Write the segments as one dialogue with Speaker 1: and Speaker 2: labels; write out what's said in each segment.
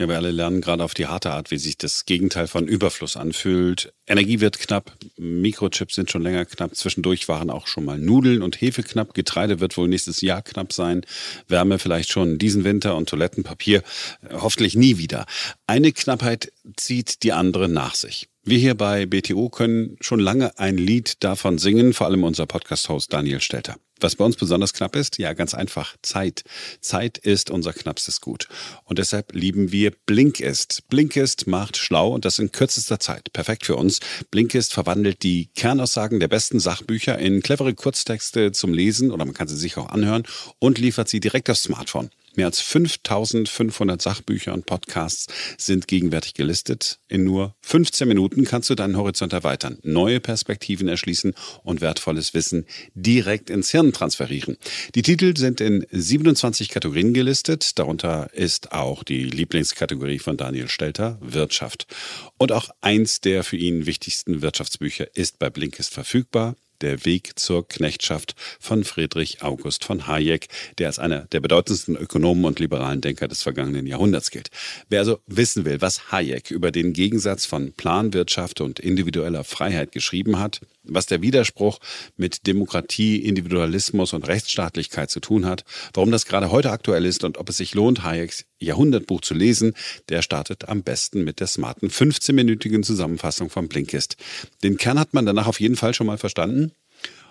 Speaker 1: Ja, wir alle lernen gerade auf die harte Art, wie sich das Gegenteil von Überfluss anfühlt. Energie wird knapp, Mikrochips sind schon länger knapp, zwischendurch waren auch schon mal Nudeln und Hefe knapp, Getreide wird wohl nächstes Jahr knapp sein, Wärme vielleicht schon diesen Winter und Toilettenpapier hoffentlich nie wieder. Eine Knappheit zieht die andere nach sich. Wir hier bei BTO können schon lange ein Lied davon singen, vor allem unser Podcast-Host Daniel Stelter. Was bei uns besonders knapp ist? Ja, ganz einfach. Zeit. Zeit ist unser knappstes Gut. Und deshalb lieben wir Blinkist. Blinkist macht schlau und das in kürzester Zeit. Perfekt für uns. Blinkist verwandelt die Kernaussagen der besten Sachbücher in clevere Kurztexte zum Lesen oder man kann sie sich auch anhören und liefert sie direkt aufs Smartphone. Mehr als 5500 Sachbücher und Podcasts sind gegenwärtig gelistet. In nur 15 Minuten kannst du deinen Horizont erweitern, neue Perspektiven erschließen und wertvolles Wissen direkt ins Hirn transferieren. Die Titel sind in 27 Kategorien gelistet. Darunter ist auch die Lieblingskategorie von Daniel Stelter, Wirtschaft. Und auch eins der für ihn wichtigsten Wirtschaftsbücher ist bei Blinkist verfügbar. Der Weg zur Knechtschaft von Friedrich August von Hayek, der als einer der bedeutendsten Ökonomen und liberalen Denker des vergangenen Jahrhunderts gilt. Wer also wissen will, was Hayek über den Gegensatz von Planwirtschaft und individueller Freiheit geschrieben hat, was der Widerspruch mit Demokratie, Individualismus und Rechtsstaatlichkeit zu tun hat, warum das gerade heute aktuell ist und ob es sich lohnt, Hayeks Jahrhundertbuch zu lesen, der startet am besten mit der smarten 15-minütigen Zusammenfassung von Blinkist. Den Kern hat man danach auf jeden Fall schon mal verstanden.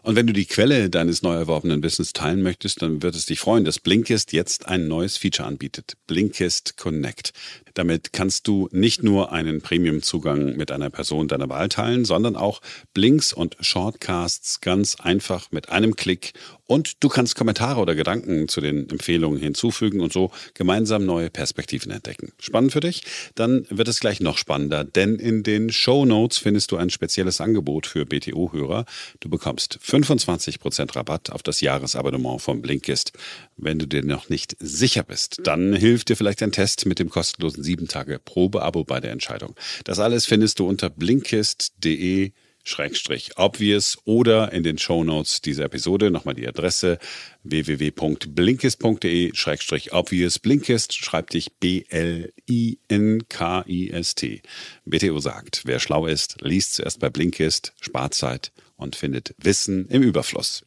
Speaker 1: Und wenn du die Quelle deines neu erworbenen Wissens teilen möchtest, dann wird es dich freuen, dass Blinkist jetzt ein neues Feature anbietet. Blinkist Connect. Damit kannst du nicht nur einen Premium-Zugang mit einer Person deiner Wahl teilen, sondern auch Blinks und Shortcasts ganz einfach mit einem Klick
Speaker 2: Und du kannst Kommentare oder Gedanken zu den Empfehlungen hinzufügen und so gemeinsam neue Perspektiven entdecken. Spannend für dich? Dann wird es gleich noch spannender, denn in den Show Notes findest du ein spezielles Angebot für BTO-Hörer. Du bekommst 25% Rabatt auf das Jahresabonnement von Blinkist. Wenn du dir noch nicht sicher bist, dann hilft dir vielleicht ein Test mit dem kostenlosen 7-Tage-Probeabo bei der Entscheidung. Das alles findest du unter blinkist.de Schrägstrich obvious oder in den Show Notes dieser Episode nochmal die Adresse www.blinkist.de Schrägstrich obvious. Blinkist schreibt dich B-L-I-N-K-I-S-T. BTO sagt, wer schlau ist, liest zuerst bei Blinkist, spart Zeit und findet Wissen im Überfluss.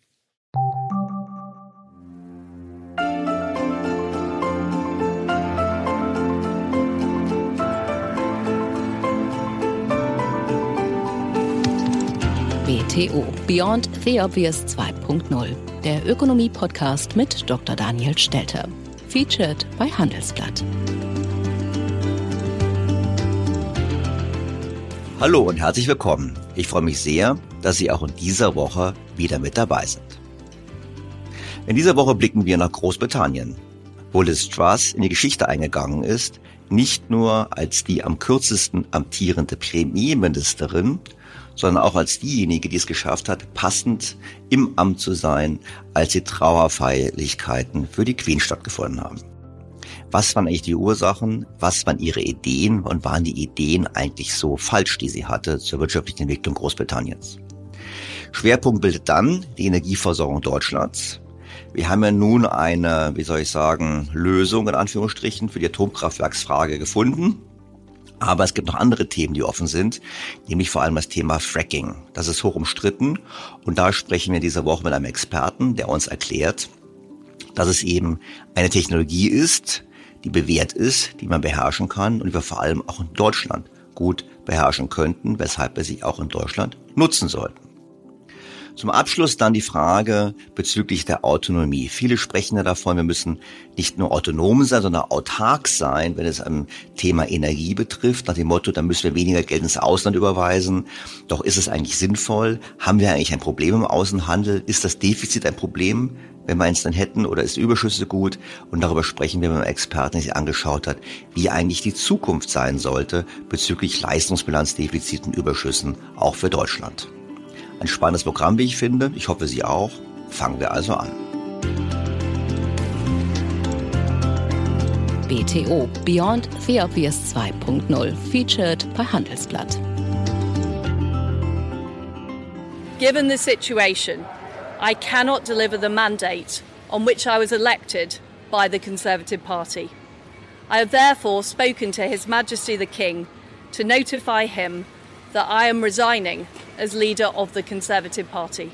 Speaker 3: BTO Beyond the Obvious 2.0, der Ökonomie-Podcast mit Dr. Daniel Stelter. Featured bei Handelsblatt.
Speaker 4: Hallo und herzlich willkommen. Ich freue mich sehr, dass Sie auch in dieser Woche wieder mit dabei sind. In dieser Woche blicken wir nach Großbritannien, wo Liz Truss in die Geschichte eingegangen ist, nicht nur als die am kürzesten amtierende Premierministerin, sondern auch als diejenige, die es geschafft hat, passend im Amt zu sein, als die Trauerfeierlichkeiten für die Queen stattgefunden haben. Was waren eigentlich die Ursachen? Was waren ihre Ideen? Und waren die Ideen eigentlich so falsch, die sie hatte zur wirtschaftlichen Entwicklung Großbritanniens? Schwerpunkt bildet dann die Energieversorgung Deutschlands. Wir haben ja nun eine, wie soll ich sagen, Lösung in Anführungsstrichen für die Atomkraftwerksfrage gefunden. Aber es gibt noch andere Themen, die offen sind, nämlich vor allem das Thema Fracking. Das ist hoch umstritten und da sprechen wir diese Woche mit einem Experten, der uns erklärt, dass es eben eine Technologie ist, die bewährt ist, die man beherrschen kann und wir vor allem auch in Deutschland gut beherrschen könnten, weshalb wir sie auch in Deutschland nutzen sollten. Zum Abschluss dann die Frage bezüglich der Autonomie. Viele sprechen ja davon, wir müssen nicht nur autonom sein, sondern autark sein, wenn es ein Thema Energie betrifft, nach dem Motto, dann müssen wir weniger Geld ins Ausland überweisen. Doch ist es eigentlich sinnvoll? Haben wir eigentlich ein Problem im Außenhandel? Ist das Defizit ein Problem? wenn wir eins dann hätten, oder ist Überschüsse gut? Und darüber sprechen wir mit einem Experten, der sich angeschaut hat, wie eigentlich die Zukunft sein sollte bezüglich Leistungsbilanzdefiziten, Überschüssen, auch für Deutschland. Ein spannendes Programm, wie ich finde. Ich hoffe, Sie auch. Fangen wir also an.
Speaker 3: BTO Beyond the Obvious 2.0 featured bei Handelsblatt.
Speaker 5: Given the situation, I cannot deliver the mandate on which I was elected by the Conservative Party. I have therefore spoken to His Majesty the King to notify him that I am resigning as leader of the Conservative Party.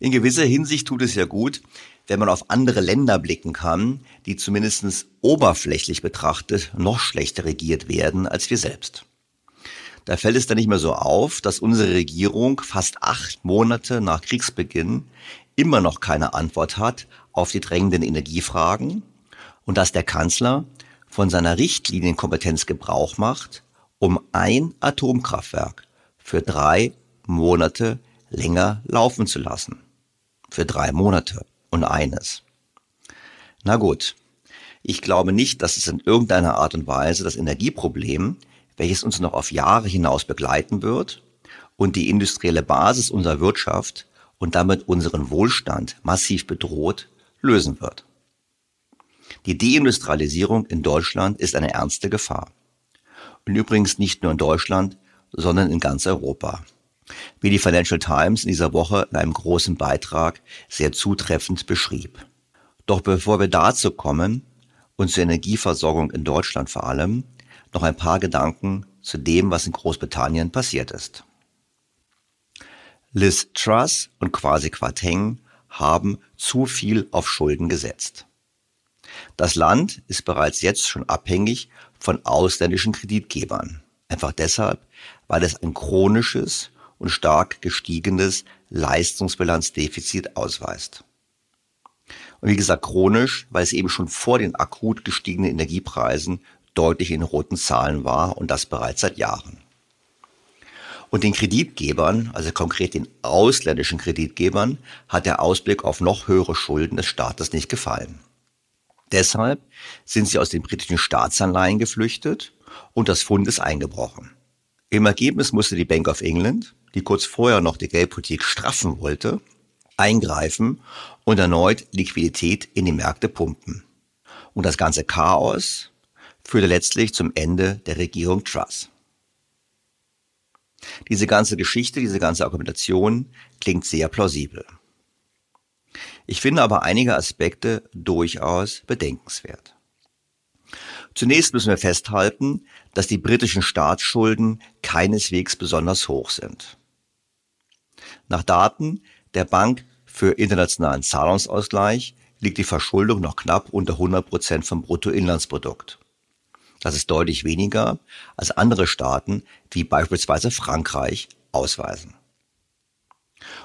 Speaker 4: In gewisser Hinsicht tut es ja gut, wenn man auf andere Länder blicken kann, die zumindest oberflächlich betrachtet noch schlechter regiert werden als wir selbst. Da fällt es dann nicht mehr so auf, dass unsere Regierung fast acht Monate nach Kriegsbeginn immer noch keine Antwort hat auf die drängenden Energiefragen und dass der Kanzler von seiner Richtlinienkompetenz Gebrauch macht, um ein Atomkraftwerk für drei Monate länger laufen zu lassen. Für drei Monate und eines. Na gut, ich glaube nicht, dass es in irgendeiner Art und Weise das Energieproblem, welches uns noch auf Jahre hinaus begleiten wird und die industrielle Basis unserer Wirtschaft und damit unseren Wohlstand massiv bedroht, lösen wird. Die Deindustrialisierung in Deutschland ist eine ernste Gefahr und übrigens nicht nur in Deutschland, sondern in ganz Europa. Wie die Financial Times in dieser Woche in einem großen Beitrag sehr zutreffend beschrieb. Doch bevor wir dazu kommen und zur Energieversorgung in Deutschland vor allem, noch ein paar Gedanken zu dem, was in Großbritannien passiert ist. Liz Truss und Kwasi Kwarteng haben zu viel auf Schulden gesetzt. Das Land ist bereits jetzt schon abhängig von ausländischen Kreditgebern. Einfach deshalb, weil es ein chronisches und stark gestiegenes Leistungsbilanzdefizit ausweist. Und wie gesagt, chronisch, weil es eben schon vor den akut gestiegenen Energiepreisen deutlich in roten Zahlen war und das bereits seit Jahren. Und den Kreditgebern, also konkret den ausländischen Kreditgebern, hat der Ausblick auf noch höhere Schulden des Staates nicht gefallen. Deshalb sind sie aus den britischen Staatsanleihen geflüchtet und das Fund ist eingebrochen. Im Ergebnis musste die Bank of England, die kurz vorher noch die Geldpolitik straffen wollte, eingreifen und erneut Liquidität in die Märkte pumpen. Und das ganze Chaos führte letztlich zum Ende der Regierung Truss. Diese ganze Geschichte, diese ganze Argumentation klingt sehr plausibel. Ich finde aber einige Aspekte durchaus bedenkenswert. Zunächst müssen wir festhalten, dass die britischen Staatsschulden keineswegs besonders hoch sind. Nach Daten der Bank für internationalen Zahlungsausgleich liegt die Verschuldung noch knapp unter 100 Prozent vom Bruttoinlandsprodukt. Das ist deutlich weniger, als andere Staaten wie beispielsweise Frankreich ausweisen.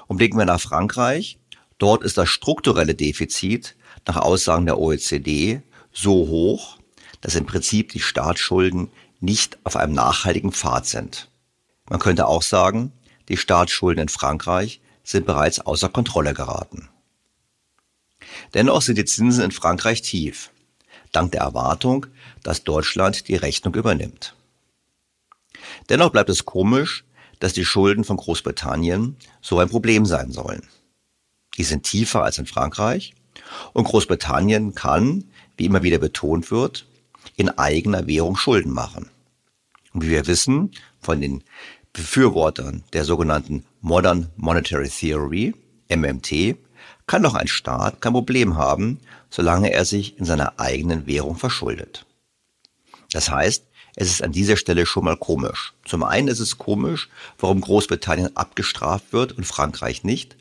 Speaker 4: Und blicken wir nach Frankreich, dort ist das strukturelle Defizit nach Aussagen der OECD so hoch, dass im Prinzip die Staatsschulden nicht auf einem nachhaltigen Pfad sind. Man könnte auch sagen, die Staatsschulden in Frankreich sind bereits außer Kontrolle geraten. Dennoch sind die Zinsen in Frankreich tief dank der Erwartung, dass Deutschland die Rechnung übernimmt. Dennoch bleibt es komisch, dass die Schulden von Großbritannien so ein Problem sein sollen. Die sind tiefer als in Frankreich und Großbritannien kann, wie immer wieder betont wird, in eigener Währung Schulden machen. Und wie wir wissen von den Befürwortern der sogenannten Modern Monetary Theory, MMT, kann doch ein Staat kein Problem haben, solange er sich in seiner eigenen Währung verschuldet. Das heißt, es ist an dieser Stelle schon mal komisch. Zum einen ist es komisch, warum Großbritannien abgestraft wird und Frankreich nicht.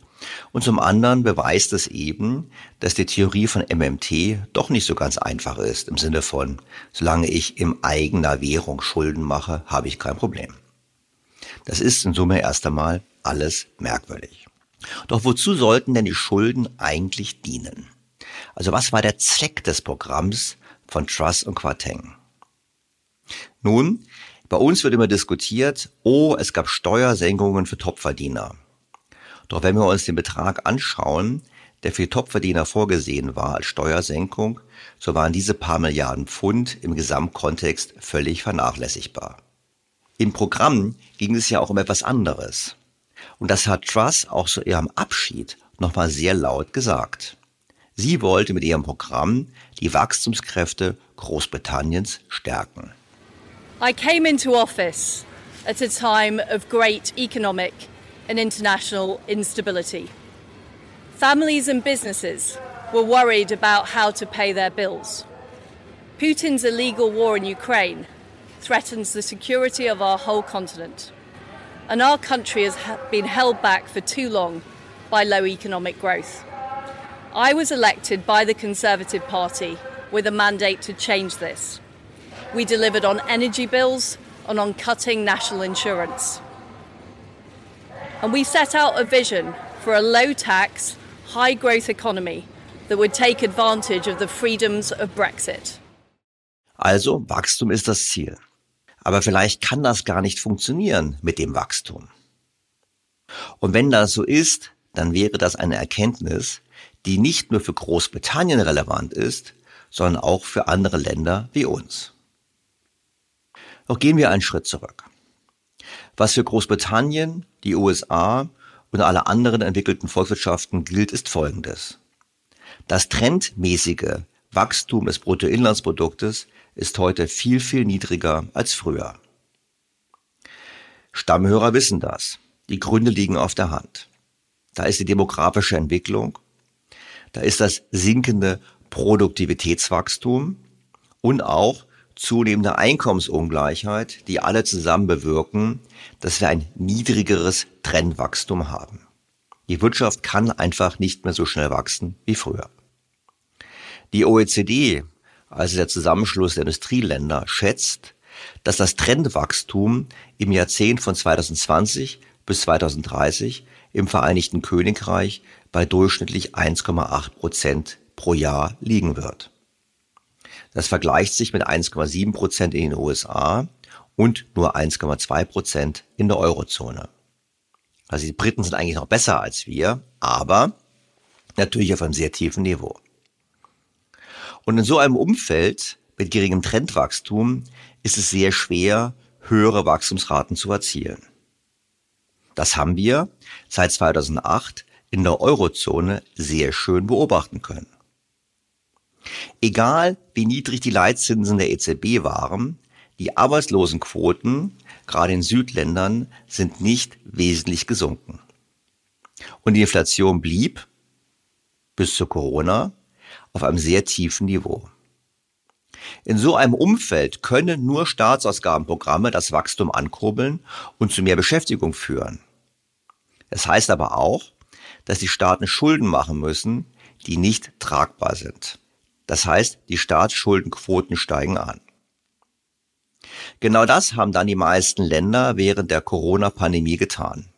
Speaker 4: Und zum anderen beweist es eben, dass die Theorie von MMT doch nicht so ganz einfach ist, im Sinne von, solange ich in eigener Währung Schulden mache, habe ich kein Problem. Das ist in Summe erst einmal alles merkwürdig. Doch wozu sollten denn die Schulden eigentlich dienen? Also was war der Zweck des Programms von Truss und Quarteng? Nun, bei uns wird immer diskutiert, oh, es gab Steuersenkungen für Topverdiener. Doch wenn wir uns den Betrag anschauen, der für die Topverdiener vorgesehen war als Steuersenkung, so waren diese paar Milliarden Pfund im Gesamtkontext völlig vernachlässigbar. Im Programm ging es ja auch um etwas anderes. Und das hat Truss auch zu ihrem Abschied nochmal sehr laut gesagt. Sie wollte mit ihrem Programm die Wachstumskräfte Großbritanniens stärken.
Speaker 5: I came into office at a time of great economic and international instability. Families and businesses were worried about how to pay their bills. Putin's illegal war in Ukraine threatens the security of our whole continent. and our country has been held back for too long by low economic growth. I was elected by the Conservative Party with a mandate to change this. We delivered on energy bills and on cutting national insurance. And we set out a vision for a low tax, high growth economy that would take advantage of the freedoms of Brexit.
Speaker 4: Also, Wachstum ist das Ziel. Aber vielleicht kann das gar nicht funktionieren mit dem Wachstum. Und wenn das so ist, dann wäre das eine Erkenntnis, die nicht nur für Großbritannien relevant ist, sondern auch für andere Länder wie uns. Doch gehen wir einen Schritt zurück. Was für Großbritannien, die USA und alle anderen entwickelten Volkswirtschaften gilt, ist Folgendes. Das trendmäßige Wachstum des Bruttoinlandsproduktes ist heute viel, viel niedriger als früher. Stammhörer wissen das. Die Gründe liegen auf der Hand. Da ist die demografische Entwicklung, da ist das sinkende Produktivitätswachstum und auch zunehmende Einkommensungleichheit, die alle zusammen bewirken, dass wir ein niedrigeres Trendwachstum haben. Die Wirtschaft kann einfach nicht mehr so schnell wachsen wie früher. Die OECD also der Zusammenschluss der Industrieländer, schätzt, dass das Trendwachstum im Jahrzehnt von 2020 bis 2030 im Vereinigten Königreich bei durchschnittlich 1,8 Prozent pro Jahr liegen wird. Das vergleicht sich mit 1,7 Prozent in den USA und nur 1,2 Prozent in der Eurozone. Also die Briten sind eigentlich noch besser als wir, aber natürlich auf einem sehr tiefen Niveau. Und in so einem Umfeld mit geringem Trendwachstum ist es sehr schwer, höhere Wachstumsraten zu erzielen. Das haben wir seit 2008 in der Eurozone sehr schön beobachten können. Egal wie niedrig die Leitzinsen der EZB waren, die Arbeitslosenquoten, gerade in Südländern, sind nicht wesentlich gesunken. Und die Inflation blieb bis zu Corona auf einem sehr tiefen Niveau. In so einem Umfeld können nur Staatsausgabenprogramme das Wachstum ankurbeln und zu mehr Beschäftigung führen. Das heißt aber auch, dass die Staaten Schulden machen müssen, die nicht tragbar sind. Das heißt, die Staatsschuldenquoten steigen an. Genau das haben dann die meisten Länder während der Corona-Pandemie getan.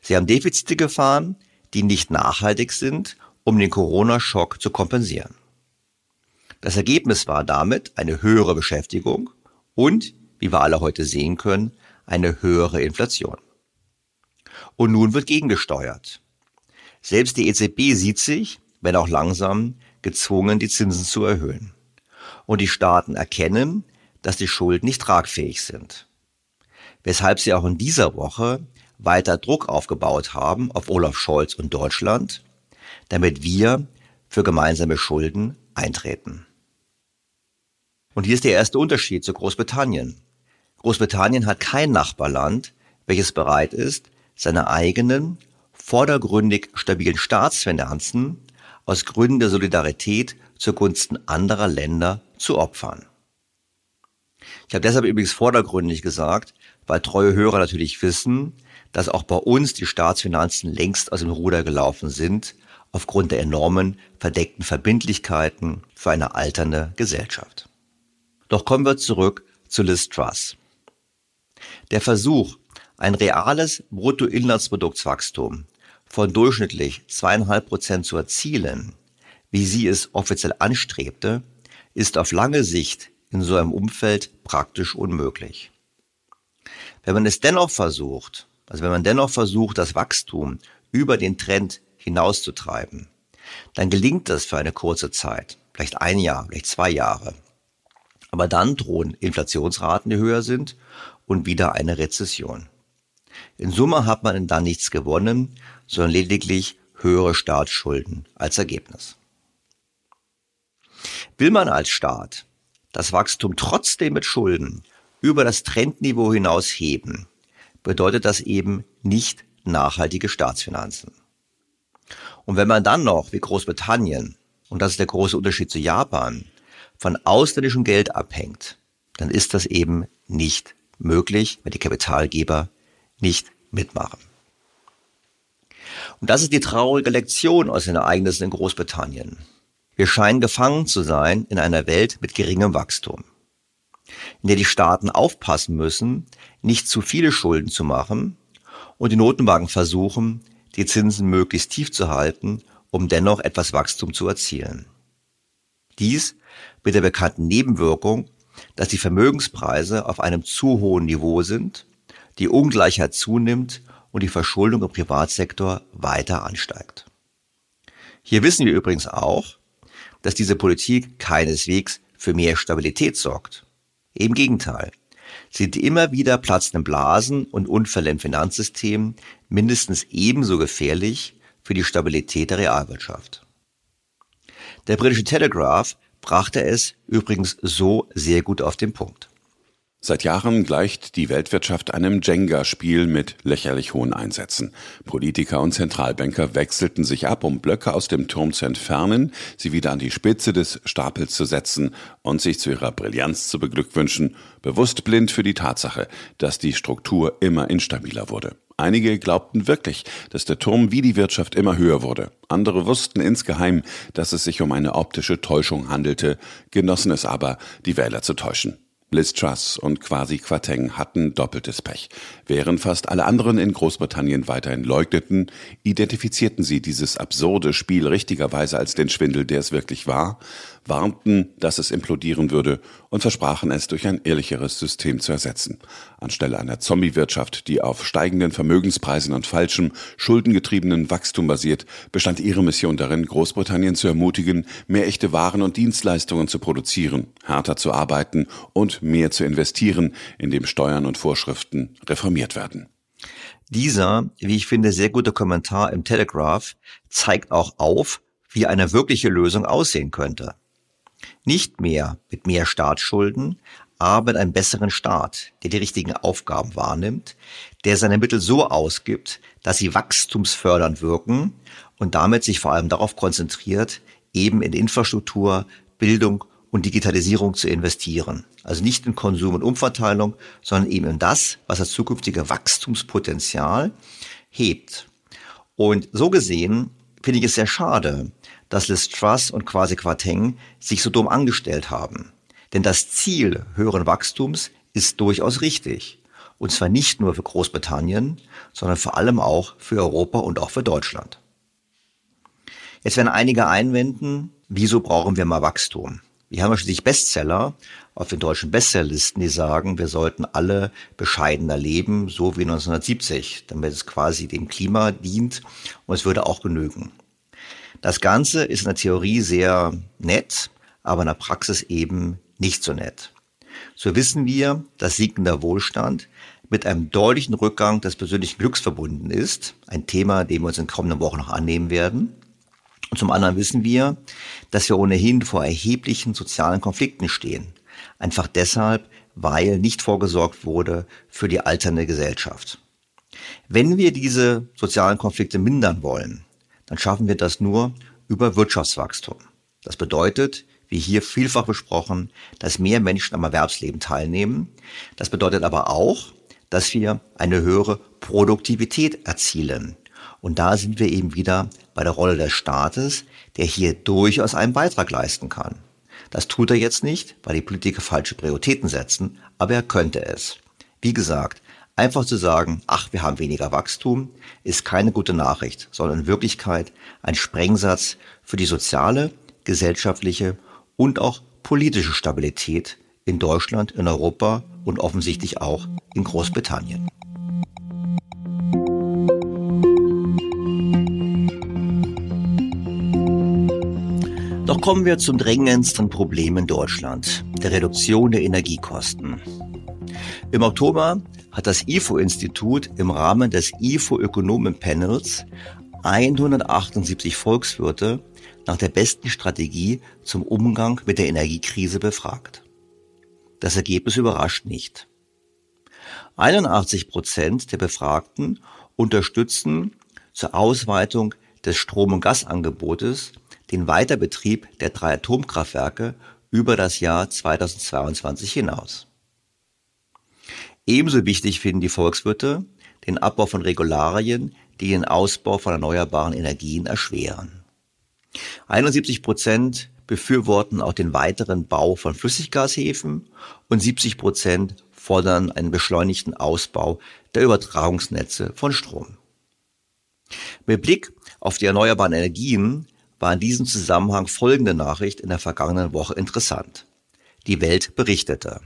Speaker 4: Sie haben Defizite gefahren, die nicht nachhaltig sind, um den Corona-Schock zu kompensieren. Das Ergebnis war damit eine höhere Beschäftigung und, wie wir alle heute sehen können, eine höhere Inflation. Und nun wird gegengesteuert. Selbst die EZB sieht sich, wenn auch langsam, gezwungen, die Zinsen zu erhöhen. Und die Staaten erkennen, dass die Schulden nicht tragfähig sind. Weshalb sie auch in dieser Woche weiter Druck aufgebaut haben auf Olaf Scholz und Deutschland, damit wir für gemeinsame Schulden eintreten. Und hier ist der erste Unterschied zu Großbritannien. Großbritannien hat kein Nachbarland, welches bereit ist, seine eigenen, vordergründig stabilen Staatsfinanzen aus Gründen der Solidarität zugunsten anderer Länder zu opfern. Ich habe deshalb übrigens vordergründig gesagt, weil treue Hörer natürlich wissen, dass auch bei uns die Staatsfinanzen längst aus dem Ruder gelaufen sind, aufgrund der enormen verdeckten Verbindlichkeiten für eine alternde Gesellschaft. Doch kommen wir zurück zu Liz Truss. Der Versuch, ein reales Bruttoinlandsproduktswachstum von durchschnittlich zweieinhalb Prozent zu erzielen, wie sie es offiziell anstrebte, ist auf lange Sicht in so einem Umfeld praktisch unmöglich. Wenn man es dennoch versucht, also wenn man dennoch versucht, das Wachstum über den Trend hinauszutreiben, dann gelingt das für eine kurze Zeit, vielleicht ein Jahr, vielleicht zwei Jahre. Aber dann drohen Inflationsraten, die höher sind und wieder eine Rezession. In Summe hat man dann nichts gewonnen, sondern lediglich höhere Staatsschulden als Ergebnis. Will man als Staat das Wachstum trotzdem mit Schulden über das Trendniveau hinaus heben, bedeutet das eben nicht nachhaltige Staatsfinanzen. Und wenn man dann noch, wie Großbritannien, und das ist der große Unterschied zu Japan, von ausländischem Geld abhängt, dann ist das eben nicht möglich, wenn die Kapitalgeber nicht mitmachen. Und das ist die traurige Lektion aus den Ereignissen in Großbritannien. Wir scheinen gefangen zu sein in einer Welt mit geringem Wachstum, in der die Staaten aufpassen müssen, nicht zu viele Schulden zu machen und die Notenbanken versuchen, die Zinsen möglichst tief zu halten, um dennoch etwas Wachstum zu erzielen. Dies mit der bekannten Nebenwirkung, dass die Vermögenspreise auf einem zu hohen Niveau sind, die Ungleichheit zunimmt und die Verschuldung im Privatsektor weiter ansteigt. Hier wissen wir übrigens auch, dass diese Politik keineswegs für mehr Stabilität sorgt. Im Gegenteil, sind die immer wieder platzenden Blasen und Unfälle im Finanzsystem mindestens ebenso gefährlich für die Stabilität der Realwirtschaft. Der britische Telegraph brachte es übrigens so sehr gut auf den Punkt.
Speaker 1: Seit Jahren gleicht die Weltwirtschaft einem Jenga-Spiel mit lächerlich hohen Einsätzen. Politiker und Zentralbanker wechselten sich ab, um Blöcke aus dem Turm zu entfernen, sie wieder an die Spitze des Stapels zu setzen und sich zu ihrer Brillanz zu beglückwünschen, bewusst blind für die Tatsache, dass die Struktur immer instabiler wurde. Einige glaubten wirklich, dass der Turm wie die Wirtschaft immer höher wurde. Andere wussten insgeheim, dass es sich um eine optische Täuschung handelte, genossen es aber, die Wähler zu täuschen. Liz Truss und Quasi Quateng hatten doppeltes Pech. Während fast alle anderen in Großbritannien weiterhin leugneten, identifizierten sie dieses absurde Spiel richtigerweise als den Schwindel, der es wirklich war, warnten, dass es implodieren würde und versprachen es durch ein ehrlicheres System zu ersetzen. Anstelle einer Zombie-Wirtschaft, die auf steigenden Vermögenspreisen und falschem, schuldengetriebenen Wachstum basiert, bestand ihre Mission darin, Großbritannien zu ermutigen, mehr echte Waren und Dienstleistungen zu produzieren, härter zu arbeiten und mehr zu investieren, indem Steuern und Vorschriften reformiert werden.
Speaker 4: Dieser, wie ich finde, sehr gute Kommentar im Telegraph zeigt auch auf, wie eine wirkliche Lösung aussehen könnte. Nicht mehr mit mehr Staatsschulden, aber mit einem besseren Staat, der die richtigen Aufgaben wahrnimmt, der seine Mittel so ausgibt, dass sie wachstumsfördernd wirken und damit sich vor allem darauf konzentriert, eben in Infrastruktur, Bildung und Digitalisierung zu investieren. Also nicht in Konsum und Umverteilung, sondern eben in das, was das zukünftige Wachstumspotenzial hebt. Und so gesehen finde ich es sehr schade, dass Liz Truss und Kwasi Kwarteng sich so dumm angestellt haben. Denn das Ziel höheren Wachstums ist durchaus richtig. Und zwar nicht nur für Großbritannien, sondern vor allem auch für Europa und auch für Deutschland. Jetzt werden einige einwenden, wieso brauchen wir mal Wachstum? Wir haben ja schließlich Bestseller auf den deutschen Bestsellerlisten, die sagen, wir sollten alle bescheidener leben, so wie 1970, damit es quasi dem Klima dient und es würde auch genügen. Das Ganze ist in der Theorie sehr nett, aber in der Praxis eben nicht so nett. So wissen wir, dass sinkender Wohlstand mit einem deutlichen Rückgang des persönlichen Glücks verbunden ist, ein Thema, dem wir uns in kommenden Wochen noch annehmen werden. Und zum anderen wissen wir, dass wir ohnehin vor erheblichen sozialen Konflikten stehen. Einfach deshalb, weil nicht vorgesorgt wurde für die alternde Gesellschaft. Wenn wir diese sozialen Konflikte mindern wollen, dann schaffen wir das nur über Wirtschaftswachstum. Das bedeutet, wie hier vielfach besprochen, dass mehr Menschen am Erwerbsleben teilnehmen. Das bedeutet aber auch, dass wir eine höhere Produktivität erzielen. Und da sind wir eben wieder bei der Rolle des Staates, der hier durchaus einen Beitrag leisten kann. Das tut er jetzt nicht, weil die Politiker falsche Prioritäten setzen, aber er könnte es. Wie gesagt, einfach zu sagen, ach, wir haben weniger Wachstum, ist keine gute Nachricht, sondern in Wirklichkeit ein Sprengsatz für die soziale, gesellschaftliche und auch politische Stabilität in Deutschland, in Europa und offensichtlich auch in Großbritannien. Doch kommen wir zum drängendsten Problem in Deutschland, der Reduktion der Energiekosten. Im Oktober hat das IFO-Institut im Rahmen des IFO-Ökonomen-Panels 178 Volkswirte nach der besten Strategie zum Umgang mit der Energiekrise befragt. Das Ergebnis überrascht nicht. 81 Prozent der Befragten unterstützen zur Ausweitung des Strom- und Gasangebotes den Weiterbetrieb der drei Atomkraftwerke über das Jahr 2022 hinaus. Ebenso wichtig finden die Volkswirte den Abbau von Regularien, die den Ausbau von erneuerbaren Energien erschweren. 71 Prozent befürworten auch den weiteren Bau von Flüssiggashäfen und 70 Prozent fordern einen beschleunigten Ausbau der Übertragungsnetze von Strom. Mit Blick auf die erneuerbaren Energien war in diesem Zusammenhang folgende Nachricht in der vergangenen Woche interessant. Die Welt berichtete.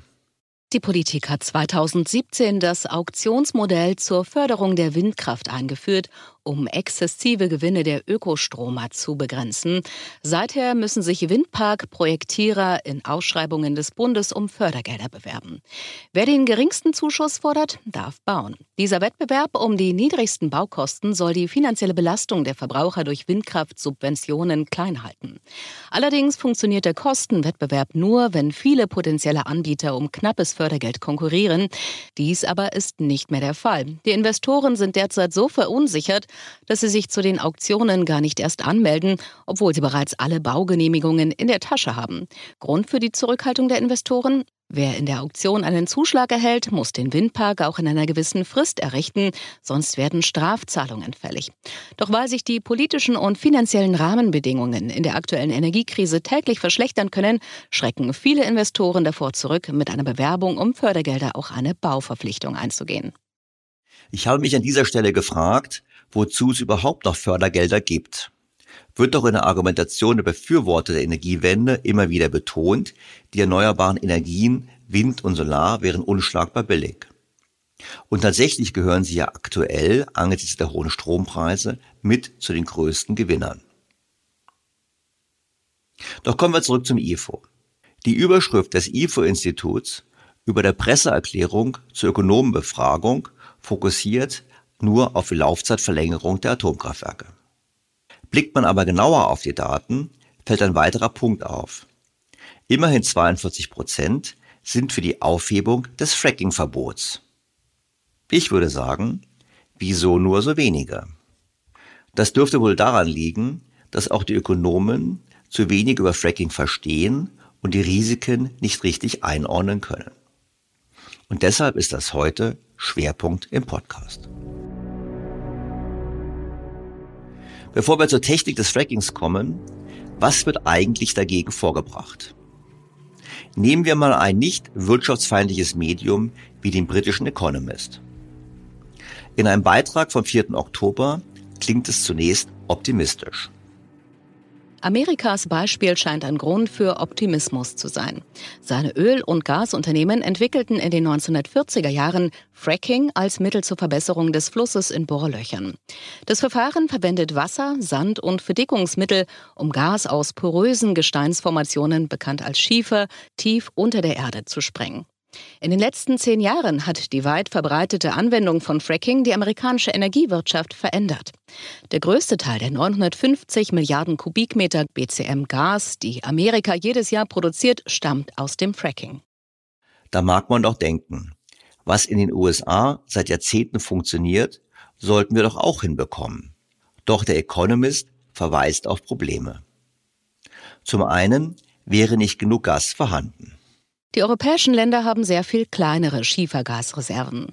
Speaker 3: Die Politik hat 2017 das Auktionsmodell zur Förderung der Windkraft eingeführt um exzessive Gewinne der Ökostromer zu begrenzen. Seither müssen sich Windparkprojektierer in Ausschreibungen des Bundes um Fördergelder bewerben. Wer den geringsten Zuschuss fordert, darf bauen. Dieser Wettbewerb um die niedrigsten Baukosten soll die finanzielle Belastung der Verbraucher durch Windkraftsubventionen klein halten. Allerdings funktioniert der Kostenwettbewerb nur, wenn viele potenzielle Anbieter um knappes Fördergeld konkurrieren. Dies aber ist nicht mehr der Fall. Die Investoren sind derzeit so verunsichert, dass sie sich zu den Auktionen gar nicht erst anmelden, obwohl sie bereits alle Baugenehmigungen in der Tasche haben. Grund für die Zurückhaltung der Investoren? Wer in der Auktion einen Zuschlag erhält, muss den Windpark auch in einer gewissen Frist errichten, sonst werden Strafzahlungen fällig. Doch weil sich die politischen und finanziellen Rahmenbedingungen in der aktuellen Energiekrise täglich verschlechtern können, schrecken viele Investoren davor zurück, mit einer Bewerbung um Fördergelder auch eine Bauverpflichtung einzugehen.
Speaker 4: Ich habe mich an dieser Stelle gefragt, wozu es überhaupt noch Fördergelder gibt. wird doch in der Argumentation der Befürworter der Energiewende immer wieder betont, die erneuerbaren Energien Wind und Solar wären unschlagbar billig. Und tatsächlich gehören sie ja aktuell angesichts der hohen Strompreise mit zu den größten Gewinnern. Doch kommen wir zurück zum IFO. Die Überschrift des IFO-Instituts über der Presseerklärung zur Ökonomenbefragung fokussiert nur auf die Laufzeitverlängerung der Atomkraftwerke. Blickt man aber genauer auf die Daten, fällt ein weiterer Punkt auf. Immerhin 42 Prozent sind für die Aufhebung des Fracking-Verbots. Ich würde sagen, wieso nur so wenige? Das dürfte wohl daran liegen, dass auch die Ökonomen zu wenig über Fracking verstehen und die Risiken nicht richtig einordnen können. Und deshalb ist das heute Schwerpunkt im Podcast. Bevor wir zur Technik des Frackings kommen, was wird eigentlich dagegen vorgebracht? Nehmen wir mal ein nicht wirtschaftsfeindliches Medium wie den britischen Economist. In einem Beitrag vom 4. Oktober klingt es zunächst optimistisch.
Speaker 3: Amerikas Beispiel scheint ein Grund für Optimismus zu sein. Seine Öl- und Gasunternehmen entwickelten in den 1940er Jahren Fracking als Mittel zur Verbesserung des Flusses in Bohrlöchern. Das Verfahren verwendet Wasser, Sand und Verdickungsmittel, um Gas aus porösen Gesteinsformationen, bekannt als Schiefer, tief unter der Erde zu sprengen. In den letzten zehn Jahren hat die weit verbreitete Anwendung von Fracking die amerikanische Energiewirtschaft verändert. Der größte Teil der 950 Milliarden Kubikmeter BCM Gas, die Amerika jedes Jahr produziert, stammt aus dem Fracking.
Speaker 4: Da mag man doch denken, was in den USA seit Jahrzehnten funktioniert, sollten wir doch auch hinbekommen. Doch der Economist verweist auf Probleme. Zum einen wäre nicht genug Gas vorhanden.
Speaker 3: Die europäischen Länder haben sehr viel kleinere Schiefergasreserven.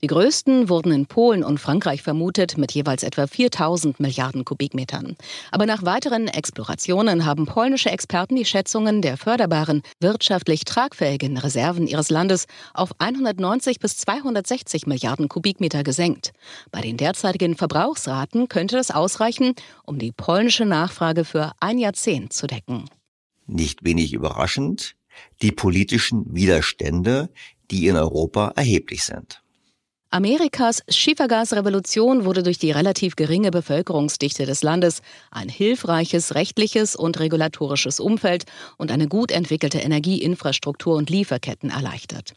Speaker 3: Die größten wurden in Polen und Frankreich vermutet mit jeweils etwa 4000 Milliarden Kubikmetern. Aber nach weiteren Explorationen haben polnische Experten die Schätzungen der förderbaren, wirtschaftlich tragfähigen Reserven ihres Landes auf 190 bis 260 Milliarden Kubikmeter gesenkt. Bei den derzeitigen Verbrauchsraten könnte das ausreichen, um die polnische Nachfrage für ein Jahrzehnt zu decken.
Speaker 4: Nicht wenig überraschend die politischen Widerstände, die in Europa erheblich sind.
Speaker 3: Amerikas Schiefergasrevolution wurde durch die relativ geringe Bevölkerungsdichte des Landes, ein hilfreiches rechtliches und regulatorisches Umfeld und eine gut entwickelte Energieinfrastruktur und Lieferketten erleichtert.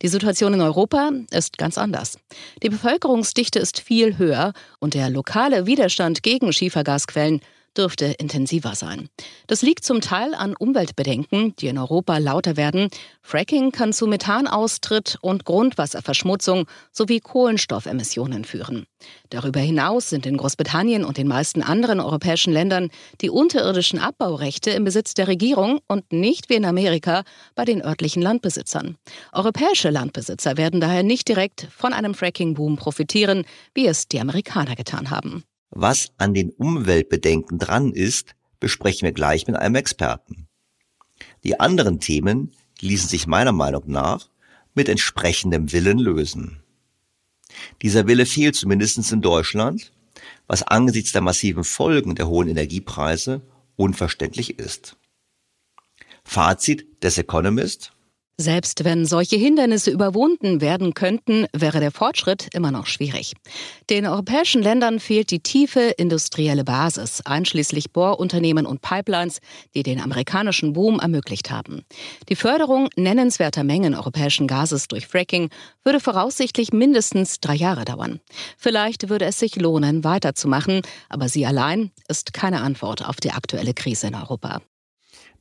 Speaker 3: Die Situation in Europa ist ganz anders. Die Bevölkerungsdichte ist viel höher und der lokale Widerstand gegen Schiefergasquellen dürfte intensiver sein. Das liegt zum Teil an Umweltbedenken, die in Europa lauter werden. Fracking kann zu Methanaustritt und Grundwasserverschmutzung sowie Kohlenstoffemissionen führen. Darüber hinaus sind in Großbritannien und den meisten anderen europäischen Ländern die unterirdischen Abbaurechte im Besitz der Regierung und nicht wie in Amerika bei den örtlichen Landbesitzern. Europäische Landbesitzer werden daher nicht direkt von einem Fracking-Boom profitieren, wie es die Amerikaner getan haben.
Speaker 4: Was an den Umweltbedenken dran ist, besprechen wir gleich mit einem Experten. Die anderen Themen ließen sich meiner Meinung nach mit entsprechendem Willen lösen. Dieser Wille fehlt zumindest in Deutschland, was angesichts der massiven Folgen der hohen Energiepreise unverständlich ist. Fazit des Economist
Speaker 3: selbst wenn solche Hindernisse überwunden werden könnten, wäre der Fortschritt immer noch schwierig. Den europäischen Ländern fehlt die tiefe industrielle Basis, einschließlich Bohrunternehmen und Pipelines, die den amerikanischen Boom ermöglicht haben. Die Förderung nennenswerter Mengen europäischen Gases durch Fracking würde voraussichtlich mindestens drei Jahre dauern. Vielleicht würde es sich lohnen, weiterzumachen, aber sie allein ist keine Antwort auf die aktuelle Krise in Europa.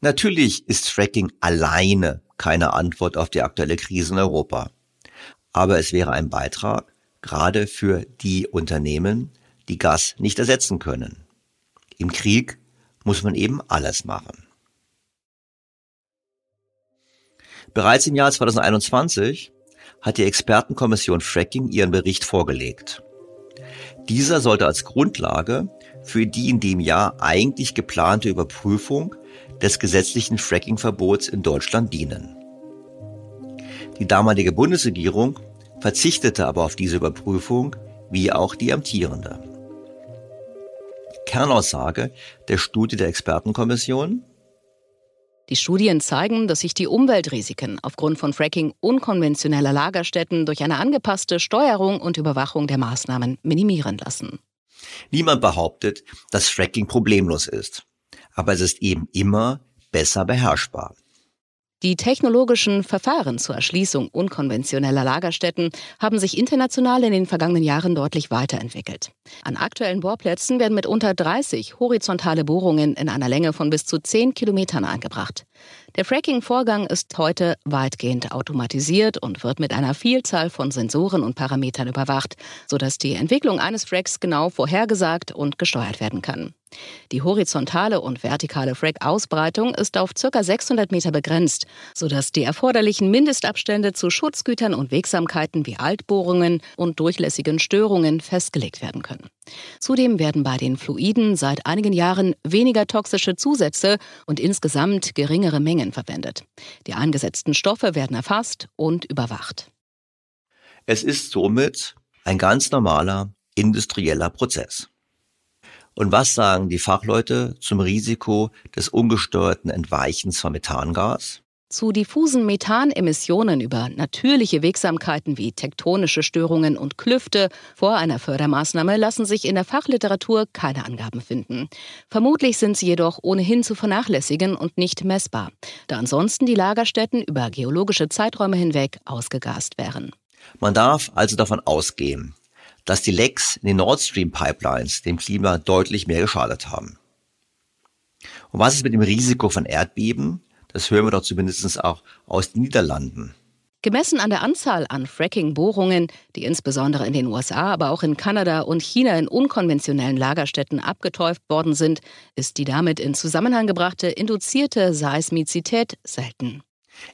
Speaker 4: Natürlich ist Fracking alleine keine Antwort auf die aktuelle Krise in Europa. Aber es wäre ein Beitrag, gerade für die Unternehmen, die Gas nicht ersetzen können. Im Krieg muss man eben alles machen. Bereits im Jahr 2021 hat die Expertenkommission Fracking ihren Bericht vorgelegt. Dieser sollte als Grundlage für die in dem Jahr eigentlich geplante Überprüfung des gesetzlichen Fracking-Verbots in Deutschland dienen. Die damalige Bundesregierung verzichtete aber auf diese Überprüfung, wie auch die amtierende. Kernaussage der Studie der Expertenkommission?
Speaker 3: Die Studien zeigen, dass sich die Umweltrisiken aufgrund von Fracking unkonventioneller Lagerstätten durch eine angepasste Steuerung und Überwachung der Maßnahmen minimieren lassen.
Speaker 4: Niemand behauptet, dass Fracking problemlos ist. Aber es ist eben immer besser beherrschbar.
Speaker 3: Die technologischen Verfahren zur Erschließung unkonventioneller Lagerstätten haben sich international in den vergangenen Jahren deutlich weiterentwickelt. An aktuellen Bohrplätzen werden mitunter 30 horizontale Bohrungen in einer Länge von bis zu 10 Kilometern eingebracht. Der Fracking-Vorgang ist heute weitgehend automatisiert und wird mit einer Vielzahl von Sensoren und Parametern überwacht, sodass die Entwicklung eines Fracks genau vorhergesagt und gesteuert werden kann. Die horizontale und vertikale Frack-Ausbreitung ist auf ca. 600 Meter begrenzt, sodass die erforderlichen Mindestabstände zu Schutzgütern und Wegsamkeiten wie Altbohrungen und durchlässigen Störungen festgelegt werden können. Zudem werden bei den Fluiden seit einigen Jahren weniger toxische Zusätze und insgesamt geringere Mengen verwendet. Die eingesetzten Stoffe werden erfasst und überwacht.
Speaker 4: Es ist somit ein ganz normaler industrieller Prozess. Und was sagen die Fachleute zum Risiko des ungesteuerten Entweichens von Methangas?
Speaker 3: Zu diffusen Methanemissionen über natürliche Wegsamkeiten wie tektonische Störungen und Klüfte vor einer Fördermaßnahme lassen sich in der Fachliteratur keine Angaben finden. Vermutlich sind sie jedoch ohnehin zu vernachlässigen und nicht messbar, da ansonsten die Lagerstätten über geologische Zeiträume hinweg ausgegast wären.
Speaker 4: Man darf also davon ausgehen, dass die Lecks in den Nord Stream Pipelines dem Klima deutlich mehr geschadet haben. Und was ist mit dem Risiko von Erdbeben? Das hören wir doch zumindest auch aus den Niederlanden.
Speaker 3: Gemessen an der Anzahl an Fracking-Bohrungen, die insbesondere in den USA, aber auch in Kanada und China in unkonventionellen Lagerstätten abgetäuft worden sind, ist die damit in Zusammenhang gebrachte induzierte Seismizität selten.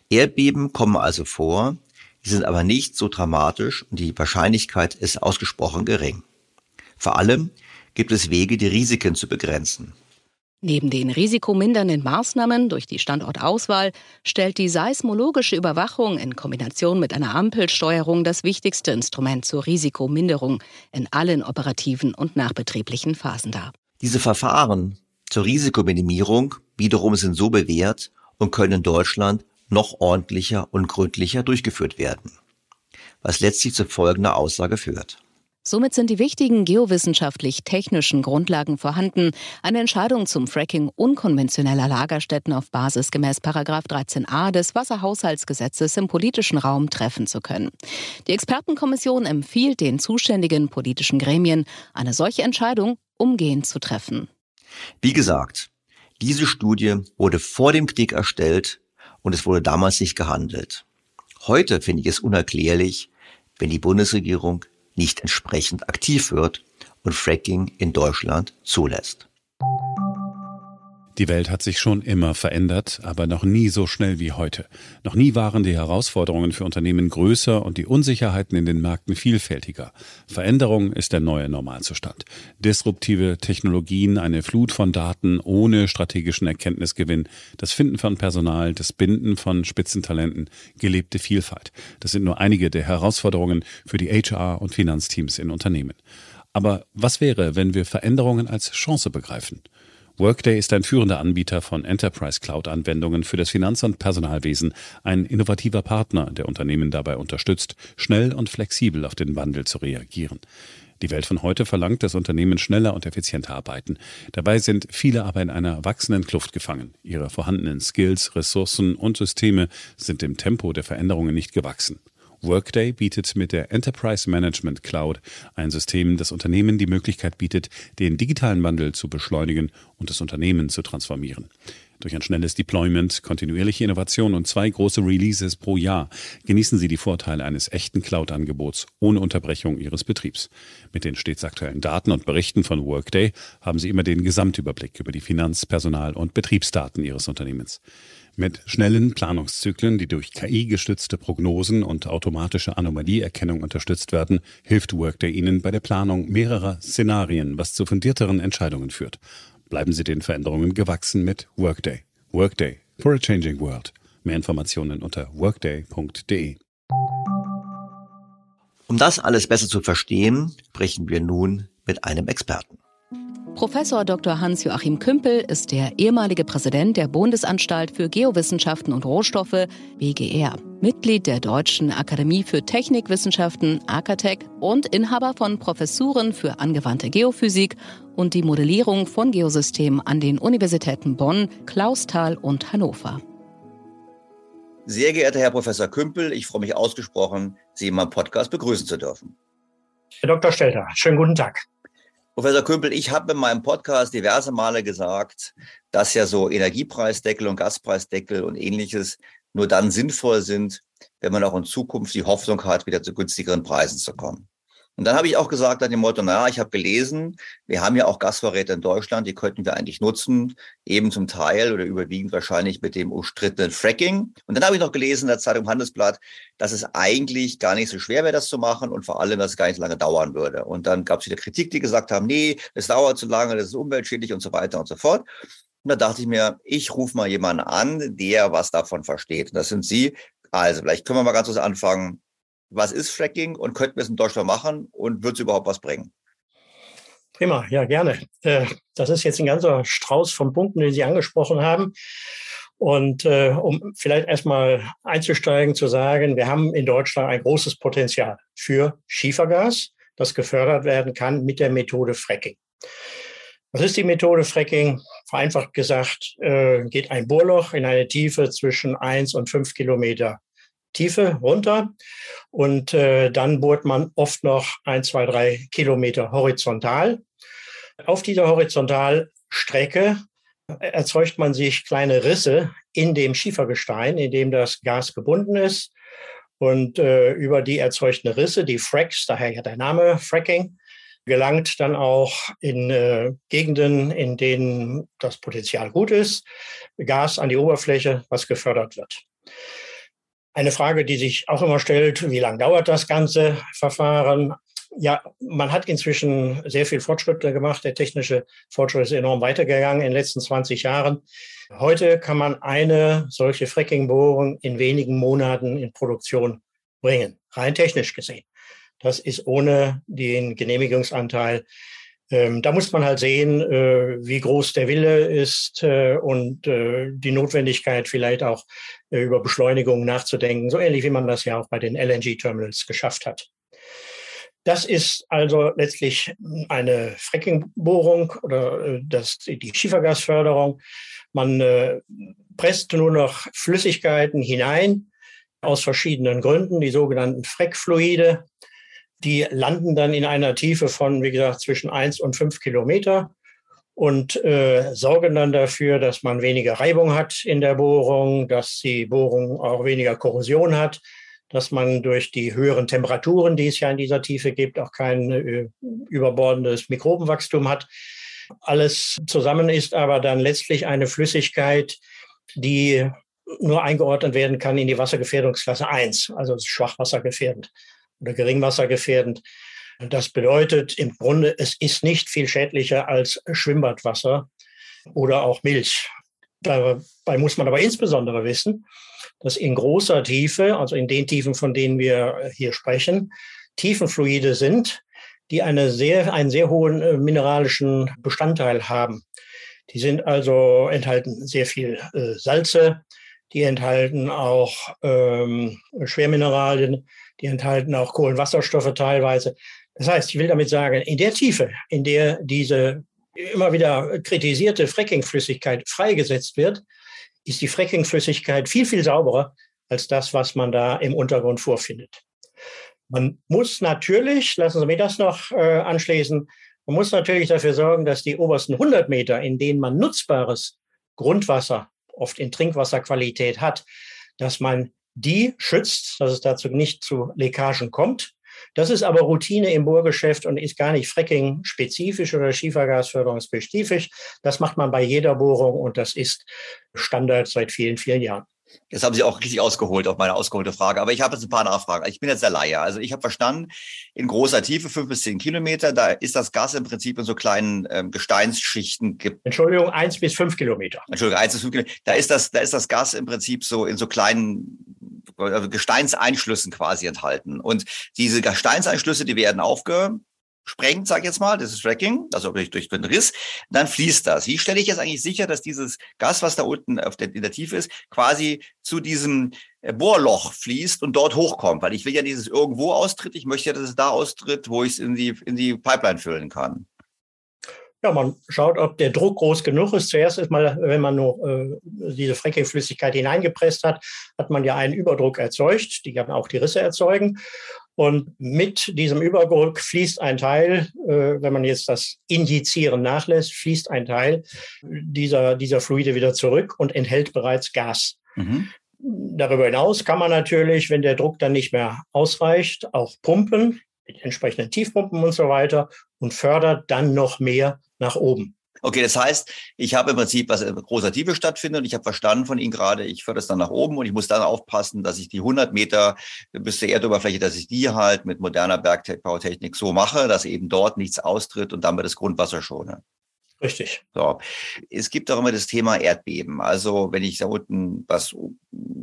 Speaker 4: Erdbeben kommen also vor, Sie sind aber nicht so dramatisch und die Wahrscheinlichkeit ist ausgesprochen gering. Vor allem gibt es Wege, die Risiken zu begrenzen.
Speaker 3: Neben den risikomindernden Maßnahmen durch die Standortauswahl stellt die seismologische Überwachung in Kombination mit einer Ampelsteuerung das wichtigste Instrument zur Risikominderung in allen operativen und nachbetrieblichen Phasen dar.
Speaker 4: Diese Verfahren zur Risikominimierung wiederum sind so bewährt und können in Deutschland noch ordentlicher und gründlicher durchgeführt werden. Was letztlich zu folgender Aussage führt.
Speaker 3: Somit sind die wichtigen geowissenschaftlich-technischen Grundlagen vorhanden, eine Entscheidung zum Fracking unkonventioneller Lagerstätten auf Basis gemäß 13a des Wasserhaushaltsgesetzes im politischen Raum treffen zu können. Die Expertenkommission empfiehlt den zuständigen politischen Gremien, eine solche Entscheidung umgehend zu treffen.
Speaker 4: Wie gesagt, diese Studie wurde vor dem Krieg erstellt und es wurde damals nicht gehandelt. Heute finde ich es unerklärlich, wenn die Bundesregierung nicht entsprechend aktiv wird und Fracking in Deutschland zulässt.
Speaker 2: Die Welt hat sich schon immer verändert, aber noch nie so schnell wie heute. Noch nie waren die Herausforderungen für Unternehmen größer und die Unsicherheiten in den Märkten vielfältiger. Veränderung ist der neue Normalzustand. Disruptive Technologien, eine Flut von Daten ohne strategischen Erkenntnisgewinn, das Finden von Personal, das Binden von Spitzentalenten, gelebte Vielfalt. Das sind nur einige der Herausforderungen für die HR- und Finanzteams in Unternehmen. Aber was wäre, wenn wir Veränderungen als Chance begreifen? Workday ist ein führender Anbieter von Enterprise Cloud-Anwendungen für das Finanz- und Personalwesen, ein innovativer Partner, der Unternehmen dabei unterstützt, schnell und flexibel auf den Wandel zu reagieren. Die Welt von heute verlangt, dass Unternehmen schneller und effizienter arbeiten. Dabei sind viele aber in einer wachsenden Kluft gefangen. Ihre vorhandenen Skills, Ressourcen und Systeme sind dem Tempo der Veränderungen nicht gewachsen. Workday bietet mit der Enterprise Management Cloud ein System, das Unternehmen die Möglichkeit bietet, den digitalen Wandel zu beschleunigen und das Unternehmen zu transformieren. Durch ein schnelles Deployment, kontinuierliche Innovation und zwei große Releases pro Jahr genießen Sie die Vorteile eines echten Cloud-Angebots ohne Unterbrechung Ihres Betriebs. Mit den stets aktuellen Daten und Berichten von Workday haben Sie immer den Gesamtüberblick über die Finanz-, Personal- und Betriebsdaten Ihres Unternehmens. Mit schnellen Planungszyklen, die durch KI-gestützte Prognosen und automatische Anomalieerkennung unterstützt werden, hilft Workday Ihnen bei der Planung mehrerer Szenarien, was zu fundierteren Entscheidungen führt. Bleiben Sie den Veränderungen gewachsen mit Workday. Workday for a changing world. Mehr Informationen unter workday.de.
Speaker 4: Um das alles besser zu verstehen, sprechen wir nun mit einem Experten.
Speaker 3: Professor Dr. Hans-Joachim Kümpel ist der ehemalige Präsident der Bundesanstalt für Geowissenschaften und Rohstoffe, BGR, Mitglied der Deutschen Akademie für Technikwissenschaften, AKTEC und Inhaber von Professuren für angewandte Geophysik und die Modellierung von Geosystemen an den Universitäten Bonn, Clausthal und Hannover.
Speaker 4: Sehr geehrter Herr Professor Kümpel, ich freue mich ausgesprochen, Sie in meinem Podcast begrüßen zu dürfen.
Speaker 6: Herr Dr. Stelter, schönen guten Tag.
Speaker 4: Professor Kümpel, ich habe in meinem Podcast diverse Male gesagt, dass ja so Energiepreisdeckel und Gaspreisdeckel und ähnliches nur dann sinnvoll sind, wenn man auch in Zukunft die Hoffnung hat, wieder zu günstigeren Preisen zu kommen. Und dann habe ich auch gesagt an dem Motto, naja, ich habe gelesen, wir haben ja auch Gasvorräte in Deutschland, die könnten wir eigentlich nutzen, eben zum Teil oder überwiegend wahrscheinlich mit dem umstrittenen Fracking. Und dann habe ich noch gelesen in der Zeitung Handelsblatt, dass es eigentlich gar nicht so schwer wäre, das zu machen und vor allem, dass es gar nicht so lange dauern würde. Und dann gab es wieder Kritik, die gesagt haben, nee, es dauert zu lange, das ist umweltschädlich und so weiter und so fort. Und da dachte ich mir, ich rufe mal jemanden an, der was davon versteht. Und das sind Sie. Also, vielleicht können wir mal ganz kurz anfangen was ist Fracking und könnten wir es in Deutschland machen und wird es überhaupt was bringen?
Speaker 6: Prima, ja, gerne. Äh, das ist jetzt ein ganzer Strauß von Punkten, den Sie angesprochen haben. Und äh, um vielleicht erstmal einzusteigen, zu sagen, wir haben in Deutschland ein großes Potenzial für Schiefergas, das gefördert werden kann mit der Methode Fracking. Was ist die Methode Fracking? Vereinfacht gesagt, äh, geht ein Bohrloch in eine Tiefe zwischen eins und fünf Kilometer Tiefe runter. Und äh, dann bohrt man oft noch ein, zwei, drei Kilometer horizontal. Auf dieser Horizontalstrecke erzeugt man sich kleine Risse in dem Schiefergestein, in dem das Gas gebunden ist. Und äh, über die erzeugten Risse, die Fracks, daher ja der Name Fracking, gelangt dann auch in äh, Gegenden, in denen das Potenzial gut ist, Gas an die Oberfläche, was gefördert wird. Eine Frage, die sich auch immer stellt, wie lange dauert das ganze Verfahren? Ja, man hat inzwischen sehr viel Fortschritte gemacht. Der technische Fortschritt ist enorm weitergegangen in den letzten 20 Jahren. Heute kann man eine solche Fracking-Bohrung in wenigen Monaten in Produktion bringen, rein technisch gesehen. Das ist ohne den Genehmigungsanteil ähm, da muss man halt sehen, äh, wie groß der Wille ist äh, und äh, die Notwendigkeit vielleicht auch über Beschleunigung nachzudenken, so ähnlich wie man das ja auch bei den LNG-Terminals geschafft hat. Das ist also letztlich eine Fracking-Bohrung oder äh, das, die Schiefergasförderung. Man äh, presst nur noch Flüssigkeiten hinein aus verschiedenen Gründen, die sogenannten Frackfluide. Die landen dann in einer Tiefe von, wie gesagt, zwischen eins und fünf Kilometer und äh, sorgen dann dafür, dass man weniger Reibung hat in der Bohrung, dass die Bohrung auch weniger Korrosion hat, dass man durch die höheren Temperaturen, die es ja in dieser Tiefe gibt, auch kein äh, überbordendes Mikrobenwachstum hat. Alles zusammen ist aber dann letztlich eine Flüssigkeit, die nur eingeordnet werden kann in die Wassergefährdungsklasse 1, also schwachwassergefährdend oder geringwassergefährdend. Das bedeutet im Grunde, es ist nicht viel schädlicher als Schwimmbadwasser oder auch Milch. Dabei muss man aber insbesondere wissen, dass in großer Tiefe, also in den Tiefen, von denen wir hier sprechen, Tiefenfluide sind, die eine sehr, einen sehr hohen äh, mineralischen Bestandteil haben. Die sind also enthalten sehr viel äh, Salze, die enthalten auch ähm, Schwermineralien, die enthalten auch Kohlenwasserstoffe teilweise. Das heißt, ich will damit sagen, in der Tiefe, in der diese immer wieder kritisierte Frackingflüssigkeit freigesetzt wird, ist die Frackingflüssigkeit viel, viel sauberer als das, was man da im Untergrund vorfindet. Man muss natürlich, lassen Sie mich das noch äh, anschließen, man muss natürlich dafür sorgen, dass die obersten 100 Meter, in denen man nutzbares Grundwasser, oft in Trinkwasserqualität hat, dass man die schützt, dass es dazu nicht zu Leckagen kommt. Das ist aber Routine im Bohrgeschäft und ist gar nicht Fracking-spezifisch oder Schiefergasförderungsspezifisch. Das macht man bei jeder Bohrung und das ist Standard seit vielen, vielen Jahren.
Speaker 4: Jetzt haben Sie auch richtig ausgeholt auf meine ausgeholte Frage. Aber ich habe jetzt ein paar Nachfragen. Ich bin jetzt der Laie. Also ich habe verstanden, in großer Tiefe, fünf bis zehn Kilometer, da ist das Gas im Prinzip in so kleinen ähm, Gesteinsschichten.
Speaker 6: Entschuldigung, eins bis fünf Kilometer.
Speaker 4: Entschuldigung, eins bis fünf Kilometer. Da ist das, da ist das Gas im Prinzip so in so kleinen Gesteinseinschlüssen quasi enthalten. Und diese Gesteinseinschlüsse, die werden aufge sprengt, sag ich jetzt mal, das ist Fracking, also durch, durch den Riss, dann fließt das. Wie stelle ich jetzt eigentlich sicher, dass dieses Gas, was da unten auf der, in der Tiefe ist, quasi zu diesem äh, Bohrloch fließt und dort hochkommt? Weil ich will ja dieses irgendwo austritt, ich möchte ja, dass es da austritt, wo ich es in die, in die Pipeline füllen kann.
Speaker 6: Ja, man schaut, ob der Druck groß genug ist. Zuerst ist mal, wenn man nur äh, diese Fracking-Flüssigkeit hineingepresst hat, hat man ja einen Überdruck erzeugt. Die kann auch die Risse erzeugen. Und mit diesem Überdruck fließt ein Teil, äh, wenn man jetzt das Injizieren nachlässt, fließt ein Teil dieser, dieser Fluide wieder zurück und enthält bereits Gas. Mhm. Darüber hinaus kann man natürlich, wenn der Druck dann nicht mehr ausreicht, auch pumpen mit entsprechenden Tiefpumpen und so weiter und fördert dann noch mehr nach oben.
Speaker 4: Okay, das heißt, ich habe im Prinzip, was in großer Tiefe stattfindet und ich habe verstanden von Ihnen gerade, ich fördere es dann nach oben und ich muss dann aufpassen, dass ich die 100 Meter bis zur Erdoberfläche, dass ich die halt mit moderner Bergbautechnik so mache, dass eben dort nichts austritt und damit das Grundwasser schone.
Speaker 6: Richtig.
Speaker 4: So. Es gibt auch immer das Thema Erdbeben. Also wenn ich da unten was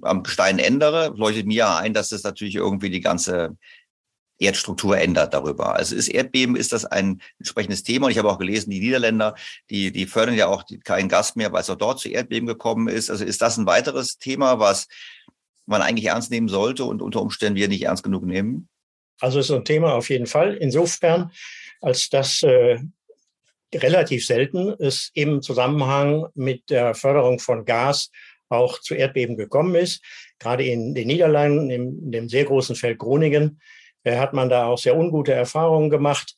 Speaker 4: am Stein ändere, leuchtet mir ein, dass das natürlich irgendwie die ganze Erdstruktur ändert darüber. Also ist Erdbeben, ist das ein entsprechendes Thema. Und ich habe auch gelesen, die Niederländer, die, die fördern ja auch keinen Gas mehr, weil es auch dort zu Erdbeben gekommen ist. Also ist das ein weiteres Thema, was man eigentlich ernst nehmen sollte und unter Umständen wir nicht ernst genug nehmen?
Speaker 6: Also ist ein Thema auf jeden Fall. Insofern, als das äh, relativ selten ist im Zusammenhang mit der Förderung von Gas auch zu Erdbeben gekommen ist. Gerade in den Niederlanden, in dem sehr großen Feld Groningen, hat man da auch sehr ungute Erfahrungen gemacht.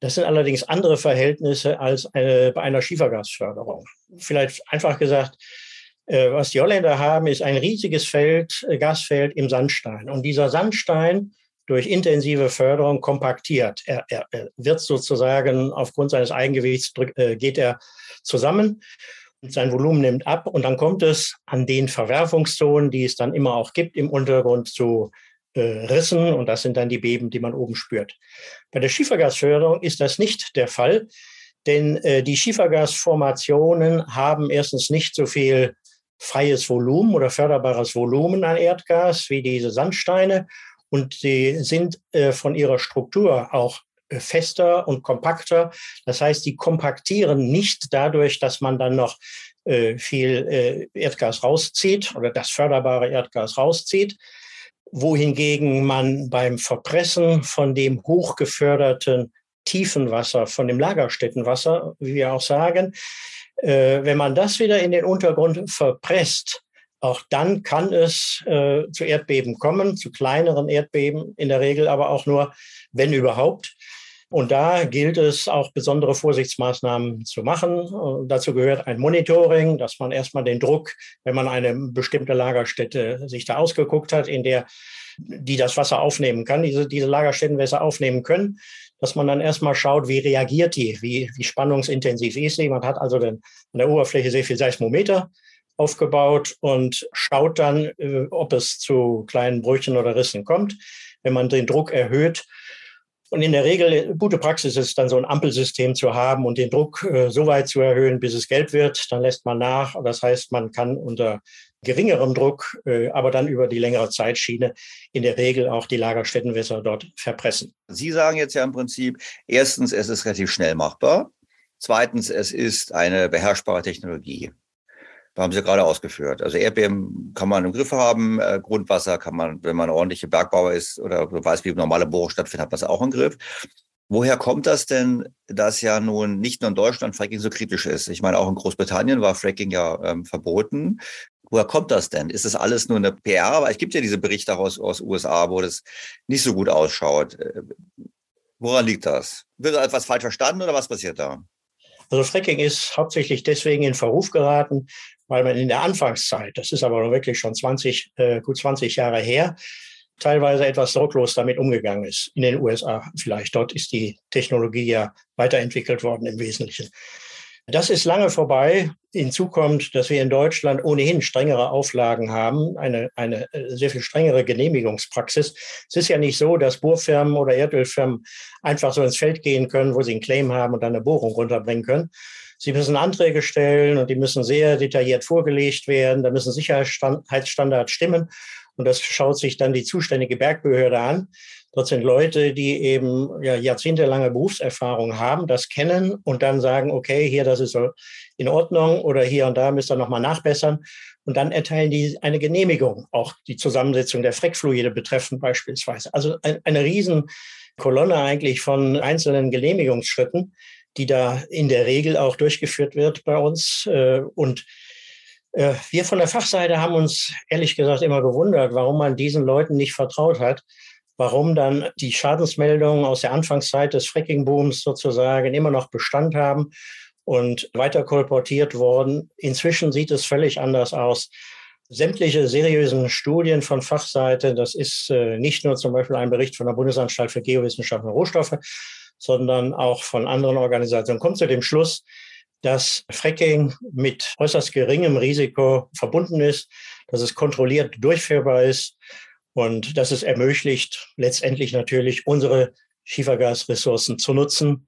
Speaker 6: Das sind allerdings andere Verhältnisse als eine, bei einer Schiefergasförderung. Vielleicht einfach gesagt, äh, was die Holländer haben, ist ein riesiges Feld, äh, Gasfeld im Sandstein. Und dieser Sandstein durch intensive Förderung kompaktiert. Er, er, er wird sozusagen aufgrund seines Eigengewichts äh, geht er zusammen sein Volumen nimmt ab und dann kommt es an den Verwerfungszonen, die es dann immer auch gibt im Untergrund zu äh, Rissen und das sind dann die Beben, die man oben spürt. Bei der Schiefergasförderung ist das nicht der Fall, denn äh, die Schiefergasformationen haben erstens nicht so viel freies Volumen oder förderbares Volumen an Erdgas wie diese Sandsteine und sie sind äh, von ihrer Struktur auch äh, fester und kompakter. Das heißt, die kompaktieren nicht dadurch, dass man dann noch äh, viel äh, Erdgas rauszieht oder das förderbare Erdgas rauszieht, wohingegen man beim Verpressen von dem hochgeförderten Tiefenwasser, von dem Lagerstättenwasser, wie wir auch sagen, äh, wenn man das wieder in den Untergrund verpresst, auch dann kann es äh, zu Erdbeben kommen, zu kleineren Erdbeben, in der Regel aber auch nur, wenn überhaupt. Und da gilt es auch besondere Vorsichtsmaßnahmen zu machen. Und dazu gehört ein Monitoring, dass man erstmal den Druck, wenn man eine bestimmte Lagerstätte sich da ausgeguckt hat, in der die das Wasser aufnehmen kann, diese, diese Lagerstättenwässer aufnehmen können, dass man dann erstmal schaut, wie reagiert die, wie, wie spannungsintensiv ist sie. Man hat also den, an der Oberfläche sehr viel Seismometer aufgebaut und schaut dann, äh, ob es zu kleinen Brüchen oder Rissen kommt. Wenn man den Druck erhöht, und in der Regel, gute Praxis ist dann so ein Ampelsystem zu haben und den Druck äh, so weit zu erhöhen, bis es gelb wird. Dann lässt man nach. Das heißt, man kann unter geringerem Druck, äh, aber dann über die längere Zeitschiene in der Regel auch die Lagerstättenwässer dort verpressen.
Speaker 4: Sie sagen jetzt ja im Prinzip, erstens, es ist relativ schnell machbar. Zweitens, es ist eine beherrschbare Technologie. Da haben Sie gerade ausgeführt. Also Erdbeben kann man im Griff haben, äh, Grundwasser kann man, wenn man ordentliche Bergbauer ist oder weiß, wie normale Bohrung stattfindet, hat man es auch im Griff. Woher kommt das denn, dass ja nun nicht nur in Deutschland Fracking so kritisch ist? Ich meine, auch in Großbritannien war Fracking ja ähm, verboten. Woher kommt das denn? Ist das alles nur eine PR? Aber es gibt ja diese Berichte aus, aus USA, wo das nicht so gut ausschaut. Äh, woran liegt das? Wird etwas falsch verstanden oder was passiert da?
Speaker 6: Also Fracking ist hauptsächlich deswegen in Verruf geraten, weil man in der Anfangszeit, das ist aber wirklich schon 20, äh, gut 20 Jahre her, teilweise etwas sorglos damit umgegangen ist. In den USA vielleicht. Dort ist die Technologie ja weiterentwickelt worden im Wesentlichen. Das ist lange vorbei. Hinzu kommt, dass wir in Deutschland ohnehin strengere Auflagen haben, eine, eine äh, sehr viel strengere Genehmigungspraxis. Es ist ja nicht so, dass Bohrfirmen oder Erdölfirmen einfach so ins Feld gehen können, wo sie einen Claim haben und dann eine Bohrung runterbringen können, Sie müssen Anträge stellen und die müssen sehr detailliert vorgelegt werden. Da müssen Sicherheitsstandards stimmen. Und das schaut sich dann die zuständige Bergbehörde an. Dort sind Leute, die eben ja, jahrzehntelange Berufserfahrung haben, das kennen und dann sagen, okay, hier, das ist in Ordnung oder hier und da müsst ihr nochmal nachbessern. Und dann erteilen die eine Genehmigung, auch die Zusammensetzung der Freckfluide betreffend beispielsweise. Also eine Riesenkolonne eigentlich von einzelnen Genehmigungsschritten, die da in der Regel auch durchgeführt wird bei uns. Äh, und äh, wir von der Fachseite haben uns ehrlich gesagt immer gewundert, warum man diesen Leuten nicht vertraut hat warum dann die Schadensmeldungen aus der Anfangszeit des Fracking-Booms sozusagen immer noch Bestand haben und weiter kolportiert worden. Inzwischen sieht es völlig anders aus. Sämtliche seriösen Studien von Fachseite, das ist äh, nicht nur zum Beispiel ein Bericht von der Bundesanstalt für Geowissenschaften und Rohstoffe, sondern auch von anderen Organisationen, kommt zu dem Schluss, dass Fracking mit äußerst geringem Risiko verbunden ist, dass es kontrolliert durchführbar ist und dass es ermöglicht, letztendlich natürlich unsere Schiefergasressourcen zu nutzen,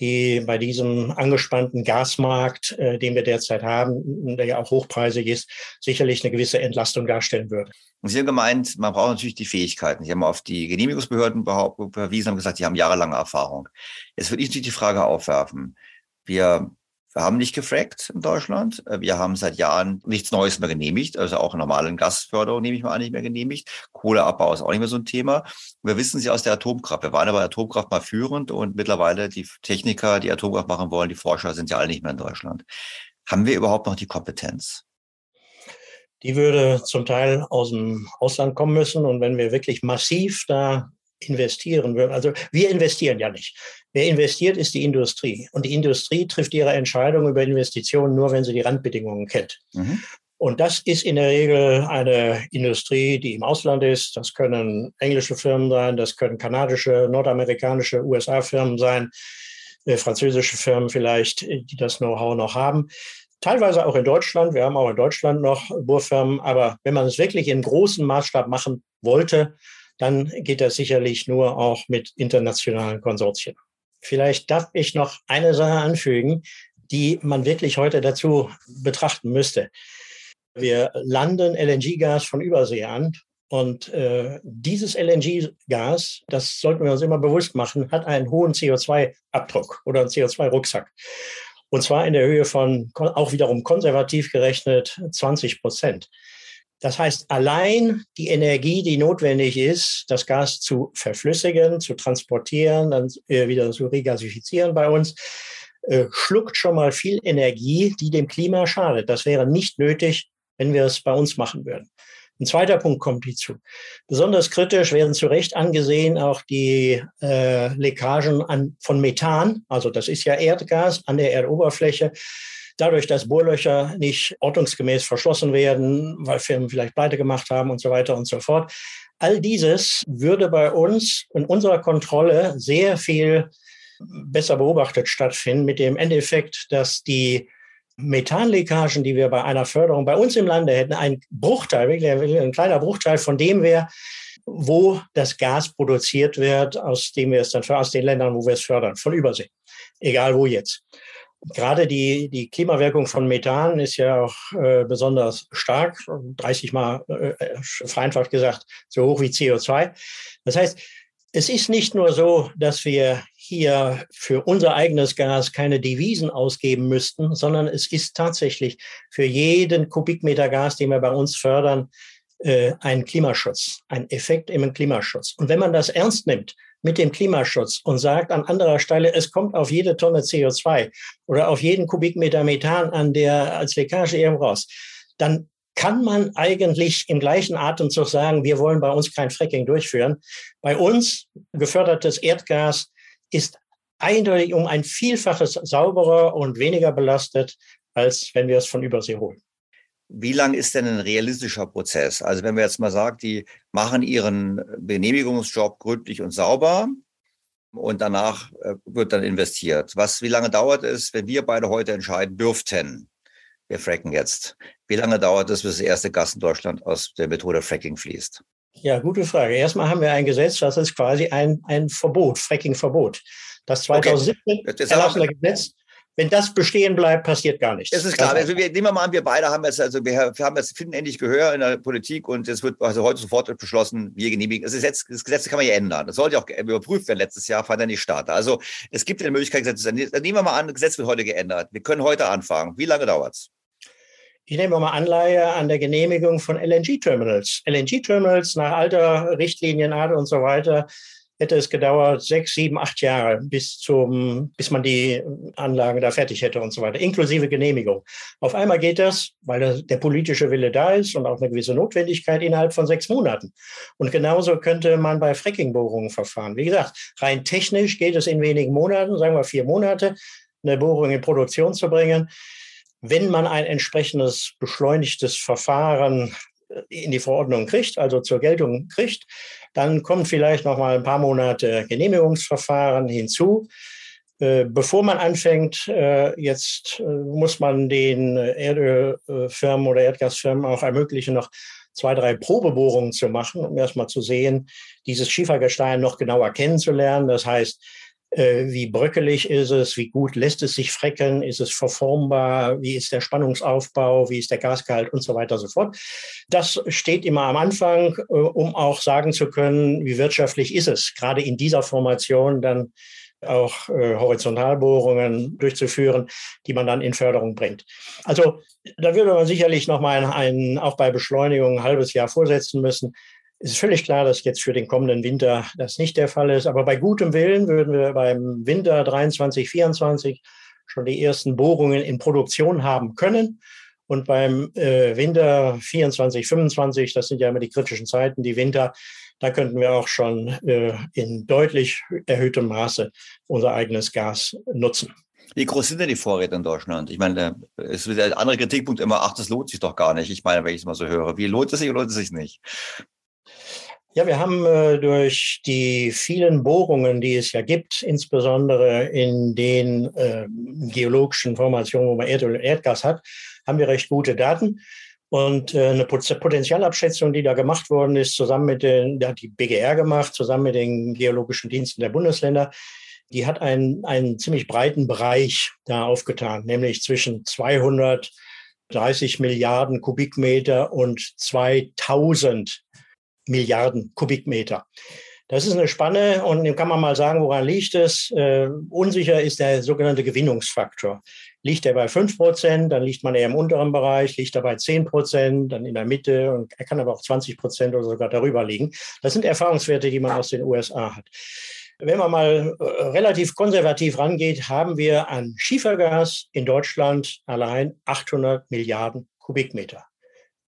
Speaker 6: die bei diesem angespannten Gasmarkt, äh, den wir derzeit haben, der ja auch hochpreisig ist, sicherlich eine gewisse Entlastung darstellen würde.
Speaker 4: Und Sie haben gemeint, man braucht natürlich die Fähigkeiten. Sie haben auf die Genehmigungsbehörden verwiesen, haben gesagt, Sie haben jahrelange Erfahrung. Jetzt würde ich natürlich die Frage aufwerfen. Wir wir haben nicht gefrackt in Deutschland. Äh, wir haben seit Jahren nichts Neues mehr genehmigt. Also auch normalen Gasförderung nehme ich mal an, nicht mehr genehmigt. Kohleabbau ist auch nicht mehr so ein Thema. Wir wissen sie aus der Atomkraft. Wir waren aber Atomkraft mal führend und mittlerweile die Techniker, die Atomkraft machen wollen, die Forscher sind ja alle nicht mehr in Deutschland. Haben wir überhaupt noch die Kompetenz?
Speaker 6: Die würde zum Teil aus dem Ausland kommen müssen. Und wenn wir wirklich massiv da investieren würden. Also wir investieren ja nicht. Wer investiert, ist die Industrie. Und die Industrie trifft ihre Entscheidung über Investitionen nur, wenn sie die Randbedingungen kennt. Mhm. Und das ist in der Regel eine Industrie, die im Ausland ist. Das können englische Firmen sein, das können kanadische, nordamerikanische, USA-Firmen sein, äh, französische Firmen vielleicht, die das Know-how noch haben. Teilweise auch in Deutschland. Wir haben auch in Deutschland noch Bohrfirmen. Aber wenn man es wirklich in großem Maßstab machen wollte, dann geht das sicherlich nur auch mit internationalen Konsortien. Vielleicht darf ich noch eine Sache anfügen, die man wirklich heute dazu betrachten müsste. Wir landen LNG-Gas von Übersee an und äh, dieses LNG-Gas, das sollten wir uns immer bewusst machen, hat einen hohen CO2-Abdruck oder einen CO2-Rucksack. Und zwar in der Höhe von, auch wiederum konservativ gerechnet, 20 Prozent. Das heißt, allein die Energie, die notwendig ist, das Gas zu verflüssigen, zu transportieren, dann äh, wieder zu regasifizieren bei uns, äh, schluckt schon mal viel Energie, die dem Klima schadet. Das wäre nicht nötig, wenn wir es bei uns machen würden. Ein zweiter Punkt kommt hinzu. Besonders kritisch werden zu Recht angesehen auch die äh, Leckagen an, von Methan. Also das ist ja Erdgas an der Erdoberfläche dadurch, dass Bohrlöcher nicht ordnungsgemäß verschlossen werden, weil Firmen vielleicht pleite gemacht haben und so weiter und so fort. All dieses würde bei uns in unserer Kontrolle sehr viel besser beobachtet stattfinden, mit dem Endeffekt, dass die Methanleckagen, die wir bei einer Förderung bei uns im Lande hätten, ein Bruchteil, wirklich ein kleiner Bruchteil von dem wäre, wo das Gas produziert wird, aus dem wir es dann aus den Ländern, wo wir es fördern, von Übersee. Egal wo jetzt. Gerade die, die Klimawirkung von Methan ist ja auch äh, besonders stark, 30 Mal äh, vereinfacht gesagt, so hoch wie CO2. Das heißt, es ist nicht nur so, dass wir hier für unser eigenes Gas keine Devisen ausgeben müssten, sondern es ist tatsächlich für jeden Kubikmeter Gas, den wir bei uns fördern, äh, ein Klimaschutz, ein Effekt im Klimaschutz. Und wenn man das ernst nimmt, mit dem Klimaschutz und sagt an anderer Stelle, es kommt auf jede Tonne CO2 oder auf jeden Kubikmeter Methan an der als Leckage eben raus, dann kann man eigentlich im gleichen Atemzug sagen, wir wollen bei uns kein Fracking durchführen. Bei uns gefördertes Erdgas ist eindeutig um ein Vielfaches sauberer und weniger belastet, als wenn wir es von Übersee holen.
Speaker 4: Wie lang ist denn ein realistischer Prozess? Also wenn wir jetzt mal sagen, die machen ihren Genehmigungsjob gründlich und sauber und danach äh, wird dann investiert. Was, wie lange dauert es, wenn wir beide heute entscheiden dürften, wir fracken jetzt? Wie lange dauert es, bis das erste Gas in Deutschland aus der Methode Fracking fließt?
Speaker 6: Ja, gute Frage. Erstmal haben wir ein Gesetz, das ist quasi ein, ein Verbot, Fracking-Verbot. Das 2017 okay. erlassene Gesetz wenn das bestehen bleibt, passiert gar nichts.
Speaker 4: Das ist klar. Also wir, nehmen wir mal an, wir beide haben jetzt, also wir, haben jetzt, finden endlich Gehör in der Politik und es wird also heute sofort beschlossen, wir genehmigen. Das, Gesetz, das Gesetz kann man ja ändern. Das sollte auch überprüft werden. Letztes Jahr fand er nicht statt. Also es gibt eine Möglichkeit, Gesetze zu ändern. Nehmen wir mal an, das Gesetz wird heute geändert. Wir können heute anfangen. Wie lange dauert's?
Speaker 6: Ich nehme mal Anleihe an der Genehmigung von LNG-Terminals. LNG-Terminals nach alter Richtlinienart und so weiter hätte es gedauert sechs, sieben, acht Jahre, bis zum, bis man die Anlagen da fertig hätte und so weiter, inklusive Genehmigung. Auf einmal geht das, weil der politische Wille da ist und auch eine gewisse Notwendigkeit innerhalb von sechs Monaten. Und genauso könnte man bei Fracking-Bohrungen verfahren. Wie gesagt, rein technisch geht es in wenigen Monaten, sagen wir vier Monate, eine Bohrung in Produktion zu bringen. Wenn man ein entsprechendes beschleunigtes Verfahren in die Verordnung kriegt, also zur Geltung kriegt, dann kommen vielleicht noch mal ein paar Monate Genehmigungsverfahren hinzu. Äh, bevor man anfängt, äh, jetzt äh, muss man den Erdölfirmen oder Erdgasfirmen auch ermöglichen, noch zwei, drei Probebohrungen zu machen, um erstmal zu sehen, dieses Schiefergestein noch genauer kennenzulernen. Das heißt, wie bröckelig ist es, wie gut lässt es sich frecken, ist es verformbar, wie ist der Spannungsaufbau, wie ist der Gasgehalt und so weiter und so fort. Das steht immer am Anfang, äh, um auch sagen zu können, wie wirtschaftlich ist es, gerade in dieser Formation dann auch äh, Horizontalbohrungen durchzuführen, die man dann in Förderung bringt. Also da würde man sicherlich noch mal ein, auch bei Beschleunigung ein halbes Jahr vorsetzen müssen. Es ist völlig klar, dass jetzt für den kommenden Winter das nicht der Fall ist. Aber bei gutem Willen würden wir beim Winter 23, 24 schon die ersten Bohrungen in Produktion haben können. Und beim äh, Winter 24, 25, das sind ja immer die kritischen Zeiten, die Winter, da könnten wir auch schon äh, in deutlich erhöhtem Maße unser eigenes Gas nutzen.
Speaker 4: Wie groß sind denn die Vorräte in Deutschland? Ich meine, es wird der andere Kritikpunkt immer, ach, das lohnt sich doch gar nicht. Ich meine, wenn ich es mal so höre, wie lohnt es sich oder lohnt es sich nicht?
Speaker 6: Ja, wir haben äh, durch die vielen Bohrungen, die es ja gibt, insbesondere in den äh, geologischen Formationen, wo man Erdöl und Erdgas hat, haben wir recht gute Daten. Und äh, eine Potenzialabschätzung, die da gemacht worden ist, zusammen mit den, da hat die BGR gemacht, zusammen mit den geologischen Diensten der Bundesländer, die hat einen, einen ziemlich breiten Bereich da aufgetan, nämlich zwischen 230 Milliarden Kubikmeter und 2000 Milliarden Kubikmeter. Das ist eine Spanne und kann man mal sagen, woran liegt es? Äh, unsicher ist der sogenannte Gewinnungsfaktor. Liegt er bei fünf Prozent, dann liegt man eher im unteren Bereich, liegt er bei zehn Prozent, dann in der Mitte und er kann aber auch 20 Prozent oder sogar darüber liegen. Das sind Erfahrungswerte, die man aus den USA hat. Wenn man mal äh, relativ konservativ rangeht, haben wir an Schiefergas in Deutschland allein 800 Milliarden Kubikmeter.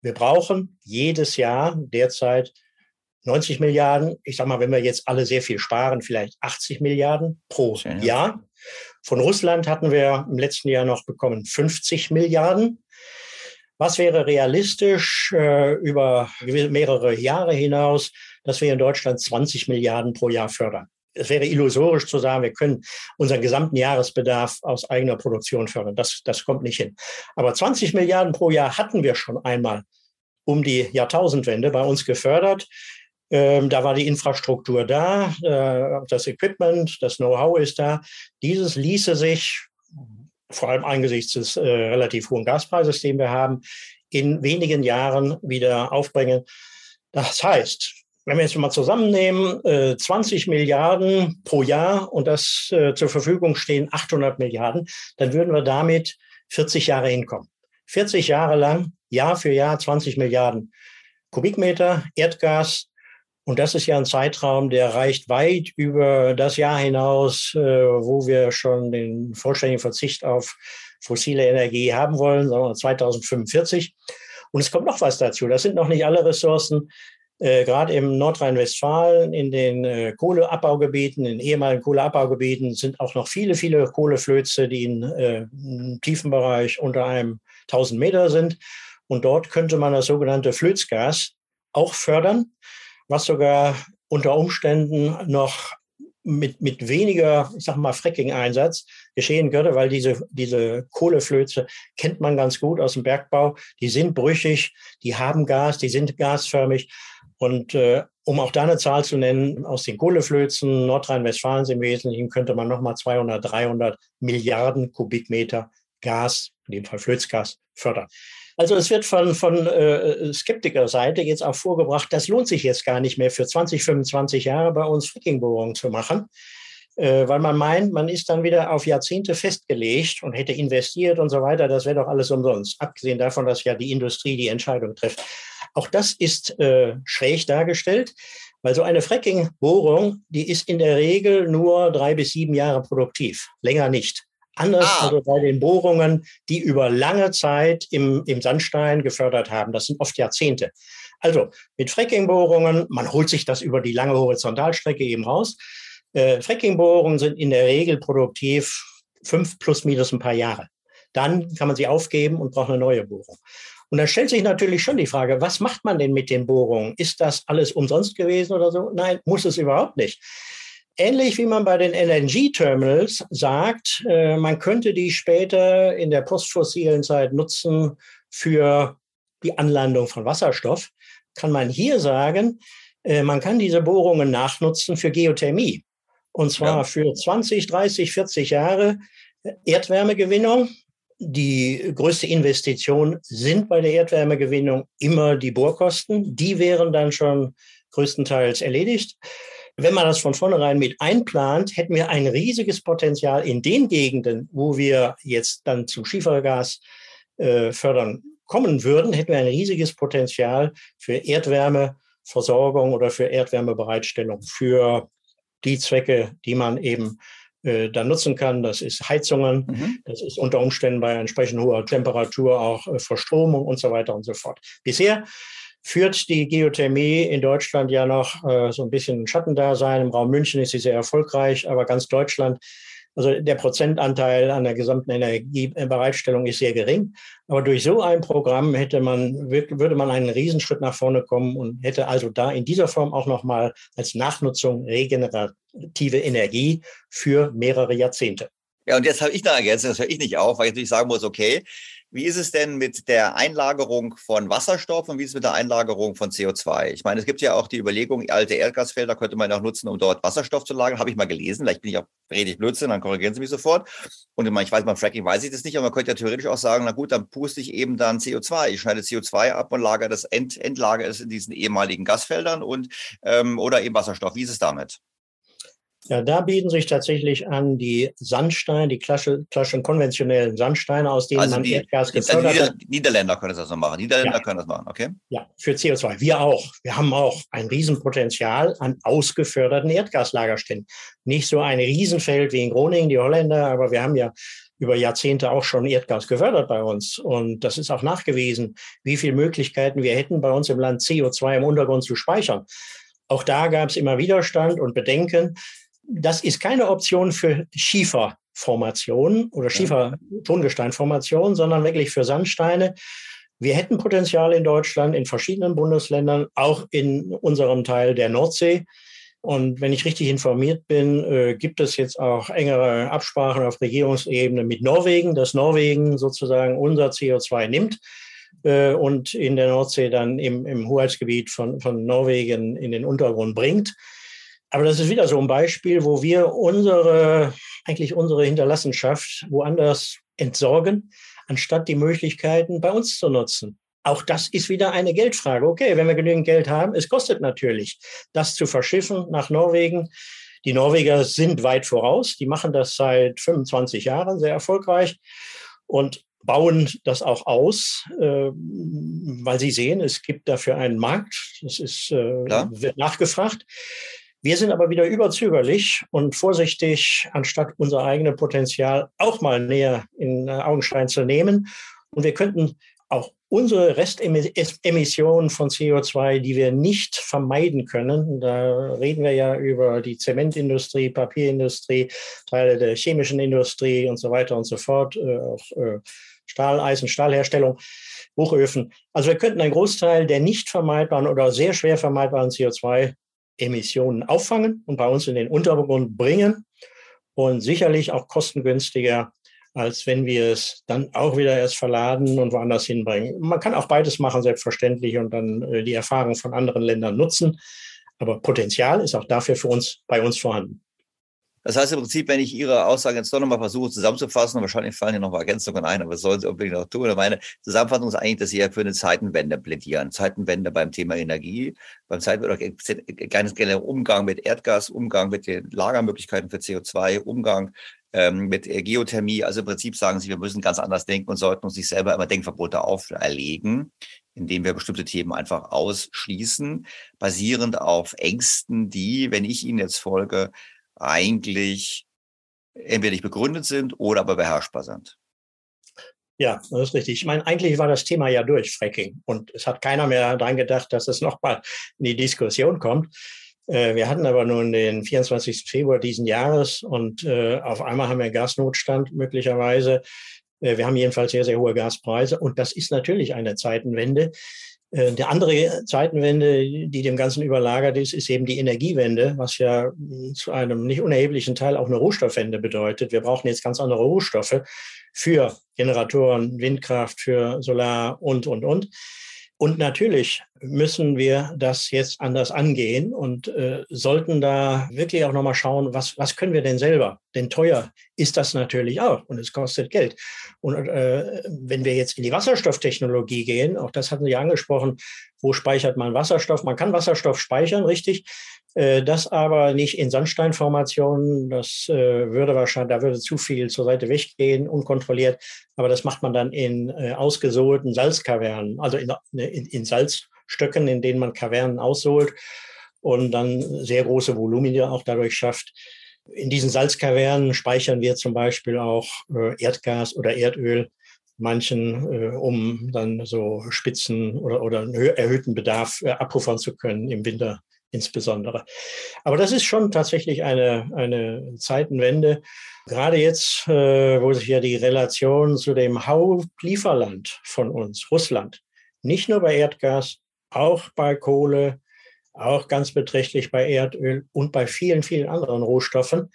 Speaker 6: Wir brauchen jedes Jahr derzeit 90 Milliarden. Ich sage mal, wenn wir jetzt alle sehr viel sparen, vielleicht 80 Milliarden pro Schön, Jahr. Von Russland hatten wir im letzten Jahr noch bekommen 50 Milliarden. Was wäre realistisch äh, über mehrere Jahre hinaus, dass wir in Deutschland 20 Milliarden pro Jahr fördern? Es wäre illusorisch zu sagen, wir können unseren gesamten Jahresbedarf aus eigener Produktion fördern. Das, das kommt nicht hin. Aber 20 Milliarden pro Jahr hatten wir schon einmal um die Jahrtausendwende bei uns gefördert. Ähm, da war die Infrastruktur da, äh, das Equipment, das Know-how ist da. Dieses ließe sich, vor allem angesichts des äh, relativ hohen Gaspreises, den wir haben, in wenigen Jahren wieder aufbringen. Das heißt, wenn wir jetzt mal zusammennehmen, äh, 20 Milliarden pro Jahr und das äh, zur Verfügung stehen 800 Milliarden, dann würden wir damit 40 Jahre hinkommen. 40 Jahre lang, Jahr für Jahr 20 Milliarden Kubikmeter Erdgas und das ist ja ein Zeitraum, der reicht weit über das Jahr hinaus, äh, wo wir schon den vollständigen Verzicht auf fossile Energie haben wollen, wir 2045. Und es kommt noch was dazu. Das sind noch nicht alle Ressourcen. Äh, gerade im Nordrhein-Westfalen, in den äh, Kohleabbaugebieten, in ehemaligen Kohleabbaugebieten sind auch noch viele, viele Kohleflöze, die in, äh, im tiefen Bereich unter einem 1000 Meter sind. Und dort könnte man das sogenannte Flözgas auch fördern was sogar unter Umständen noch mit, mit weniger, ich sag mal, Fracking-Einsatz geschehen könnte, weil diese, diese Kohleflöze kennt man ganz gut aus dem Bergbau. Die sind brüchig, die haben Gas, die sind gasförmig. Und äh, um auch da eine Zahl zu nennen, aus den Kohleflözen Nordrhein-Westfalens im Wesentlichen könnte man nochmal 200, 300 Milliarden Kubikmeter Gas, in dem Fall Flözgas, fördern. Also es wird von, von äh, Skeptikerseite jetzt auch vorgebracht, das lohnt sich jetzt gar nicht mehr für 20, 25 Jahre bei uns Frackingbohrungen zu machen, äh, weil man meint, man ist dann wieder auf Jahrzehnte festgelegt und hätte investiert und so weiter. Das wäre doch alles umsonst, abgesehen davon, dass ja die Industrie die Entscheidung trifft. Auch das ist äh, schräg dargestellt, weil so eine Fracking-Bohrung, die ist in der Regel nur drei bis sieben Jahre produktiv, länger nicht. Anders ah. also bei den Bohrungen, die über lange Zeit im, im Sandstein gefördert haben. Das sind oft Jahrzehnte. Also mit Fracking-Bohrungen, man holt sich das über die lange Horizontalstrecke eben raus. Äh, Fracking-Bohrungen sind in der Regel produktiv fünf plus minus ein paar Jahre. Dann kann man sie aufgeben und braucht eine neue Bohrung. Und da stellt sich natürlich schon die Frage, was macht man denn mit den Bohrungen? Ist das alles umsonst gewesen oder so? Nein, muss es überhaupt nicht. Ähnlich wie man bei den LNG-Terminals sagt, äh, man könnte die später in der postfossilen Zeit nutzen für die Anlandung von Wasserstoff, kann man hier sagen, äh, man kann diese Bohrungen nachnutzen für Geothermie. Und zwar ja. für 20, 30, 40 Jahre Erdwärmegewinnung die größte Investition sind bei der Erdwärmegewinnung immer die Bohrkosten. Die wären dann schon größtenteils erledigt. Wenn man das von vornherein mit einplant, hätten wir ein riesiges Potenzial in den Gegenden, wo wir jetzt dann zum Schiefergas äh, fördern kommen würden, hätten wir ein riesiges Potenzial für Erdwärmeversorgung oder für Erdwärmebereitstellung, für die Zwecke, die man eben äh, dann nutzen kann. Das ist Heizungen, mhm. das ist unter Umständen bei entsprechend hoher Temperatur auch äh, Verstromung und so weiter und so fort. Bisher führt die Geothermie in Deutschland ja noch äh, so ein bisschen ein Schattendasein. Im Raum München ist sie sehr erfolgreich, aber ganz Deutschland also der Prozentanteil an der gesamten Energiebereitstellung ist sehr gering. Aber durch so ein Programm hätte man, würde man einen Riesenschritt nach vorne kommen und hätte also da in dieser Form auch nochmal als Nachnutzung regenerative Energie für mehrere Jahrzehnte.
Speaker 4: Ja, und jetzt habe ich da ergänzt, das höre ich nicht auf, weil ich natürlich sagen muss, okay, wie ist es denn mit der Einlagerung von Wasserstoff und wie ist es mit der Einlagerung von CO2? Ich meine, es gibt ja auch die Überlegung, alte Erdgasfelder könnte man auch nutzen, um dort Wasserstoff zu lagern. Habe ich mal gelesen. Vielleicht bin ich auch redig Blödsinn, dann korrigieren Sie mich sofort. Und ich, meine, ich weiß, beim Fracking weiß ich das nicht, aber man könnte ja theoretisch auch sagen, na gut, dann puste ich eben dann CO2. Ich schneide CO2 ab und lagere das, ent, entlagere es in diesen ehemaligen Gasfeldern und ähm, oder eben Wasserstoff. Wie ist es damit?
Speaker 6: Ja, da bieten sich tatsächlich an die Sandsteine, die klassischen konventionellen Sandsteine, aus denen also man
Speaker 4: die,
Speaker 6: Erdgas
Speaker 4: gefördert hat. Niederländer können das so machen. Niederländer ja. können das machen, okay?
Speaker 6: Ja, für CO2. Wir auch. Wir haben auch ein Riesenpotenzial an ausgeförderten Erdgaslagerstellen. Nicht so ein Riesenfeld wie in Groningen, die Holländer, aber wir haben ja über Jahrzehnte auch schon Erdgas gefördert bei uns. Und das ist auch nachgewiesen, wie viele Möglichkeiten wir hätten, bei uns im Land CO2 im Untergrund zu speichern. Auch da gab es immer Widerstand und Bedenken das ist keine Option für Schieferformationen oder Schiefer-Tongesteinformationen, sondern wirklich für Sandsteine. Wir hätten Potenzial in Deutschland, in verschiedenen Bundesländern, auch in unserem Teil der Nordsee. Und wenn ich richtig informiert bin, äh, gibt es jetzt auch engere Absprachen auf Regierungsebene mit Norwegen, dass Norwegen sozusagen unser CO2 nimmt äh, und in der Nordsee dann im, im Hoheitsgebiet von, von Norwegen in den Untergrund bringt. Aber das ist wieder so ein Beispiel, wo wir unsere, eigentlich unsere Hinterlassenschaft woanders entsorgen, anstatt die Möglichkeiten bei uns zu nutzen. Auch das ist wieder eine Geldfrage. Okay, wenn wir genügend Geld haben, es kostet natürlich, das zu verschiffen nach Norwegen. Die Norweger sind weit voraus. Die machen das seit 25 Jahren sehr erfolgreich und bauen das auch aus, äh, weil sie sehen, es gibt dafür einen Markt. Das ist, äh, wird nachgefragt. Wir sind aber wieder überzögerlich und vorsichtig, anstatt unser eigenes Potenzial auch mal näher in äh, Augenschein zu nehmen. Und wir könnten auch unsere Restemissionen von CO2, die wir nicht vermeiden können, da reden wir ja über die Zementindustrie, Papierindustrie, Teile der chemischen Industrie und so weiter und so fort, äh, auch äh, Stahl, Eisen, Stahlherstellung, Hochöfen. Also wir könnten einen Großteil der nicht vermeidbaren oder sehr schwer vermeidbaren CO2 Emissionen auffangen und bei uns in den Untergrund bringen und sicherlich auch kostengünstiger als wenn wir es dann auch wieder erst verladen und woanders hinbringen. Man kann auch beides machen, selbstverständlich, und dann äh, die Erfahrung von anderen Ländern nutzen. Aber Potenzial ist auch dafür für uns bei uns vorhanden.
Speaker 4: Das heißt im Prinzip, wenn ich Ihre Aussagen jetzt doch nochmal versuche zusammenzufassen, und wahrscheinlich fallen hier nochmal Ergänzungen ein, aber das sollen Sie unbedingt noch tun. Meine Zusammenfassung ist eigentlich, dass Sie ja für eine Zeitenwende plädieren. Zeitenwende beim Thema Energie, beim Zeitenwende, kleines genereller Umgang mit Erdgas, Umgang mit den Lagermöglichkeiten für CO2, Umgang ähm, mit Geothermie. Also im Prinzip sagen Sie, wir müssen ganz anders denken und sollten uns nicht selber immer Denkverbote auferlegen, indem wir bestimmte Themen einfach ausschließen, basierend auf Ängsten, die, wenn ich Ihnen jetzt folge, eigentlich entweder nicht begründet sind oder aber beherrschbar sind.
Speaker 6: Ja, das ist richtig. Ich meine, eigentlich war das Thema ja durch, Fracking. Und es hat keiner mehr daran gedacht, dass es nochmal in die Diskussion kommt. Äh, wir hatten aber nun den 24. Februar diesen Jahres und äh, auf einmal haben wir Gasnotstand möglicherweise. Äh, wir haben jedenfalls sehr, sehr hohe Gaspreise und das ist natürlich eine Zeitenwende. Äh, die andere Zeitenwende, die dem Ganzen überlagert ist, ist eben die Energiewende, was ja zu einem nicht unerheblichen Teil auch eine Rohstoffwende bedeutet. Wir brauchen jetzt ganz andere Rohstoffe für Generatoren, Windkraft, für Solar und, und, und. Und natürlich müssen wir das jetzt anders angehen und äh, sollten da wirklich auch nochmal schauen, was, was können wir denn selber? Denn teuer ist das natürlich auch und es kostet Geld. Und äh, wenn wir jetzt in die Wasserstofftechnologie gehen, auch das hatten Sie angesprochen, wo speichert man Wasserstoff? Man kann Wasserstoff speichern, richtig. Äh, das aber nicht in Sandsteinformationen. Das äh, würde wahrscheinlich, da würde zu viel zur Seite weggehen, unkontrolliert. Aber das macht man dann in äh, ausgesohlten Salzkavernen, also in, in, in Salzstöcken, in denen man Kavernen aussohlt und dann sehr große Volumina auch dadurch schafft. In diesen Salzkavernen speichern wir zum Beispiel auch Erdgas oder Erdöl, manchen, um dann so Spitzen oder, oder einen erhöhten Bedarf abpuffern zu können im Winter insbesondere. Aber das ist schon tatsächlich eine, eine Zeitenwende. Gerade jetzt, äh, wo sich ja die Relation zu dem Hauptlieferland von uns, Russland, nicht nur bei Erdgas, auch bei Kohle, auch ganz beträchtlich bei Erdöl und bei vielen, vielen anderen Rohstoffen,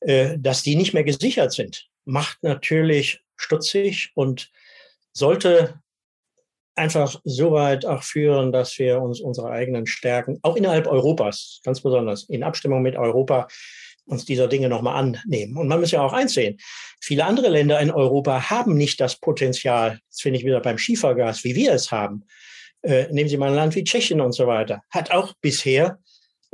Speaker 6: äh, dass die nicht mehr gesichert sind, macht natürlich stutzig und sollte einfach so weit auch führen, dass wir uns unsere eigenen Stärken, auch innerhalb Europas, ganz besonders in Abstimmung mit Europa, uns dieser Dinge nochmal annehmen. Und man muss ja auch einsehen, viele andere Länder in Europa haben nicht das Potenzial, das finde ich wieder beim Schiefergas, wie wir es haben. Äh, nehmen Sie mal ein Land wie Tschechien und so weiter, hat auch bisher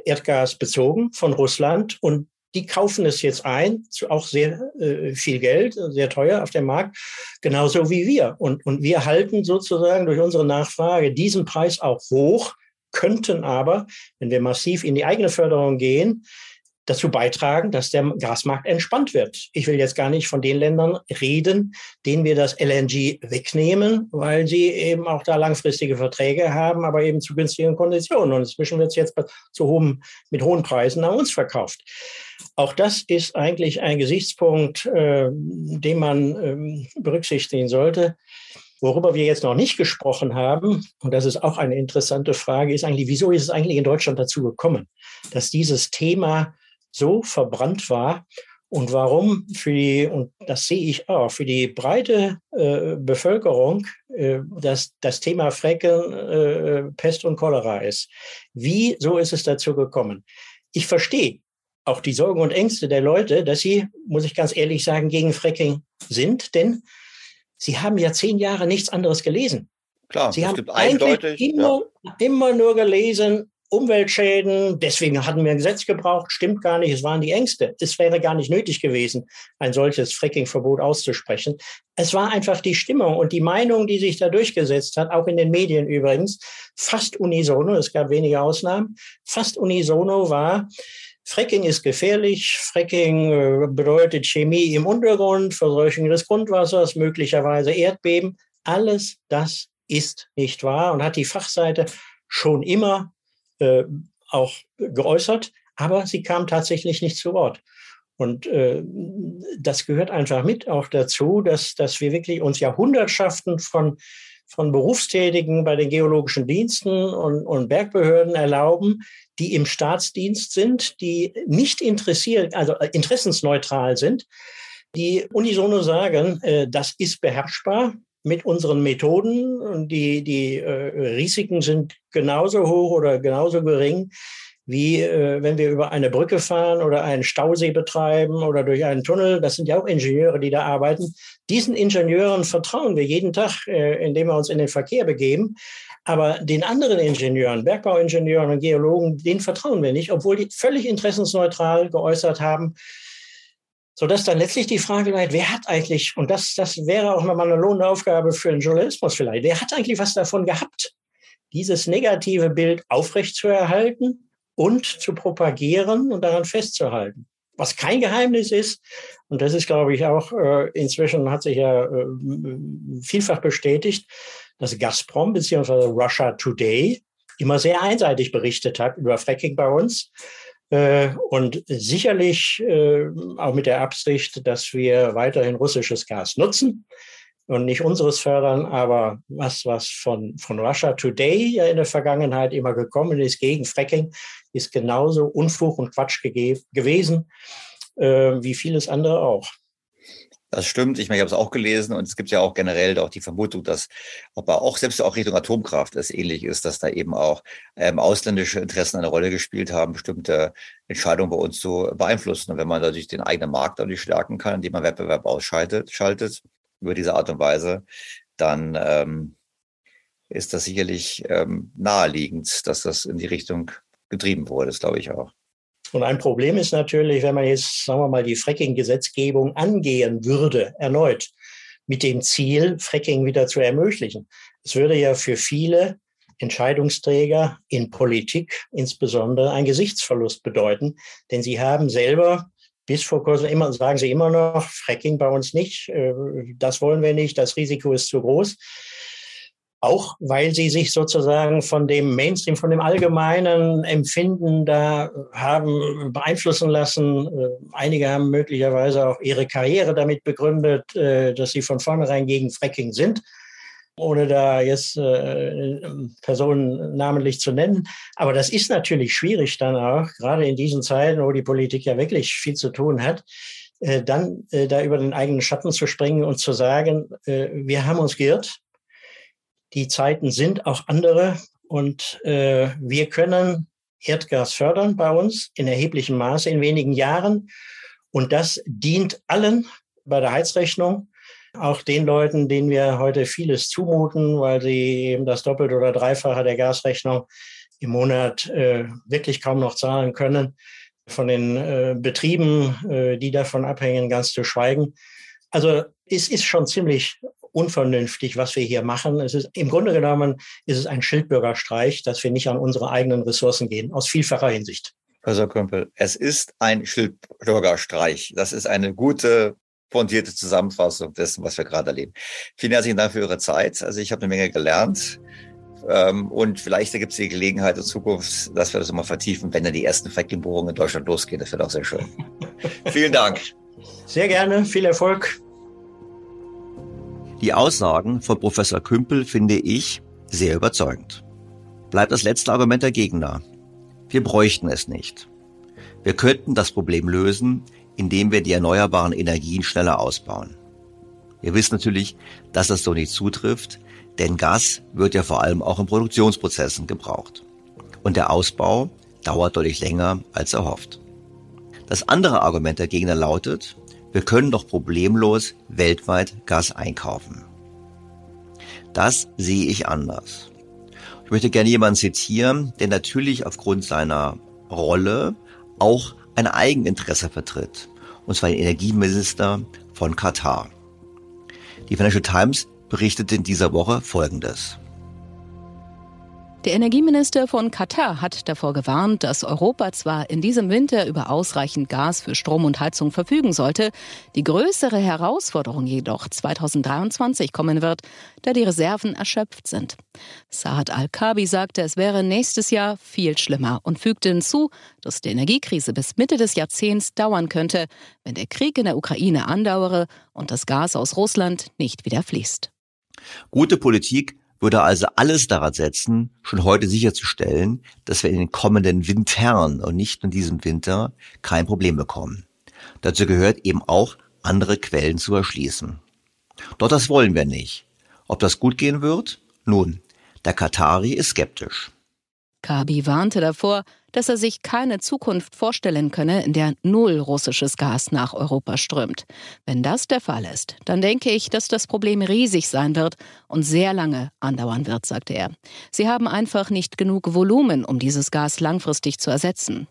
Speaker 6: Erdgas bezogen von Russland und die kaufen es jetzt ein, auch sehr äh, viel Geld, sehr teuer auf dem Markt, genauso wie wir. Und, und wir halten sozusagen durch unsere Nachfrage diesen Preis auch hoch, könnten aber, wenn wir massiv in die eigene Förderung gehen, dazu beitragen, dass der Gasmarkt entspannt wird. Ich will jetzt gar nicht von den Ländern reden, denen wir das LNG wegnehmen, weil sie eben auch da langfristige Verträge haben, aber eben zu günstigen Konditionen. Und inzwischen wird es jetzt zu hohen, mit hohen Preisen an uns verkauft. Auch das ist eigentlich ein Gesichtspunkt, äh, den man ähm, berücksichtigen sollte. Worüber wir jetzt noch nicht gesprochen haben, und das ist auch eine interessante Frage, ist eigentlich, wieso ist es eigentlich in Deutschland dazu gekommen, dass dieses Thema so verbrannt war und warum für die, und das sehe ich auch, für die breite äh, Bevölkerung äh, das, das Thema Frecken äh, Pest und Cholera ist. Wie so ist es dazu gekommen? Ich verstehe auch die Sorgen und Ängste der Leute, dass sie, muss ich ganz ehrlich sagen, gegen Fracking sind, denn sie haben ja zehn Jahre nichts anderes gelesen.
Speaker 4: Klar,
Speaker 6: sie haben eigentlich immer, ja. immer nur gelesen, Umweltschäden, deswegen hatten wir ein Gesetz gebraucht, stimmt gar nicht, es waren die Ängste. Es wäre gar nicht nötig gewesen, ein solches Fracking-Verbot auszusprechen. Es war einfach die Stimmung und die Meinung, die sich da durchgesetzt hat, auch in den Medien übrigens, fast unisono, es gab wenige Ausnahmen, fast unisono war, Fracking ist gefährlich. Fracking äh, bedeutet Chemie im Untergrund, Verseuchung des Grundwassers, möglicherweise Erdbeben. Alles das ist nicht wahr und hat die Fachseite schon immer äh, auch geäußert, aber sie kam tatsächlich nicht zu Wort. Und äh, das gehört einfach mit auch dazu, dass, dass wir wirklich uns Jahrhundertschaften von, von Berufstätigen bei den geologischen Diensten und, und Bergbehörden erlauben, die im Staatsdienst sind, die nicht interessiert, also interessensneutral sind, die unisono sagen, äh, das ist beherrschbar mit unseren Methoden. Die, die äh, Risiken sind genauso hoch oder genauso gering, wie äh, wenn wir über eine Brücke fahren oder einen Stausee betreiben oder durch einen Tunnel. Das sind ja auch Ingenieure, die da arbeiten. Diesen Ingenieuren vertrauen wir jeden Tag, äh, indem wir uns in den Verkehr begeben. Aber den anderen Ingenieuren, Bergbauingenieuren und Geologen, denen vertrauen wir nicht, obwohl die völlig interessensneutral geäußert haben, sodass dann letztlich die Frage bleibt, wer hat eigentlich, und das, das wäre auch nochmal eine lohnende Aufgabe für den Journalismus vielleicht, wer hat eigentlich was davon gehabt, dieses negative Bild aufrechtzuerhalten und zu propagieren und daran festzuhalten. Was kein Geheimnis ist, und das ist, glaube ich, auch äh, inzwischen hat sich ja äh, vielfach bestätigt, dass Gazprom bzw. Russia Today immer sehr einseitig berichtet hat über Fracking bei uns. Äh, und sicherlich äh, auch mit der Absicht, dass wir weiterhin russisches Gas nutzen und nicht unseres fördern, aber was, was von, von Russia Today ja in der Vergangenheit immer gekommen ist gegen Fracking, ist genauso Unfug und Quatsch gewesen, äh, wie vieles andere auch.
Speaker 4: Das stimmt. Ich meine, ich habe es auch gelesen und es gibt ja auch generell auch die Vermutung, dass aber auch selbst auch Richtung Atomkraft es ähnlich ist, dass da eben auch ähm, ausländische Interessen eine Rolle gespielt haben, bestimmte Entscheidungen bei uns zu beeinflussen. Und wenn man dadurch den eigenen Markt dadurch stärken kann, indem man Wettbewerb ausschaltet, schaltet, über diese Art und Weise, dann ähm, ist das sicherlich ähm, naheliegend, dass das in die Richtung getrieben wurde, das glaube ich auch.
Speaker 6: Und ein Problem ist natürlich, wenn man jetzt, sagen wir mal, die Fracking-Gesetzgebung angehen würde, erneut, mit dem Ziel, Fracking wieder zu ermöglichen. Es würde ja für viele Entscheidungsträger in Politik insbesondere ein Gesichtsverlust bedeuten, denn sie haben selber bis vor kurzem immer, sagen sie immer noch, Fracking bei uns nicht, äh, das wollen wir nicht, das Risiko ist zu groß. Auch weil sie sich sozusagen von dem Mainstream, von dem allgemeinen Empfinden da haben beeinflussen lassen. Äh, einige haben möglicherweise auch ihre Karriere damit begründet, äh, dass sie von vornherein gegen Fracking sind ohne da jetzt äh, Personen namentlich zu nennen. Aber das ist natürlich schwierig dann auch, gerade in diesen Zeiten, wo die Politik ja wirklich viel zu tun hat, äh, dann äh, da über den eigenen Schatten zu springen und zu sagen, äh, wir haben uns geirrt. Die Zeiten sind auch andere und äh, wir können Erdgas fördern bei uns in erheblichem Maße in wenigen Jahren. Und das dient allen bei der Heizrechnung auch den Leuten, denen wir heute vieles zumuten, weil sie eben das Doppelte oder Dreifache der Gasrechnung im Monat äh, wirklich kaum noch zahlen können, von den äh, Betrieben, äh, die davon abhängen, ganz zu schweigen. Also es ist schon ziemlich unvernünftig, was wir hier machen. Es ist im Grunde genommen ist es ein Schildbürgerstreich, dass wir nicht an unsere eigenen Ressourcen gehen, aus vielfacher Hinsicht.
Speaker 4: Professor Kümpel, es ist ein Schildbürgerstreich. Das ist eine gute pointierte Zusammenfassung dessen, was wir gerade erleben. Vielen herzlichen Dank für Ihre Zeit. Also ich habe eine Menge gelernt. Ähm, und vielleicht gibt es die Gelegenheit in Zukunft, dass wir das immer vertiefen, wenn dann die ersten Fracking-Bohrungen in Deutschland losgehen. Das wird auch sehr schön. Vielen Dank.
Speaker 6: Sehr gerne. Viel Erfolg.
Speaker 4: Die Aussagen von Professor Kümpel finde ich sehr überzeugend. Bleibt das letzte Argument der Gegner. Wir bräuchten es nicht. Wir könnten das Problem lösen, indem wir die erneuerbaren Energien schneller ausbauen. Ihr wisst natürlich, dass das so nicht zutrifft, denn Gas wird ja vor allem auch in Produktionsprozessen gebraucht. Und der Ausbau dauert deutlich länger als erhofft. Das andere Argument der Gegner lautet, wir können doch problemlos weltweit Gas einkaufen. Das sehe ich anders. Ich möchte gerne jemanden zitieren, der natürlich aufgrund seiner Rolle auch ein Eigeninteresse vertritt, und zwar den Energieminister von Katar. Die Financial Times berichtete in dieser Woche Folgendes.
Speaker 3: Der Energieminister von Katar hat davor gewarnt, dass Europa zwar in diesem Winter über ausreichend Gas für Strom und Heizung verfügen sollte, die größere Herausforderung jedoch 2023 kommen wird, da die Reserven erschöpft sind. Saad Al-Kabi sagte, es wäre nächstes Jahr viel schlimmer und fügte hinzu, dass die Energiekrise bis Mitte des Jahrzehnts dauern könnte, wenn der Krieg in der Ukraine andauere und das Gas aus Russland nicht wieder fließt.
Speaker 4: Gute Politik würde also alles daran setzen, schon heute sicherzustellen, dass wir in den kommenden Wintern und nicht in diesem Winter kein Problem bekommen. Dazu gehört eben auch andere Quellen zu erschließen. Doch das wollen wir nicht. Ob das gut gehen wird? Nun, der Katari ist skeptisch.
Speaker 3: Kabi warnte davor, dass er sich keine Zukunft vorstellen könne, in der null russisches Gas nach Europa strömt. Wenn das der Fall ist, dann denke ich, dass das Problem riesig sein wird und sehr lange andauern wird, sagte er. Sie haben einfach nicht genug Volumen, um dieses Gas langfristig zu ersetzen.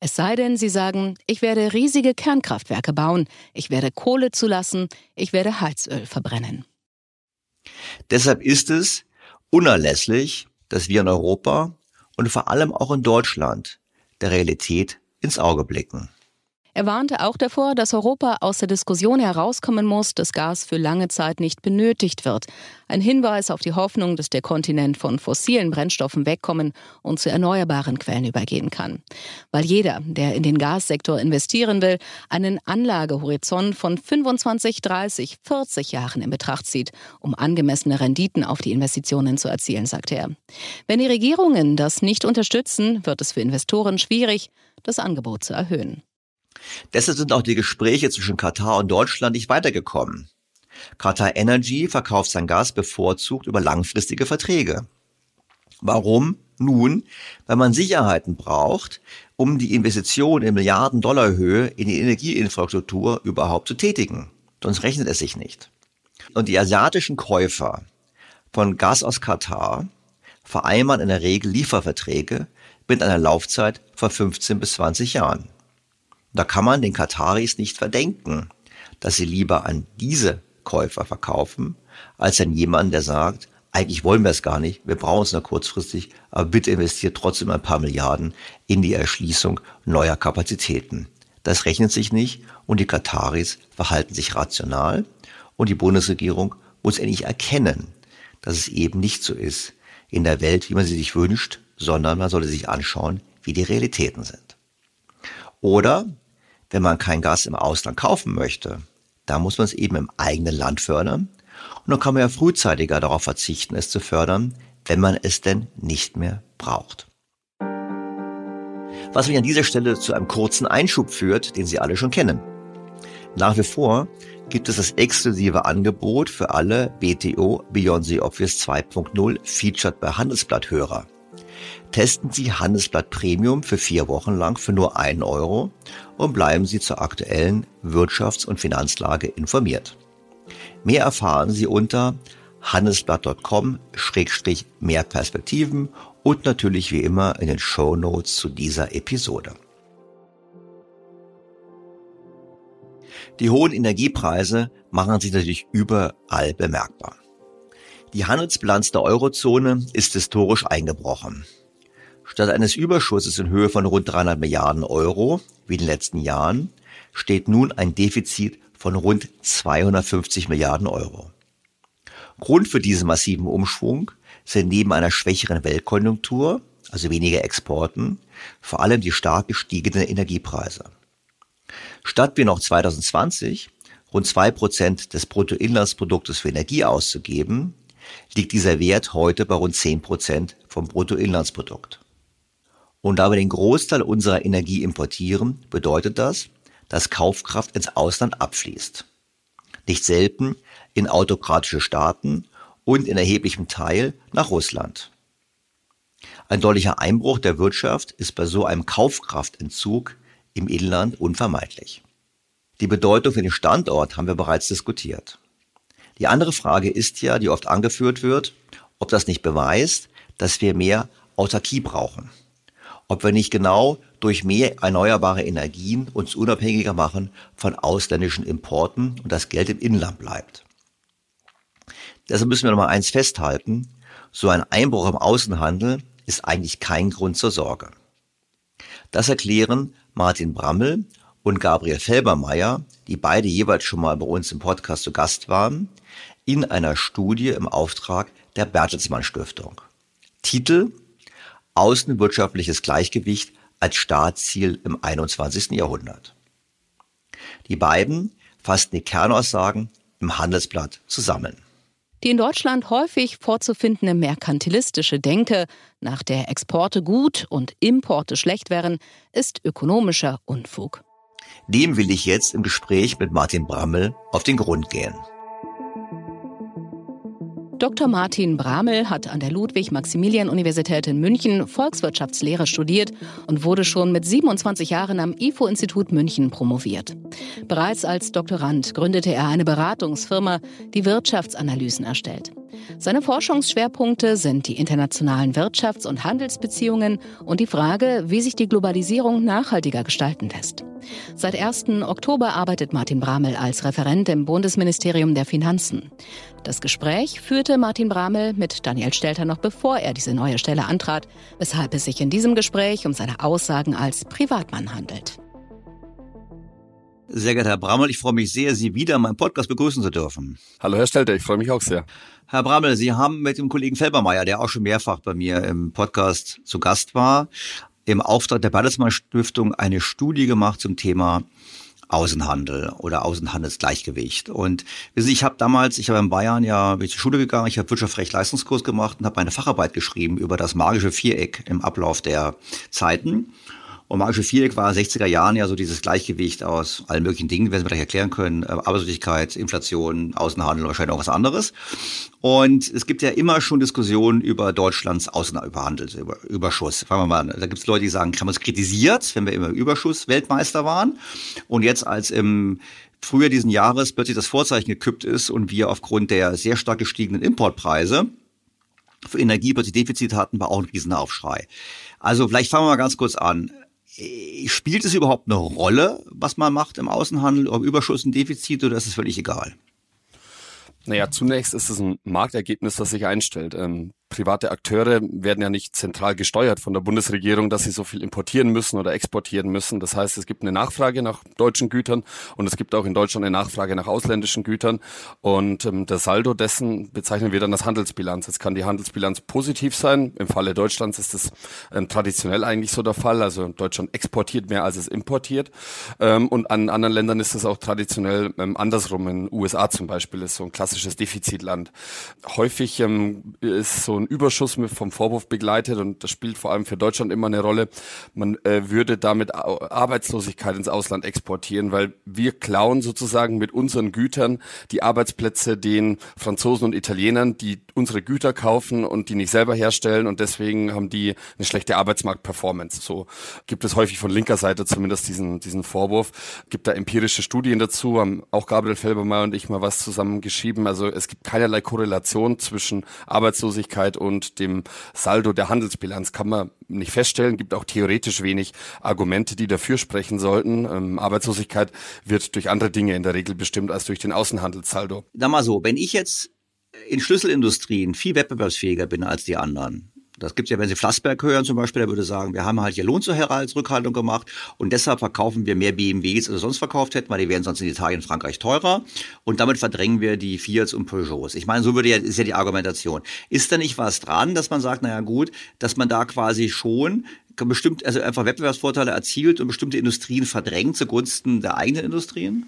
Speaker 3: Es sei denn, sie sagen, ich werde riesige Kernkraftwerke bauen, ich werde Kohle zulassen, ich werde Heizöl verbrennen.
Speaker 4: Deshalb ist es unerlässlich, dass wir in Europa und vor allem auch in Deutschland der Realität ins Auge blicken.
Speaker 3: Er warnte auch davor, dass Europa aus der Diskussion herauskommen muss, dass Gas für lange Zeit nicht benötigt wird. Ein Hinweis auf die Hoffnung, dass der Kontinent von fossilen Brennstoffen wegkommen und zu erneuerbaren Quellen übergehen kann. Weil jeder, der in den Gassektor investieren will, einen Anlagehorizont von 25, 30, 40 Jahren in Betracht zieht, um angemessene Renditen auf die Investitionen zu erzielen, sagte er. Wenn die Regierungen das nicht unterstützen, wird es für Investoren schwierig, das Angebot zu erhöhen.
Speaker 4: Deshalb sind auch die Gespräche zwischen Katar und Deutschland nicht weitergekommen. Qatar Energy verkauft sein Gas bevorzugt über langfristige Verträge. Warum? Nun, weil man Sicherheiten braucht, um die Investition in Milliarden-Dollar-Höhe in die Energieinfrastruktur überhaupt zu tätigen. Sonst rechnet es sich nicht. Und die asiatischen Käufer von Gas aus Katar vereinbaren in der Regel Lieferverträge mit einer Laufzeit von 15 bis 20 Jahren. Da kann man den Kataris nicht verdenken, dass sie lieber an diese Käufer verkaufen, als an jemanden, der sagt, eigentlich wollen wir es gar nicht, wir brauchen es nur kurzfristig, aber bitte investiert trotzdem ein paar Milliarden in die Erschließung neuer Kapazitäten. Das rechnet sich nicht und die Kataris verhalten sich rational und die Bundesregierung muss endlich erkennen, dass es eben nicht so ist in der Welt, wie man sie sich wünscht, sondern man sollte sich anschauen, wie die Realitäten sind. Oder wenn man kein Gas im Ausland kaufen möchte, da muss man es eben im eigenen Land fördern. Und dann kann man ja frühzeitiger darauf verzichten, es zu fördern, wenn man es denn nicht mehr braucht. Was mich an dieser Stelle zu einem kurzen Einschub führt, den Sie alle schon kennen. Nach wie vor gibt es das exklusive Angebot für alle BTO Beyond the Obvious 2.0 Featured bei Handelsblatt-Hörer testen Sie Handelsblatt Premium für vier Wochen lang für nur einen Euro und bleiben Sie zur aktuellen Wirtschafts- und Finanzlage informiert. Mehr erfahren Sie unter handelsblatt.com-mehr Perspektiven und natürlich wie immer in den Show Notes zu dieser Episode. Die hohen Energiepreise machen sich natürlich überall bemerkbar. Die Handelsbilanz der Eurozone ist historisch eingebrochen. Statt eines Überschusses in Höhe von rund 300 Milliarden Euro, wie in den letzten Jahren, steht nun ein Defizit von rund 250 Milliarden Euro. Grund für diesen massiven Umschwung sind neben einer schwächeren Weltkonjunktur, also weniger Exporten, vor allem die stark gestiegenen Energiepreise. Statt wie noch 2020 rund zwei Prozent des Bruttoinlandsproduktes für Energie auszugeben, liegt dieser Wert heute bei rund zehn Prozent vom Bruttoinlandsprodukt. Und da wir den Großteil unserer Energie importieren, bedeutet das, dass Kaufkraft ins Ausland abfließt. Nicht selten in autokratische Staaten und in erheblichem Teil nach Russland. Ein deutlicher Einbruch der Wirtschaft ist bei so einem Kaufkraftentzug im Inland unvermeidlich. Die Bedeutung für den Standort haben wir bereits diskutiert. Die andere Frage ist ja, die oft angeführt wird, ob das nicht beweist, dass wir mehr Autarkie brauchen ob wir nicht genau durch mehr erneuerbare Energien uns unabhängiger machen von ausländischen Importen und das Geld im Inland bleibt. Deshalb müssen wir noch mal eins festhalten. So ein Einbruch im Außenhandel ist eigentlich kein Grund zur Sorge. Das erklären Martin Brammel und Gabriel Felbermeier, die beide jeweils schon mal bei uns im Podcast zu Gast waren, in einer Studie im Auftrag der Bertelsmann Stiftung. Titel außenwirtschaftliches Gleichgewicht als Staatsziel im 21. Jahrhundert. Die beiden fassten die Kernaussagen im Handelsblatt zusammen.
Speaker 3: Die in Deutschland häufig vorzufindende merkantilistische Denke, nach der Exporte gut und Importe schlecht wären, ist ökonomischer Unfug.
Speaker 4: Dem will ich jetzt im Gespräch mit Martin Brammel auf den Grund gehen.
Speaker 3: Dr. Martin Bramel hat an der Ludwig-Maximilian-Universität in München Volkswirtschaftslehre studiert und wurde schon mit 27 Jahren am IFO-Institut München promoviert. Bereits als Doktorand gründete er eine Beratungsfirma, die Wirtschaftsanalysen erstellt. Seine Forschungsschwerpunkte sind die internationalen Wirtschafts- und Handelsbeziehungen und die Frage, wie sich die Globalisierung nachhaltiger gestalten lässt. Seit 1. Oktober arbeitet Martin Bramel als Referent im Bundesministerium der Finanzen. Das Gespräch führte Martin Bramel mit Daniel Stelter noch bevor er diese neue Stelle antrat, weshalb es sich in diesem Gespräch um seine Aussagen als Privatmann handelt.
Speaker 4: Sehr geehrter Herr Brammel, ich freue mich sehr, Sie wieder in meinem Podcast begrüßen zu dürfen.
Speaker 7: Hallo Herr Stelter, ich freue mich auch sehr.
Speaker 4: Herr Brammel, Sie haben mit dem Kollegen Felbermeier, der auch schon mehrfach bei mir im Podcast zu Gast war, im Auftrag der Bertelsmann Stiftung eine Studie gemacht zum Thema Außenhandel oder Außenhandelsgleichgewicht. Und ich habe damals, ich habe in Bayern ja bin ich zur Schule gegangen, ich habe Wirtschaftsrecht Leistungskurs gemacht und habe meine Facharbeit geschrieben über das magische Viereck im Ablauf der Zeiten. Und magische Viereck war 60er Jahren ja so dieses Gleichgewicht aus allen möglichen Dingen, werden wir gleich erklären können, äh, Arbeitslosigkeit, Inflation, Außenhandel, wahrscheinlich auch was anderes. Und es gibt ja immer schon Diskussionen über Deutschlands Außenhandelsüberschuss. Fangen wir mal an. Da gibt es Leute, die sagen, haben uns kritisiert, wenn wir immer Überschuss Weltmeister waren. Und jetzt als im Frühjahr diesen Jahres plötzlich das Vorzeichen gekippt ist und wir aufgrund der sehr stark gestiegenen Importpreise für Energie plötzlich Defizit hatten, war auch ein Riesenaufschrei. Also vielleicht fangen wir mal ganz kurz an. Äh, spielt es überhaupt eine Rolle, was man macht im Außenhandel, ob Überschuss und Defizit oder ist es völlig egal?
Speaker 7: Naja, zunächst ist es ein Marktergebnis, das sich einstellt. Ähm, private Akteure werden ja nicht zentral gesteuert von der Bundesregierung, dass sie so viel importieren müssen oder exportieren müssen. Das heißt, es gibt eine Nachfrage nach deutschen Gütern und es gibt auch in Deutschland eine Nachfrage nach ausländischen Gütern. Und ähm, der Saldo dessen bezeichnen wir dann als Handelsbilanz. Jetzt kann die Handelsbilanz positiv sein. Im Falle Deutschlands ist das ähm, traditionell eigentlich so der Fall. Also Deutschland exportiert mehr, als es importiert. Ähm, und an anderen Ländern ist es auch traditionell ähm, andersrum. In den USA zum Beispiel ist so ein klassisches Defizitland. Häufig ähm, ist so ein Überschuss mit vom Vorwurf begleitet und das spielt vor allem für Deutschland immer eine Rolle. Man äh, würde damit Arbeitslosigkeit ins Ausland exportieren, weil wir klauen sozusagen mit unseren Gütern die Arbeitsplätze den Franzosen und Italienern, die unsere Güter kaufen und die nicht selber herstellen und deswegen haben die eine schlechte Arbeitsmarktperformance. So gibt es häufig von linker Seite zumindest diesen, diesen Vorwurf. Gibt da empirische Studien dazu, haben auch Gabriel Felbermeier und ich mal was zusammen geschrieben. Also es gibt keinerlei Korrelation zwischen Arbeitslosigkeit und dem Saldo der Handelsbilanz kann man nicht feststellen. Gibt auch theoretisch wenig Argumente, die dafür sprechen sollten. Ähm, Arbeitslosigkeit wird durch andere Dinge in der Regel bestimmt als durch den Außenhandelssaldo.
Speaker 4: Sag mal so, wenn ich jetzt in Schlüsselindustrien viel wettbewerbsfähiger bin als die anderen, das gibt's ja, wenn Sie Flassberg hören zum Beispiel, der würde sagen, wir haben halt hier Lohnzuherhaltsrückhaltung gemacht und deshalb verkaufen wir mehr BMWs, als wir sonst verkauft hätten, weil die wären sonst in Italien und Frankreich teurer und damit verdrängen wir die Fiats und Peugeots. Ich meine, so würde ja, ist ja die Argumentation. Ist da nicht was dran, dass man sagt, naja gut, dass man da quasi schon bestimmt, also einfach Wettbewerbsvorteile erzielt und bestimmte Industrien verdrängt zugunsten der eigenen Industrien?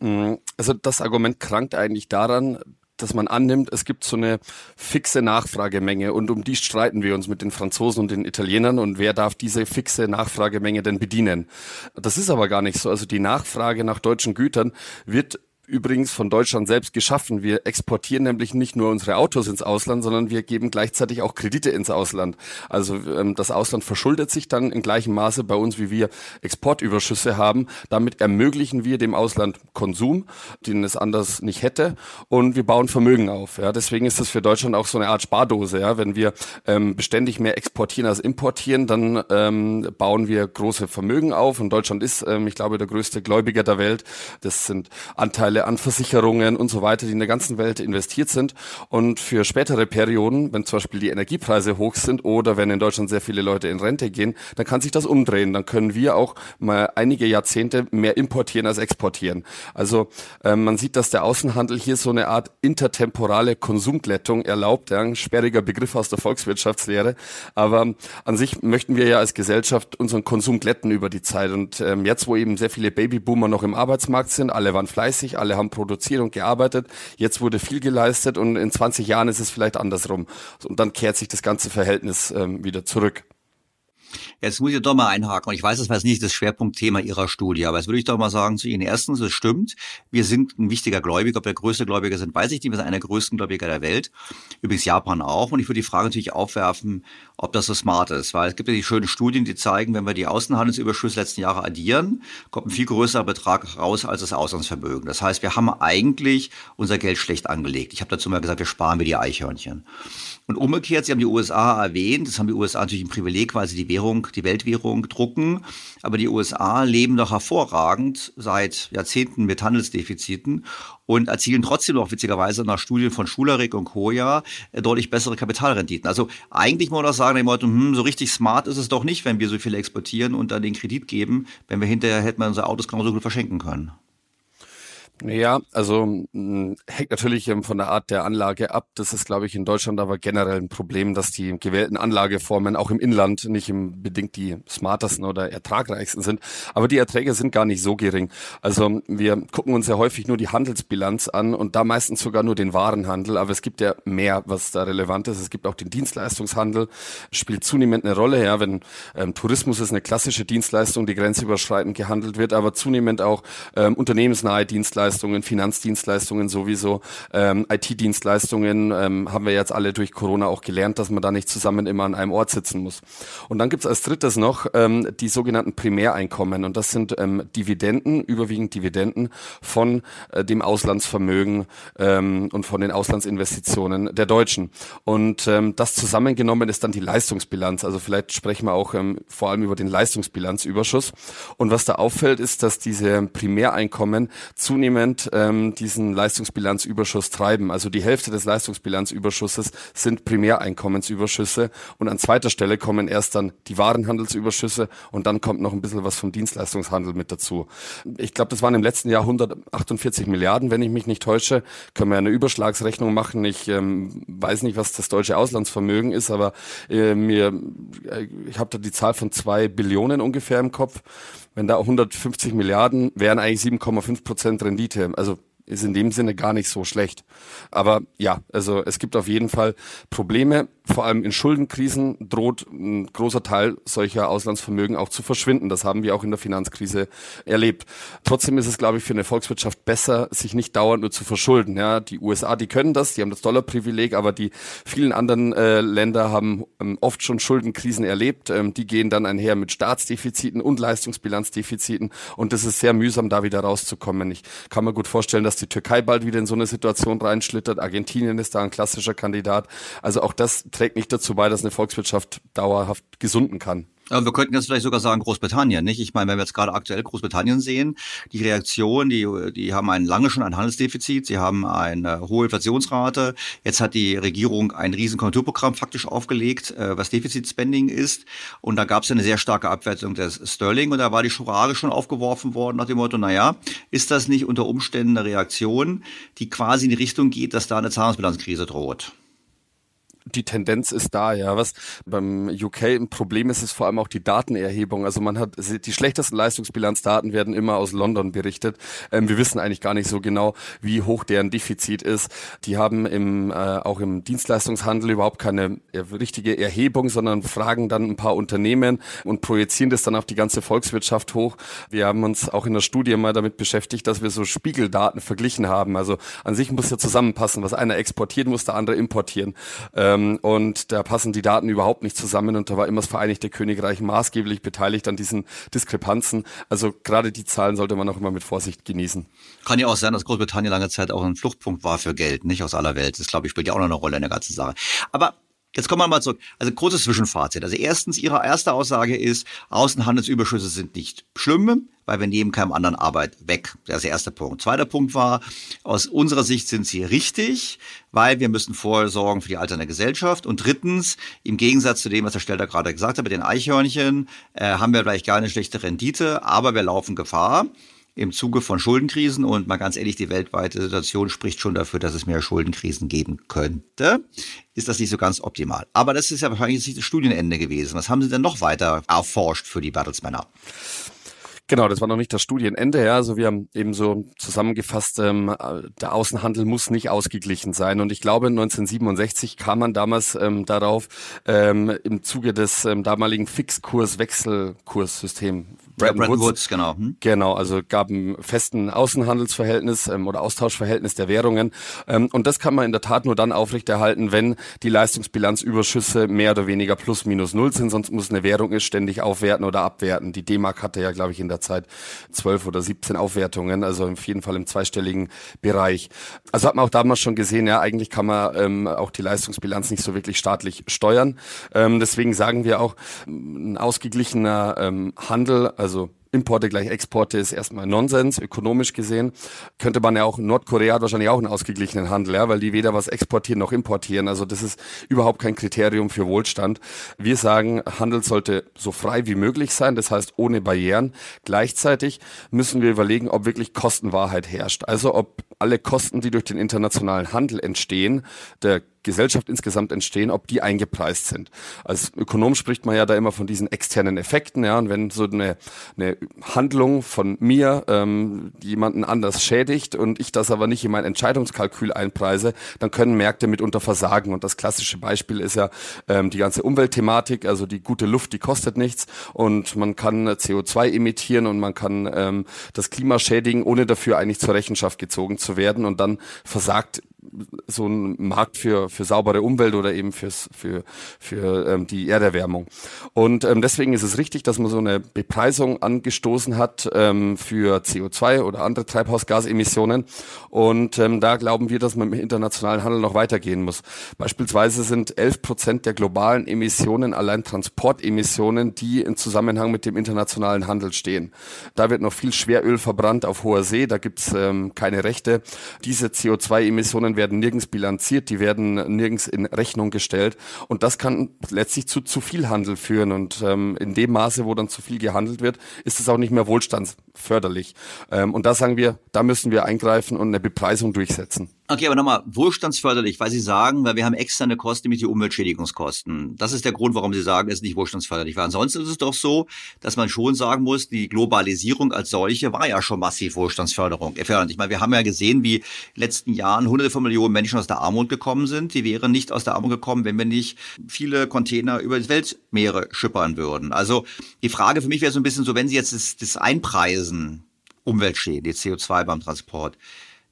Speaker 7: Mm, also das Argument krankt eigentlich daran, dass man annimmt, es gibt so eine fixe Nachfragemenge und um die streiten wir uns mit den Franzosen und den Italienern und wer darf diese fixe Nachfragemenge denn bedienen? Das ist aber gar nicht so. Also die Nachfrage nach deutschen Gütern wird übrigens von Deutschland selbst geschaffen. Wir exportieren nämlich nicht nur unsere Autos ins Ausland, sondern wir geben gleichzeitig auch Kredite ins Ausland. Also ähm, das Ausland verschuldet sich dann in gleichem Maße bei uns, wie wir Exportüberschüsse haben. Damit ermöglichen wir dem Ausland Konsum, den es anders nicht hätte, und wir bauen Vermögen auf. Ja, deswegen ist das für Deutschland auch so eine Art Spardose. Ja, wenn wir ähm, beständig mehr exportieren als importieren, dann ähm, bauen wir große Vermögen auf. Und Deutschland ist, ähm, ich glaube, der größte Gläubiger der Welt. Das sind Anteile Anteile an Versicherungen und so weiter, die in der ganzen Welt investiert sind. Und für spätere Perioden, wenn zum Beispiel die Energiepreise hoch sind oder wenn in Deutschland sehr viele Leute in Rente gehen, dann kann sich das umdrehen. Dann können wir auch mal einige Jahrzehnte mehr importieren als exportieren. Also äh, man sieht, dass der Außenhandel hier so eine Art intertemporale Konsumglättung erlaubt. Ein sperriger Begriff aus der Volkswirtschaftslehre. Aber an sich möchten wir ja als Gesellschaft unseren Konsum glätten über die Zeit. Und ähm, jetzt, wo eben sehr viele Babyboomer noch im Arbeitsmarkt sind, alle waren fleißig, alle haben produziert und gearbeitet, jetzt wurde viel geleistet und in 20 Jahren ist es vielleicht andersrum. Und dann kehrt sich das ganze Verhältnis ähm, wieder zurück.
Speaker 4: Jetzt muss ich doch mal einhaken. Und ich weiß, das war jetzt nicht das Schwerpunktthema Ihrer Studie, aber jetzt würde ich doch mal sagen zu Ihnen. Erstens, es stimmt, wir sind ein wichtiger Gläubiger. Ob wir größte Gläubiger sind, weiß ich nicht. Wir sind einer der größten Gläubiger der Welt. Übrigens Japan auch. Und ich würde die Frage natürlich aufwerfen, ob das so smart ist. Weil es gibt ja die schönen Studien, die zeigen, wenn wir die Außenhandelsüberschüsse letzten Jahre addieren, kommt ein viel größerer Betrag raus als das Auslandsvermögen. Das heißt, wir haben eigentlich unser Geld schlecht angelegt. Ich habe dazu mal gesagt, wir sparen wir die Eichhörnchen. Und umgekehrt, Sie haben die USA erwähnt, das haben die USA natürlich ein Privileg, weil sie die Währung, die Weltwährung drucken. Aber die USA leben doch hervorragend seit Jahrzehnten mit Handelsdefiziten und erzielen trotzdem noch witzigerweise nach Studien von Schularik und Koja äh, deutlich bessere Kapitalrenditen. Also eigentlich muss man doch sagen, hm, so richtig smart ist es doch nicht, wenn wir so viel exportieren und dann den Kredit geben, wenn wir hinterher hätten wir unsere Autos genauso gut verschenken können.
Speaker 7: Ja, also mh, hm, hängt natürlich ähm, von der Art der Anlage ab. Das ist, glaube ich, in Deutschland aber generell ein Problem, dass die gewählten Anlageformen auch im Inland nicht unbedingt die smartesten oder ertragreichsten sind. Aber die Erträge sind gar nicht so gering. Also wir gucken uns ja häufig nur die Handelsbilanz an und da meistens sogar nur den Warenhandel. Aber es gibt ja mehr, was da relevant ist. Es gibt auch den Dienstleistungshandel, spielt zunehmend eine Rolle. Ja, wenn ähm, Tourismus ist eine klassische Dienstleistung, die grenzüberschreitend gehandelt wird, aber zunehmend auch ähm, unternehmensnahe Dienstleistungen Dienstleistungen, Finanzdienstleistungen sowieso, ähm, IT-Dienstleistungen ähm, haben wir jetzt alle durch Corona auch gelernt, dass man da nicht zusammen immer an einem Ort sitzen muss. Und dann gibt's als drittes noch ähm, die sogenannten Primäreinkommen und das sind ähm, Dividenden, überwiegend Dividenden von äh, dem Auslandsvermögen ähm, und von den Auslandsinvestitionen der Deutschen. Und ähm, das zusammengenommen ist dann die Leistungsbilanz. Also vielleicht sprechen wir auch ähm, vor allem über den Leistungsbilanzüberschuss. Und was da auffällt, ist, dass diese Primäreinkommen zunehmend zunehmend ähm, diesen Leistungsbilanzüberschuss treiben. Also die Hälfte des Leistungsbilanzüberschusses sind Primäreinkommensüberschüsse und an zweiter Stelle kommen erst dann die Warenhandelsüberschüsse und dann kommt noch ein bisschen was vom Dienstleistungshandel mit dazu. Ich glaube, das waren im letzten Jahr 148 Milliarden, wenn ich mich nicht täusche. Können wir eine Überschlagsrechnung machen. Ich ähm, weiß nicht, was das deutsche Auslandsvermögen ist, aber äh, mir, äh, ich habe da die Zahl von zwei Billionen ungefähr im Kopf. Wenn da 150 Milliarden wären eigentlich 7,5 Prozent Rendite. Also ist in dem Sinne gar nicht so schlecht. Aber ja, also es gibt auf jeden Fall Probleme vor allem in Schuldenkrisen droht ein großer Teil solcher Auslandsvermögen auch zu verschwinden. Das haben wir auch in der Finanzkrise erlebt. Trotzdem ist es, glaube ich, für eine Volkswirtschaft besser, sich nicht dauernd nur zu verschulden. Ja, die USA, die können das, die haben das Dollarprivileg, aber die vielen anderen äh, Länder haben ähm, oft schon Schuldenkrisen erlebt. Ähm, die gehen dann einher mit Staatsdefiziten und Leistungsbilanzdefiziten und das ist sehr mühsam, da wieder rauszukommen. Ich kann mir gut vorstellen, dass die Türkei bald wieder in so eine Situation reinschlittert. Argentinien ist da ein klassischer Kandidat. Also auch das trägt nicht dazu bei, dass eine Volkswirtschaft dauerhaft gesunden kann.
Speaker 4: Aber wir könnten jetzt vielleicht sogar sagen Großbritannien, nicht? Ich meine, wenn wir jetzt gerade aktuell Großbritannien sehen, die Reaktion, die, die haben ein lange schon ein Handelsdefizit, sie haben eine hohe Inflationsrate. Jetzt hat die Regierung ein riesen Konjunkturprogramm faktisch aufgelegt, äh, was Defizitspending ist. Und da gab es eine sehr starke Abwertung des Sterling und da war die Frage schon aufgeworfen worden nach dem Motto, naja, ist das nicht unter Umständen eine Reaktion, die quasi in die Richtung geht, dass da eine Zahlungsbilanzkrise droht?
Speaker 7: Die Tendenz ist da, ja. Was beim UK ein Problem ist, ist vor allem auch die Datenerhebung. Also man hat die schlechtesten Leistungsbilanzdaten werden immer aus London berichtet. Ähm, wir wissen eigentlich gar nicht so genau, wie hoch deren Defizit ist. Die haben im äh, auch im Dienstleistungshandel überhaupt keine äh, richtige Erhebung, sondern fragen dann ein paar Unternehmen und projizieren das dann auf die ganze Volkswirtschaft hoch. Wir haben uns auch in der Studie mal damit beschäftigt, dass wir so Spiegeldaten verglichen haben. Also an sich muss ja zusammenpassen, was einer exportiert, muss der andere importieren. Ähm, ähm, und da passen die Daten überhaupt nicht zusammen und da war immer das Vereinigte Königreich maßgeblich beteiligt an diesen Diskrepanzen. Also gerade die Zahlen sollte man auch immer mit Vorsicht genießen.
Speaker 4: Kann ja auch sein, dass Großbritannien lange Zeit auch ein Fluchtpunkt war für Geld, nicht aus aller Welt. Das glaube ich spielt ja auch noch eine Rolle in der ganzen Sache. Aber Jetzt kommen wir mal zurück. Also großes Zwischenfazit. Also erstens, Ihre erste Aussage ist, Außenhandelsüberschüsse sind nicht schlimm, weil wir nehmen keinem anderen Arbeit weg. Das ist der erste Punkt. Zweiter Punkt war, aus unserer Sicht sind sie richtig, weil wir müssen vorher sorgen für die alternde Gesellschaft. Und drittens, im Gegensatz zu dem, was der Stelter gerade gesagt hat mit den Eichhörnchen, äh, haben wir vielleicht gar eine schlechte Rendite, aber wir laufen Gefahr im Zuge von Schuldenkrisen und mal ganz ehrlich, die weltweite Situation spricht schon dafür, dass es mehr Schuldenkrisen geben könnte. Ist das nicht so ganz optimal. Aber das ist ja wahrscheinlich nicht das Studienende gewesen. Was haben Sie denn noch weiter erforscht für die Bertelsmänner?
Speaker 7: Genau, das war noch nicht das Studienende. Ja, also wir haben eben so zusammengefasst, ähm, der Außenhandel muss nicht ausgeglichen sein. Und ich glaube, 1967 kam man damals ähm, darauf ähm, im Zuge des ähm, damaligen Fixkurs-Wechselkurssystems
Speaker 4: Bretton, Bretton Woods, Woods, genau.
Speaker 7: Hm? Genau, also gab ein festen Außenhandelsverhältnis ähm, oder Austauschverhältnis der Währungen. Ähm, und das kann man in der Tat nur dann aufrechterhalten, wenn die Leistungsbilanzüberschüsse mehr oder weniger plus minus null sind. Sonst muss eine Währung ständig aufwerten oder abwerten. Die D-Mark hatte ja, glaube ich, in der Zeit zwölf oder 17 Aufwertungen, also auf jeden Fall im zweistelligen Bereich. Also hat man auch damals schon gesehen, ja, eigentlich kann man ähm, auch die Leistungsbilanz nicht so wirklich staatlich steuern. Ähm, deswegen sagen wir auch, ein ausgeglichener ähm, Handel, also Importe gleich Exporte ist erstmal Nonsens, ökonomisch gesehen. Könnte man ja auch, Nordkorea hat wahrscheinlich auch einen ausgeglichenen Handel, ja, weil die weder was exportieren noch importieren. Also das ist überhaupt kein Kriterium für Wohlstand. Wir sagen, Handel sollte so frei wie möglich sein, das heißt ohne Barrieren. Gleichzeitig müssen wir überlegen, ob wirklich Kostenwahrheit herrscht. Also ob alle Kosten, die durch den internationalen Handel entstehen, der Gesellschaft insgesamt entstehen, ob die eingepreist sind. Als Ökonom spricht man ja da immer von diesen externen Effekten, ja, und wenn so eine, eine Handlung von mir ähm, jemanden anders schädigt und ich das aber nicht in mein Entscheidungskalkül einpreise, dann können Märkte mitunter versagen. Und das klassische Beispiel ist ja ähm, die ganze Umweltthematik, also die gute Luft, die kostet nichts und man kann CO2 emittieren und man kann ähm, das Klima schädigen, ohne dafür eigentlich zur Rechenschaft gezogen zu werden und dann versagt so ein Markt für, für saubere Umwelt oder eben fürs, für, für ähm, die Erderwärmung. Und ähm, deswegen ist es richtig, dass man so eine Bepreisung angestoßen hat ähm, für CO2 oder andere Treibhausgasemissionen. Und ähm, da glauben wir, dass man im internationalen Handel noch weitergehen muss. Beispielsweise sind 11 Prozent der globalen Emissionen allein Transportemissionen, die im Zusammenhang mit dem internationalen Handel stehen. Da wird noch viel Schweröl verbrannt auf hoher See, da gibt's ähm, keine Rechte. Diese CO2-Emissionen werden nirgends bilanziert, die werden nirgends in Rechnung gestellt. Und das kann letztlich zu zu viel Handel führen. Und ähm, in dem Maße, wo dann zu viel gehandelt wird, ist es auch nicht mehr wohlstandsförderlich. Ähm, und da sagen wir, da müssen wir eingreifen und eine Bepreisung durchsetzen.
Speaker 4: Okay, aber nochmal, wohlstandsförderlich, weil Sie sagen, weil wir haben externe Kosten, nämlich die Umweltschädigungskosten. Das ist der Grund, warum Sie sagen, es ist nicht wohlstandsförderlich. Weil ansonsten ist es doch so, dass man schon sagen muss, die Globalisierung als solche war ja schon massiv Wohlstandsförderung. Ich meine, wir haben ja gesehen, wie in den letzten Jahren hunderte von Millionen Menschen aus der Armut gekommen sind. Die wären nicht aus der Armut gekommen, wenn wir nicht viele Container über die Weltmeere schippern würden. Also die Frage für mich wäre so ein bisschen so, wenn Sie jetzt das, das Einpreisen, Umweltschäden, die CO2 beim Transport,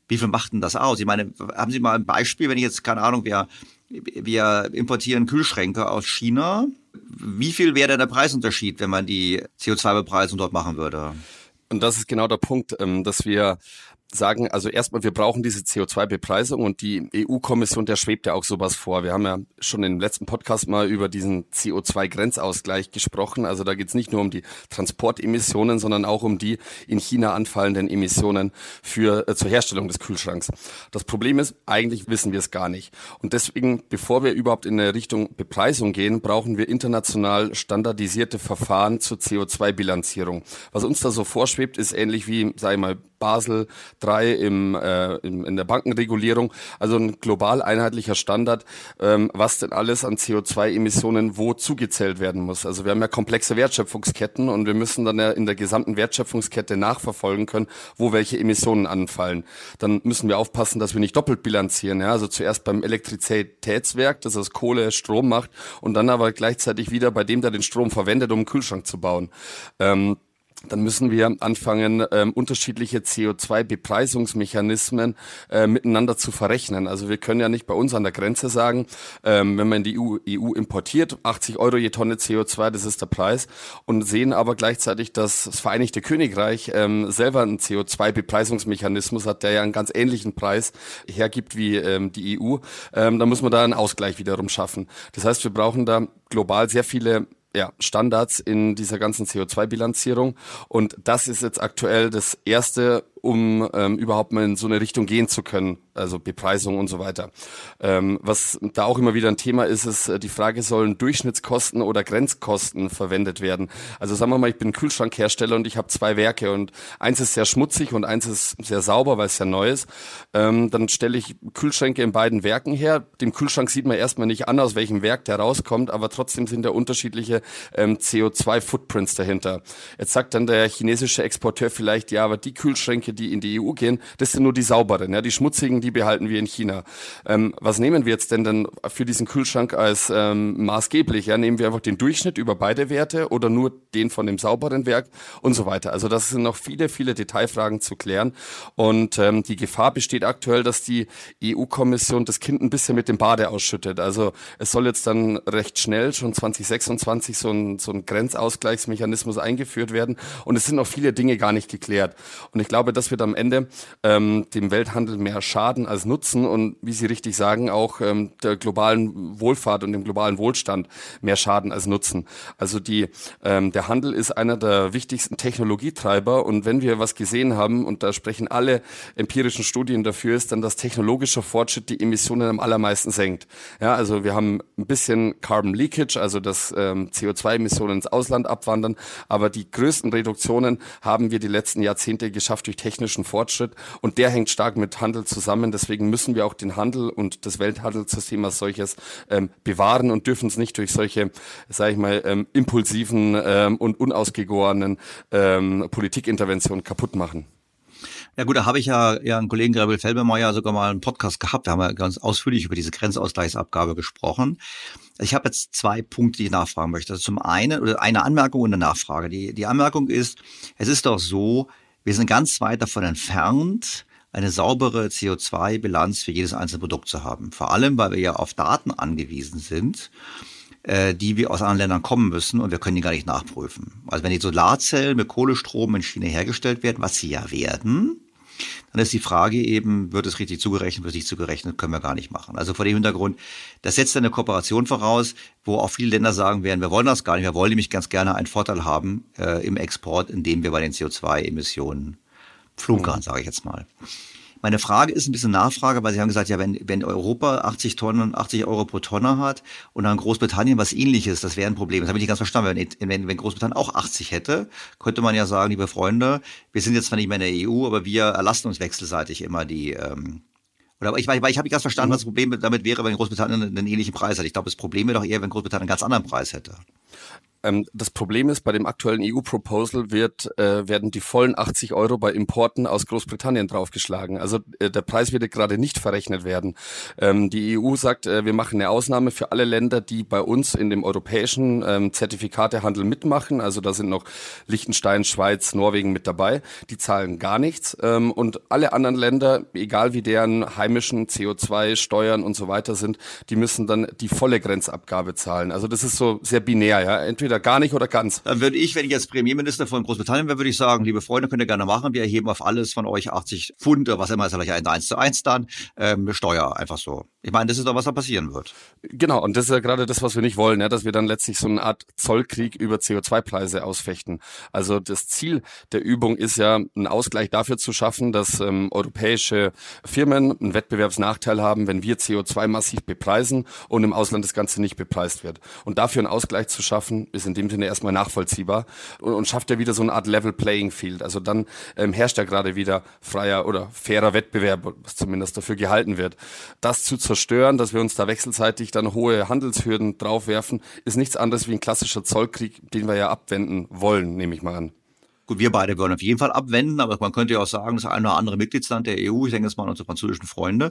Speaker 4: wie viel macht denn das aus? Ich meine, haben Sie mal ein Beispiel, wenn ich jetzt, keine Ahnung, wir, wir importieren Kühlschränke aus China. Wie viel wäre denn der Preisunterschied, wenn man die CO2-Bepreisung dort machen würde?
Speaker 7: Und das ist genau der Punkt, ähm, dass wir sagen, also erstmal, wir brauchen diese CO2-Bepreisung und die EU-Kommission, der schwebt ja auch sowas vor. Wir haben ja schon im letzten Podcast mal über diesen CO2-Grenzausgleich gesprochen. Also da geht es nicht nur um die Transportemissionen, sondern auch um die in China anfallenden Emissionen für äh, zur Herstellung des Kühlschranks. Das Problem ist, eigentlich wissen wir es gar nicht. Und deswegen, bevor wir überhaupt in eine Richtung Bepreisung gehen, brauchen wir international standardisierte Verfahren zur CO2-Bilanzierung. Was uns da so vorschwebt, ist ähnlich wie, ich mal, Basel 3 im, äh, in, in der Bankenregulierung. Also ein global einheitlicher Standard, ähm, was denn alles an CO2-Emissionen wo zugezählt werden muss. Also wir haben ja komplexe Wertschöpfungsketten und wir müssen dann ja in der gesamten Wertschöpfungskette nachverfolgen können, wo welche Emissionen anfallen. Dann müssen wir aufpassen, dass wir nicht doppelt bilanzieren. Ja? Also zuerst beim Elektrizitätswerk, das aus Kohle Strom macht und dann aber gleichzeitig wieder bei dem, der den Strom verwendet, um einen Kühlschrank zu bauen. Ähm, dann müssen wir anfangen, ähm, unterschiedliche CO2-Bepreisungsmechanismen äh, miteinander zu verrechnen. Also wir können ja nicht bei uns an der Grenze sagen, ähm, wenn man in die EU, EU importiert, 80 Euro je Tonne CO2, das ist der Preis, und sehen aber gleichzeitig, dass das Vereinigte Königreich ähm, selber einen CO2-Bepreisungsmechanismus hat, der ja einen ganz ähnlichen Preis hergibt wie ähm, die EU. Ähm, da muss man da einen Ausgleich wiederum schaffen. Das heißt, wir brauchen da global sehr viele ja, Standards in dieser ganzen CO2-Bilanzierung. Und das ist jetzt aktuell das erste um ähm, überhaupt mal in so eine Richtung gehen zu können, also Bepreisung und so weiter. Ähm, was da auch immer wieder ein Thema ist, ist äh, die Frage, sollen Durchschnittskosten oder Grenzkosten verwendet werden? Also sagen wir mal, ich bin Kühlschrankhersteller und ich habe zwei Werke und eins ist sehr schmutzig und eins ist sehr sauber, weil es ja neu ist. Ähm, dann stelle ich Kühlschränke in beiden Werken her. Dem Kühlschrank sieht man erstmal nicht an, aus welchem Werk der rauskommt, aber trotzdem sind da unterschiedliche ähm, CO2-Footprints dahinter. Jetzt sagt dann der chinesische Exporteur vielleicht, ja, aber die Kühlschränke, die in die EU gehen, das sind nur die sauberen, ja, die schmutzigen, die behalten wir in China. Ähm, was nehmen wir jetzt denn dann für diesen Kühlschrank als ähm, maßgeblich? Ja, nehmen wir einfach den Durchschnitt über beide Werte oder nur den von dem sauberen Werk und so weiter. Also das sind noch viele, viele Detailfragen zu klären und ähm, die Gefahr besteht aktuell, dass die EU-Kommission das Kind ein bisschen mit dem Bade ausschüttet. Also es soll jetzt dann recht schnell, schon 2026, so ein, so ein Grenzausgleichsmechanismus eingeführt werden und es sind noch viele Dinge gar nicht geklärt. Und ich glaube, das wird am Ende ähm, dem Welthandel mehr schaden als nutzen und wie Sie richtig sagen, auch ähm, der globalen Wohlfahrt und dem globalen Wohlstand mehr schaden als nutzen. Also die, ähm, der Handel ist einer der wichtigsten Technologietreiber und wenn wir was gesehen haben, und da sprechen alle empirischen Studien dafür, ist dann, dass technologischer Fortschritt die Emissionen am allermeisten senkt. Ja, also wir haben ein bisschen Carbon Leakage, also dass ähm, CO2-Emissionen ins Ausland abwandern, aber die größten Reduktionen haben wir die letzten Jahrzehnte geschafft durch technischen Fortschritt und der hängt stark mit Handel zusammen. Deswegen müssen wir auch den Handel und das Welthandelssystem als solches ähm, bewahren und dürfen es nicht durch solche, sage ich mal, ähm, impulsiven ähm, und unausgegorenen ähm, Politikinterventionen kaputt machen.
Speaker 4: Ja gut, da habe ich ja, ja einen Kollegen Gabriel Felbermeier sogar mal einen Podcast gehabt. Da haben wir ganz ausführlich über diese Grenzausgleichsabgabe gesprochen. Ich habe jetzt zwei Punkte, die ich nachfragen möchte. Also zum einen, oder eine Anmerkung und eine Nachfrage. Die, die Anmerkung ist, es ist doch so, wir sind ganz weit davon entfernt, eine saubere CO2-Bilanz für jedes einzelne Produkt zu haben. Vor allem, weil wir ja auf Daten angewiesen sind äh, die wir aus anderen Ländern kommen müssen und wir können die gar nicht nachprüfen. Also wenn die Solarzellen mit Kohlestrom in China hergestellt werden, was sie ja werden, dann ist die Frage eben, wird es richtig zugerechnet, wird es nicht zugerechnet, können wir gar nicht machen. Also vor dem Hintergrund, das setzt eine Kooperation voraus, wo auch viele Länder sagen werden, wir wollen das gar nicht, wir wollen nämlich ganz gerne einen Vorteil haben äh, im Export, indem wir bei den CO2-Emissionen flunkern, mhm. sage ich jetzt mal. Meine Frage ist ein bisschen Nachfrage, weil Sie haben gesagt, ja, wenn, wenn Europa 80 Tonnen, 80 Euro pro Tonne hat und dann Großbritannien was ähnliches, das wäre ein Problem. Das habe ich nicht ganz verstanden. Wenn, wenn, wenn Großbritannien auch 80 hätte, könnte man ja sagen, liebe Freunde, wir sind jetzt zwar nicht mehr in der EU, aber wir erlassen uns wechselseitig immer die, ähm, oder ich, ich, ich habe nicht ganz verstanden, was das Problem damit wäre, wenn Großbritannien einen ähnlichen Preis hat. Ich glaube, das Problem wäre doch eher, wenn Großbritannien einen ganz anderen Preis hätte.
Speaker 7: Ähm, das Problem ist, bei dem aktuellen EU-Proposal wird, äh, werden die vollen 80 Euro bei Importen aus Großbritannien draufgeschlagen. Also äh, der Preis wird gerade nicht verrechnet werden. Ähm, die EU sagt, äh, wir machen eine Ausnahme für alle Länder, die bei uns in dem europäischen ähm, Zertifikatehandel mitmachen. Also da sind noch Liechtenstein, Schweiz, Norwegen mit dabei. Die zahlen gar nichts. Ähm, und alle anderen Länder, egal wie deren heimischen CO2-Steuern und so weiter sind, die müssen dann die volle Grenzabgabe zahlen. Also das ist so sehr binär. Ja, entweder entweder gar nicht oder ganz.
Speaker 4: Dann würde ich, wenn ich jetzt Premierminister von Großbritannien wäre, würde ich sagen, liebe Freunde, könnt ihr gerne machen. Wir erheben auf alles von euch 80 Pfund, was immer ist, vielleicht ein 1 zu 1 dann, ähm, Steuer, einfach so. Ich meine, das ist doch, was da passieren wird.
Speaker 7: Genau, und das ist ja gerade das, was wir nicht wollen, ja, dass wir dann letztlich so eine Art Zollkrieg über CO2-Preise ausfechten. Also das Ziel der Übung ist ja, einen Ausgleich dafür zu schaffen, dass ähm, europäische Firmen einen Wettbewerbsnachteil haben, wenn wir CO2 massiv bepreisen und im Ausland das Ganze nicht bepreist wird. Und dafür einen Ausgleich zu schaffen, ist in dem Sinne erstmal nachvollziehbar und, und schafft ja wieder so eine Art Level Playing Field. Also dann ähm, herrscht ja gerade wieder freier oder fairer Wettbewerb, was zumindest dafür gehalten wird. Das zu zerstören, dass wir uns da wechselseitig dann hohe Handelshürden draufwerfen, ist nichts anderes wie ein klassischer Zollkrieg, den wir ja abwenden wollen, nehme ich mal an.
Speaker 4: Gut, wir beide würden auf jeden Fall abwenden, aber man könnte ja auch sagen, das eine oder andere Mitgliedsland der EU, ich denke jetzt mal an unsere französischen Freunde,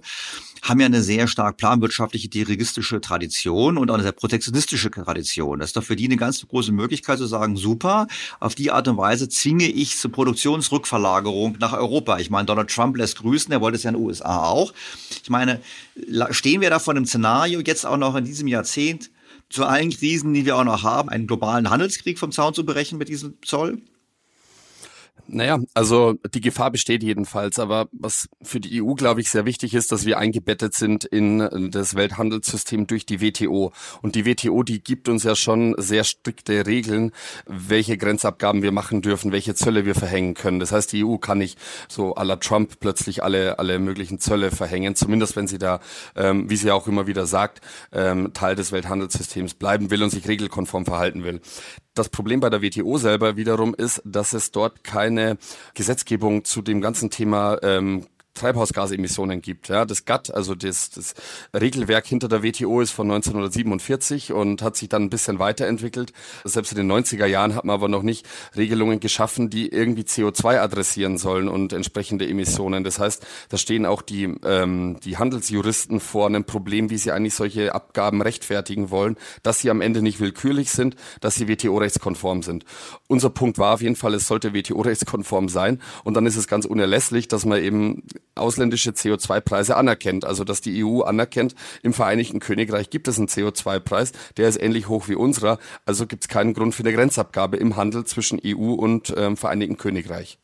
Speaker 4: haben ja eine sehr stark planwirtschaftliche, dirigistische Tradition und auch eine sehr protektionistische Tradition. Das ist doch für die eine ganz große Möglichkeit zu sagen, super, auf die Art und Weise zwinge ich zur Produktionsrückverlagerung nach Europa. Ich meine, Donald Trump lässt grüßen, er wollte es ja in den USA auch. Ich meine, stehen wir da vor einem Szenario, jetzt auch noch in diesem Jahrzehnt, zu allen Krisen, die wir auch noch haben, einen globalen Handelskrieg vom Zaun zu brechen mit diesem Zoll?
Speaker 7: Naja, also die Gefahr besteht jedenfalls, aber was für die EU, glaube ich, sehr wichtig ist, dass wir eingebettet sind in das Welthandelssystem durch die WTO. Und die WTO, die gibt uns ja schon sehr strikte Regeln, welche Grenzabgaben wir machen dürfen, welche Zölle wir verhängen können. Das heißt, die EU kann nicht so à la Trump plötzlich alle, alle möglichen Zölle verhängen, zumindest wenn sie da, ähm, wie sie auch immer wieder sagt, ähm, Teil des Welthandelssystems bleiben will und sich regelkonform verhalten will. Das Problem bei der WTO selber wiederum ist, dass es dort keine Gesetzgebung zu dem ganzen Thema ähm, Treibhausgasemissionen gibt. Ja, das GATT, also das, das Regelwerk hinter der WTO ist von 1947 und hat sich dann ein bisschen weiterentwickelt. Selbst in den 90er Jahren hat man aber noch nicht Regelungen geschaffen, die irgendwie CO2 adressieren sollen und entsprechende Emissionen. Das heißt, da stehen auch die, ähm, die Handelsjuristen vor einem Problem, wie sie eigentlich solche Abgaben rechtfertigen wollen, dass sie am Ende nicht willkürlich sind, dass sie WTO-rechtskonform sind. Unser Punkt war auf jeden Fall, es sollte WTO-rechtskonform sein und dann ist es ganz unerlässlich, dass man eben ausländische CO2-Preise anerkennt. Also dass die EU anerkennt, im Vereinigten Königreich gibt es einen CO2-Preis, der ist ähnlich hoch wie unserer. Also gibt es keinen Grund für eine Grenzabgabe im Handel zwischen EU und ähm, Vereinigten Königreich.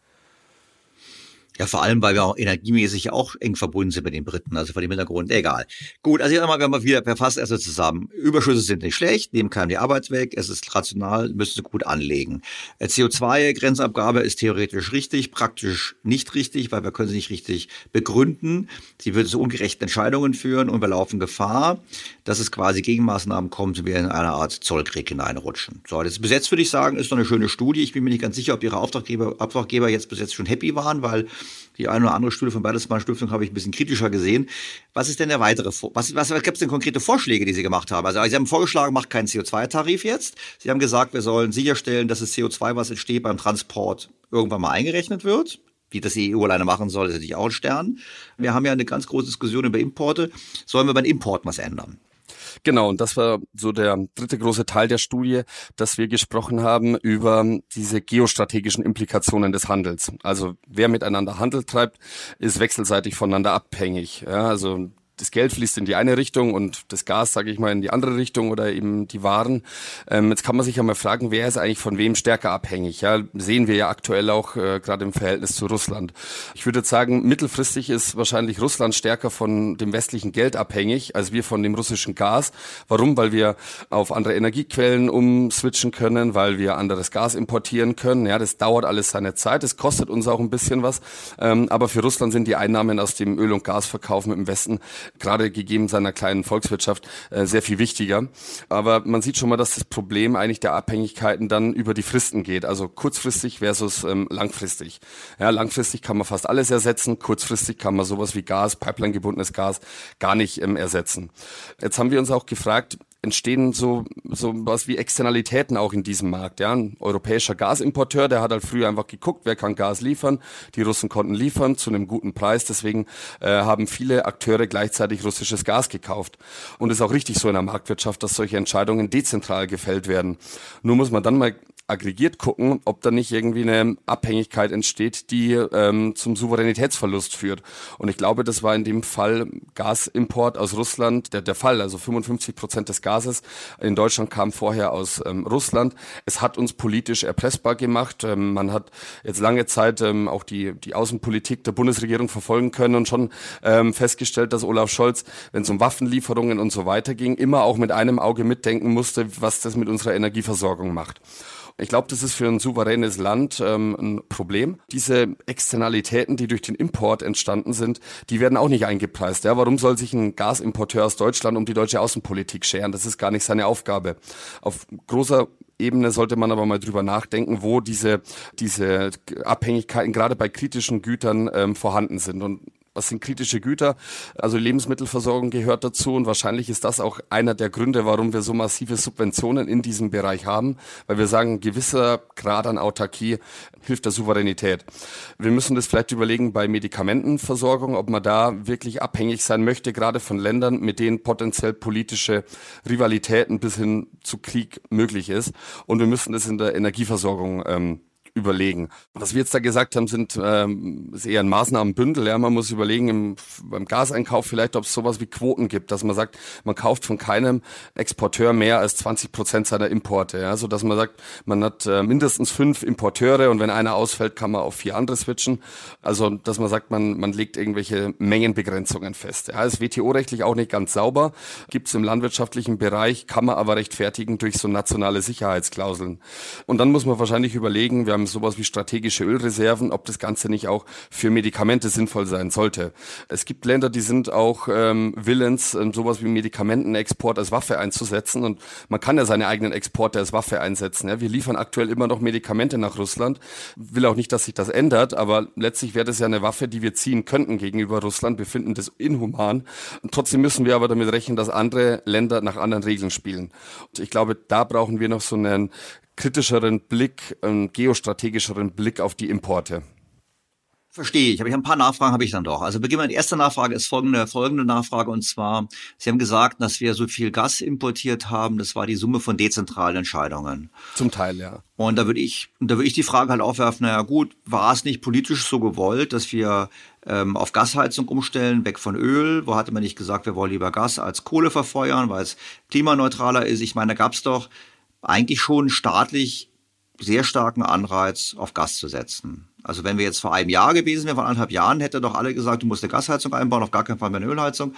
Speaker 4: Ja, vor allem, weil wir auch energiemäßig auch eng verbunden sind mit den Briten. Also von dem Hintergrund, egal. Gut, also einmal, wenn wir wieder verfasst erst zusammen. Überschüsse sind nicht schlecht, nehmen keinem die Arbeit weg, es ist rational, müssen sie gut anlegen. Äh, CO2-Grenzabgabe ist theoretisch richtig, praktisch nicht richtig, weil wir können sie nicht richtig begründen. Sie würde zu ungerechten Entscheidungen führen und wir laufen Gefahr, dass es quasi Gegenmaßnahmen kommt und wir in eine Art Zollkrieg hineinrutschen. So, das bis jetzt würde ich sagen, ist noch eine schöne Studie. Ich bin mir nicht ganz sicher, ob Ihre Auftraggeber, Auftraggeber jetzt bis jetzt schon happy waren, weil die eine oder andere Studie von Bertelsmann Stiftung habe ich ein bisschen kritischer gesehen. Was ist denn der weitere, was, was, was gibt es denn konkrete Vorschläge, die Sie gemacht haben? Also Sie haben vorgeschlagen, macht keinen CO2-Tarif jetzt. Sie haben gesagt, wir sollen sicherstellen, dass das CO2, was entsteht beim Transport, irgendwann mal eingerechnet wird. Wie das die EU alleine machen soll, ist natürlich auch ein Stern. Wir haben ja eine ganz große Diskussion über Importe. Sollen wir beim Import was ändern?
Speaker 7: Genau, und das war so der dritte große Teil der Studie, dass wir gesprochen haben über diese geostrategischen Implikationen des Handels. Also wer miteinander Handel treibt, ist wechselseitig voneinander abhängig. Ja, also das Geld fließt in die eine Richtung und das Gas, sage ich mal, in die andere Richtung oder eben die Waren. Ähm, jetzt kann man sich ja mal fragen, wer ist eigentlich von wem stärker abhängig? Ja, sehen wir ja aktuell auch äh, gerade im Verhältnis zu Russland. Ich würde sagen, mittelfristig ist wahrscheinlich Russland stärker von dem westlichen Geld abhängig als wir von dem russischen Gas. Warum? Weil wir auf andere Energiequellen umswitchen können, weil wir anderes Gas importieren können. Ja, das dauert alles seine Zeit. Es kostet uns auch ein bisschen was. Ähm, aber für Russland sind die Einnahmen aus dem Öl- und Gasverkauf mit Westen gerade gegeben seiner kleinen Volkswirtschaft äh, sehr viel wichtiger. Aber man sieht schon mal, dass das Problem eigentlich der Abhängigkeiten dann über die Fristen geht, also kurzfristig versus ähm, langfristig. Ja, langfristig kann man fast alles ersetzen, kurzfristig kann man sowas wie Gas, Pipeline gebundenes Gas gar nicht ähm, ersetzen. Jetzt haben wir uns auch gefragt, entstehen so, so was wie Externalitäten auch in diesem Markt. Ja? Ein europäischer Gasimporteur, der hat halt früher einfach geguckt, wer kann Gas liefern. Die Russen konnten liefern zu einem guten Preis. Deswegen äh, haben viele Akteure gleichzeitig russisches Gas gekauft. Und es ist auch richtig so in der Marktwirtschaft, dass solche Entscheidungen dezentral gefällt werden. Nur muss man dann mal aggregiert gucken, ob da nicht irgendwie eine Abhängigkeit entsteht, die ähm, zum Souveränitätsverlust führt. Und ich glaube, das war in dem Fall Gasimport aus Russland der, der Fall. Also 55 Prozent des Gases in Deutschland kam vorher aus ähm, Russland. Es hat uns politisch erpressbar gemacht. Ähm, man hat jetzt lange Zeit ähm, auch die, die Außenpolitik der Bundesregierung verfolgen können und schon ähm, festgestellt, dass Olaf Scholz, wenn es um Waffenlieferungen und so weiter ging, immer auch mit einem Auge mitdenken musste, was das mit unserer Energieversorgung macht. Ich glaube, das ist für ein souveränes Land ähm, ein Problem. Diese Externalitäten, die durch den Import entstanden sind, die werden auch nicht eingepreist. Ja? Warum soll sich ein Gasimporteur aus Deutschland um die deutsche Außenpolitik scheren? Das ist gar nicht seine Aufgabe. Auf großer Ebene sollte man aber mal drüber nachdenken, wo diese, diese Abhängigkeiten gerade bei kritischen Gütern ähm, vorhanden sind. Und was sind kritische Güter? Also Lebensmittelversorgung gehört dazu und wahrscheinlich ist das auch einer der Gründe, warum wir so massive Subventionen in diesem Bereich haben, weil wir sagen, ein gewisser Grad an Autarkie hilft der Souveränität. Wir müssen das vielleicht überlegen bei Medikamentenversorgung, ob man da wirklich abhängig sein möchte, gerade von Ländern, mit denen potenziell politische Rivalitäten bis hin zu Krieg möglich ist. Und wir müssen das in der Energieversorgung ähm, überlegen. Was wir jetzt da gesagt haben, sind ähm, ist eher ein Maßnahmenbündel. Ja, man muss überlegen im, beim Gaseinkauf vielleicht, ob es sowas wie Quoten gibt, dass man sagt, man kauft von keinem Exporteur mehr als 20 Prozent seiner Importe. Ja, so dass man sagt, man hat äh, mindestens fünf Importeure und wenn einer ausfällt, kann man auf vier andere switchen. Also dass man sagt, man man legt irgendwelche Mengenbegrenzungen fest. Ja, ist WTO-rechtlich auch nicht ganz sauber. Gibt es im landwirtschaftlichen Bereich, kann man aber rechtfertigen durch so nationale Sicherheitsklauseln. Und dann muss man wahrscheinlich überlegen, wir haben sowas wie strategische Ölreserven, ob das Ganze nicht auch für Medikamente sinnvoll sein sollte. Es gibt Länder, die sind auch ähm, willens, ähm, sowas wie Medikamentenexport als Waffe einzusetzen und man kann ja seine eigenen Exporte als Waffe einsetzen. Ja. Wir liefern aktuell immer noch Medikamente nach Russland. Will auch nicht, dass sich das ändert, aber letztlich wäre das ja eine Waffe, die wir ziehen könnten gegenüber Russland. Wir finden das inhuman. Und trotzdem müssen wir aber damit rechnen, dass andere Länder nach anderen Regeln spielen. Und ich glaube, da brauchen wir noch so einen kritischeren Blick, einen geostrategischeren Blick auf die Importe.
Speaker 4: Verstehe ich, aber ich habe ein paar Nachfragen habe ich dann doch. Also beginnen wir. Die erste Nachfrage ist folgende, folgende Nachfrage und zwar, Sie haben gesagt, dass wir so viel Gas importiert haben. Das war die Summe von dezentralen Entscheidungen.
Speaker 7: Zum Teil, ja.
Speaker 4: Und da würde ich, da würde ich die Frage halt aufwerfen, naja gut, war es nicht politisch so gewollt, dass wir ähm, auf Gasheizung umstellen, weg von Öl? Wo hatte man nicht gesagt, wir wollen lieber Gas als Kohle verfeuern, weil es klimaneutraler ist? Ich meine, da gab es doch eigentlich schon staatlich sehr starken Anreiz, auf Gas zu setzen. Also wenn wir jetzt vor einem Jahr gewesen wären, vor anderthalb Jahren, hätte doch alle gesagt, du musst eine Gasheizung einbauen, auf gar keinen Fall mehr eine Ölheizung.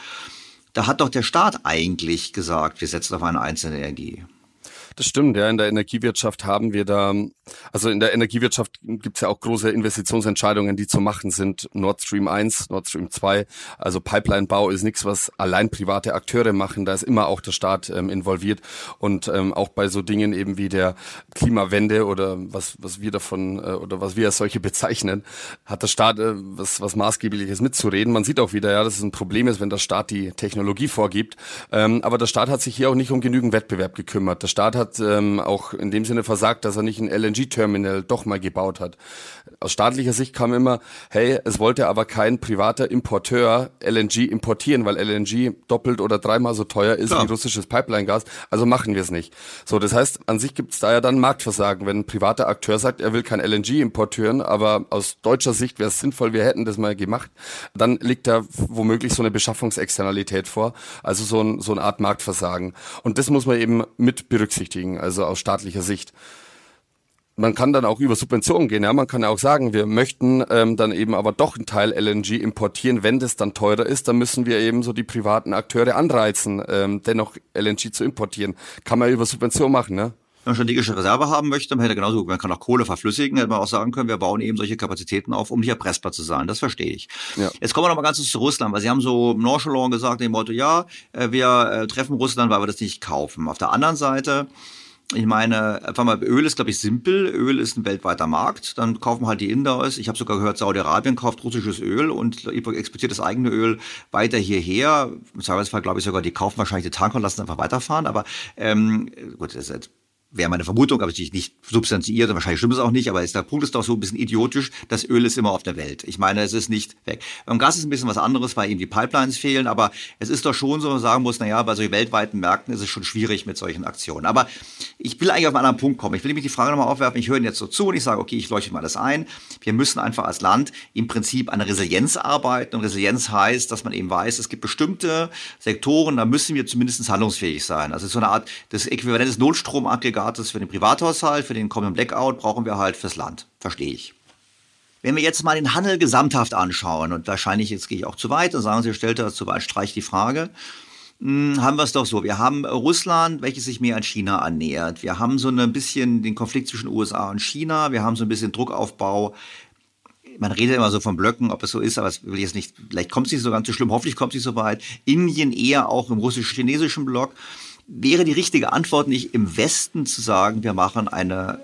Speaker 4: Da hat doch der Staat eigentlich gesagt, wir setzen auf eine einzelne Energie.
Speaker 7: Das stimmt, ja. In der Energiewirtschaft haben wir da, also in der Energiewirtschaft gibt es ja auch große Investitionsentscheidungen, die zu machen sind. Nord Stream 1, Nord Stream 2. Also Pipeline-Bau ist nichts, was allein private Akteure machen. Da ist immer auch der Staat ähm, involviert. Und ähm, auch bei so Dingen eben wie der Klimawende oder was, was wir davon äh, oder was wir als solche bezeichnen, hat der Staat äh, was, was Maßgebliches mitzureden. Man sieht auch wieder, ja, dass es ein Problem ist, wenn der Staat die Technologie vorgibt. Ähm, aber der Staat hat sich hier auch nicht um genügend Wettbewerb gekümmert. Der Staat hat ähm, auch in dem Sinne versagt, dass er nicht ein LNG-Terminal doch mal gebaut hat. Aus staatlicher Sicht kam immer, hey, es wollte aber kein privater Importeur LNG importieren, weil LNG doppelt oder dreimal so teuer ist Klar. wie russisches Pipeline-Gas. Also machen wir es nicht. So, das heißt, an sich gibt es da ja dann Marktversagen, wenn ein privater Akteur sagt, er will kein LNG importieren, aber aus deutscher Sicht wäre es sinnvoll, wir hätten das mal gemacht, dann liegt da womöglich so eine Beschaffungsexternalität vor, also so, ein, so eine Art Marktversagen. Und das muss man eben mit berücksichtigen berücksichtigen, also aus staatlicher Sicht. Man kann dann auch über Subventionen gehen, ja. Man kann ja auch sagen, wir möchten ähm, dann eben aber doch einen Teil LNG importieren. Wenn das dann teurer ist, dann müssen wir eben so die privaten Akteure anreizen, ähm, dennoch LNG zu importieren. Kann man über Subventionen machen, ne?
Speaker 4: Wenn man strategische Reserve haben möchte, man hätte genauso, man kann auch Kohle verflüssigen, hätte man auch sagen können, wir bauen eben solche Kapazitäten auf, um nicht erpressbar zu sein. Das verstehe ich. Ja. Jetzt kommen wir noch mal ganz kurz zu Russland, weil Sie haben so nonchalant gesagt, dem Motto, ja, äh, wir äh, treffen Russland, weil wir das nicht kaufen. Auf der anderen Seite, ich meine, einfach mal, Öl ist, glaube ich, simpel. Öl ist ein weltweiter Markt. Dann kaufen halt die Inder es. Ich habe sogar gehört, Saudi-Arabien kauft russisches Öl und exportiert das eigene Öl weiter hierher. Im Zweifelsfall glaube ich sogar, die kaufen wahrscheinlich die Tanker und lassen einfach weiterfahren. Aber ähm, gut, das ist wäre meine Vermutung, aber ich nicht substanziiert und wahrscheinlich stimmt es auch nicht, aber ist, der Punkt ist doch so ein bisschen idiotisch, das Öl ist immer auf der Welt. Ich meine, es ist nicht weg. Beim Gas ist ein bisschen was anderes, weil eben die Pipelines fehlen, aber es ist doch schon so, dass man sagen muss, naja, bei solchen weltweiten Märkten ist es schon schwierig mit solchen Aktionen. Aber ich will eigentlich auf einen anderen Punkt kommen. Ich will nämlich die Frage nochmal aufwerfen, ich höre Ihnen jetzt so zu und ich sage, okay, ich leuchte mal das ein. Wir müssen einfach als Land im Prinzip an Resilienz arbeiten und Resilienz heißt, dass man eben weiß, es gibt bestimmte Sektoren, da müssen wir zumindest handlungsfähig sein. Also so eine Art des Äquivalent des Notstromaggregats Aggregates für den Privathaushalt, für den kommenden Blackout brauchen wir halt fürs Land. Verstehe ich. Wenn wir jetzt mal den Handel gesamthaft anschauen, und wahrscheinlich jetzt gehe ich auch zu weit und sagen Sie, stellt das zu weit, streich die Frage, hm, haben wir es doch so. Wir haben Russland, welches sich mehr an China annähert. Wir haben so ein bisschen den Konflikt zwischen USA und China. Wir haben so ein bisschen Druckaufbau. Man redet immer so von Blöcken, ob es so ist, aber es will jetzt nicht, vielleicht kommt es nicht so ganz so schlimm, hoffentlich kommt es nicht so weit. Indien eher auch im russisch-chinesischen Block wäre die richtige Antwort nicht im Westen zu sagen, wir machen eine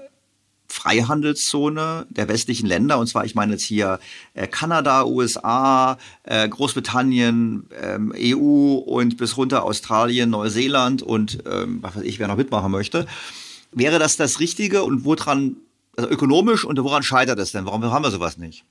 Speaker 4: Freihandelszone der westlichen Länder, und zwar, ich meine jetzt hier äh, Kanada, USA, äh, Großbritannien, ähm, EU und bis runter Australien, Neuseeland und ähm, was weiß ich, wer noch mitmachen möchte. Wäre das das Richtige und woran, also ökonomisch und woran scheitert es denn? Warum haben wir sowas nicht?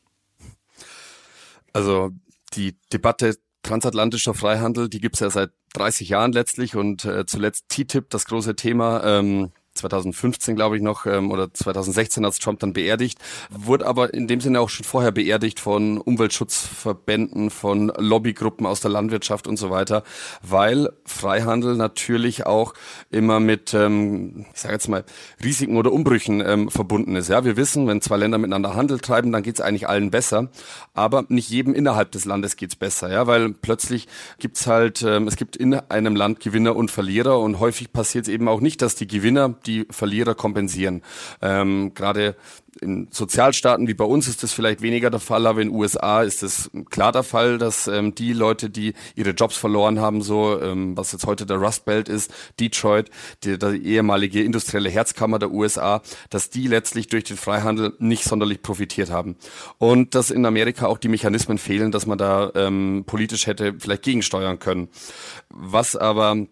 Speaker 7: Also die Debatte transatlantischer Freihandel, die gibt's ja seit 30 Jahren letztlich und äh, zuletzt TTIP, das große Thema. Ähm, 2015, glaube ich noch, ähm, oder 2016 als Trump dann beerdigt, wurde aber in dem Sinne auch schon vorher beerdigt von Umweltschutzverbänden, von Lobbygruppen aus der Landwirtschaft und so weiter, weil Freihandel natürlich auch immer mit, ähm, ich sage jetzt mal, Risiken oder Umbrüchen ähm, verbunden ist. Ja, wir wissen, wenn zwei Länder miteinander Handel treiben, dann geht es eigentlich allen besser, aber nicht jedem innerhalb des Landes geht's besser, ja, weil plötzlich gibt's halt, ähm, es gibt in einem Land Gewinner und Verlierer und häufig passiert es eben auch nicht, dass die Gewinner die Verlierer kompensieren. Ähm, Gerade in Sozialstaaten wie bei uns ist das vielleicht weniger der Fall, aber in den USA ist es klar der Fall, dass ähm, die Leute, die ihre Jobs verloren haben, so ähm, was jetzt heute der Rust Belt ist, Detroit, die, die ehemalige industrielle Herzkammer der USA, dass die letztlich durch den Freihandel nicht sonderlich profitiert haben. Und dass in Amerika auch die Mechanismen fehlen, dass man da ähm, politisch hätte vielleicht gegensteuern können. Was aber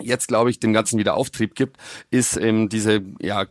Speaker 7: jetzt, glaube ich, dem Ganzen wieder Auftrieb gibt, ist eben diese ja,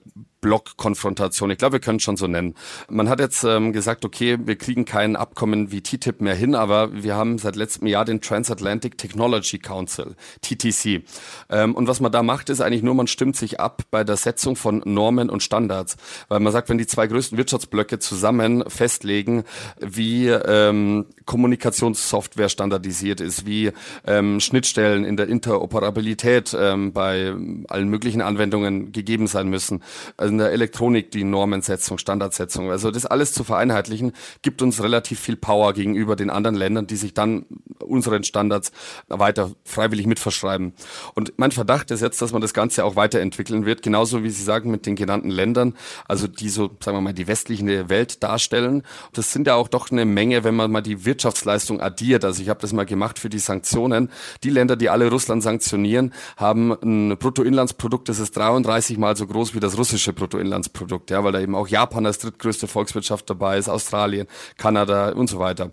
Speaker 7: Blockkonfrontation. Ich glaube, wir können es schon so nennen. Man hat jetzt ähm, gesagt, okay, wir kriegen kein Abkommen wie TTIP mehr hin, aber wir haben seit letztem Jahr den Transatlantic Technology Council, TTC. Ähm, und was man da macht, ist eigentlich nur, man stimmt sich ab bei der Setzung von Normen und Standards. Weil man sagt, wenn die zwei größten Wirtschaftsblöcke zusammen festlegen, wie ähm, Kommunikationssoftware standardisiert ist, wie ähm, Schnittstellen in der Interoperabilität ähm, bei allen möglichen Anwendungen gegeben sein müssen, also in der Elektronik die Normensetzung, Standardsetzung. Also das alles zu vereinheitlichen, gibt uns relativ viel Power gegenüber den anderen Ländern, die sich dann unseren Standards weiter freiwillig mitverschreiben. Und mein Verdacht ist jetzt, dass man das Ganze auch weiterentwickeln wird, genauso wie Sie sagen mit den genannten Ländern, also die so, sagen wir mal, die westliche Welt darstellen. Das sind ja auch doch eine Menge, wenn man mal die Wirtschaftsleistung addiert. Also ich habe das mal gemacht für die Sanktionen. Die Länder, die alle Russland sanktionieren, haben ein Bruttoinlandsprodukt, das ist 33 mal so groß wie das russische Bruttoinlandsprodukt. Bruttoinlandsprodukt, ja, weil da eben auch Japan als drittgrößte Volkswirtschaft dabei ist, Australien, Kanada und so weiter.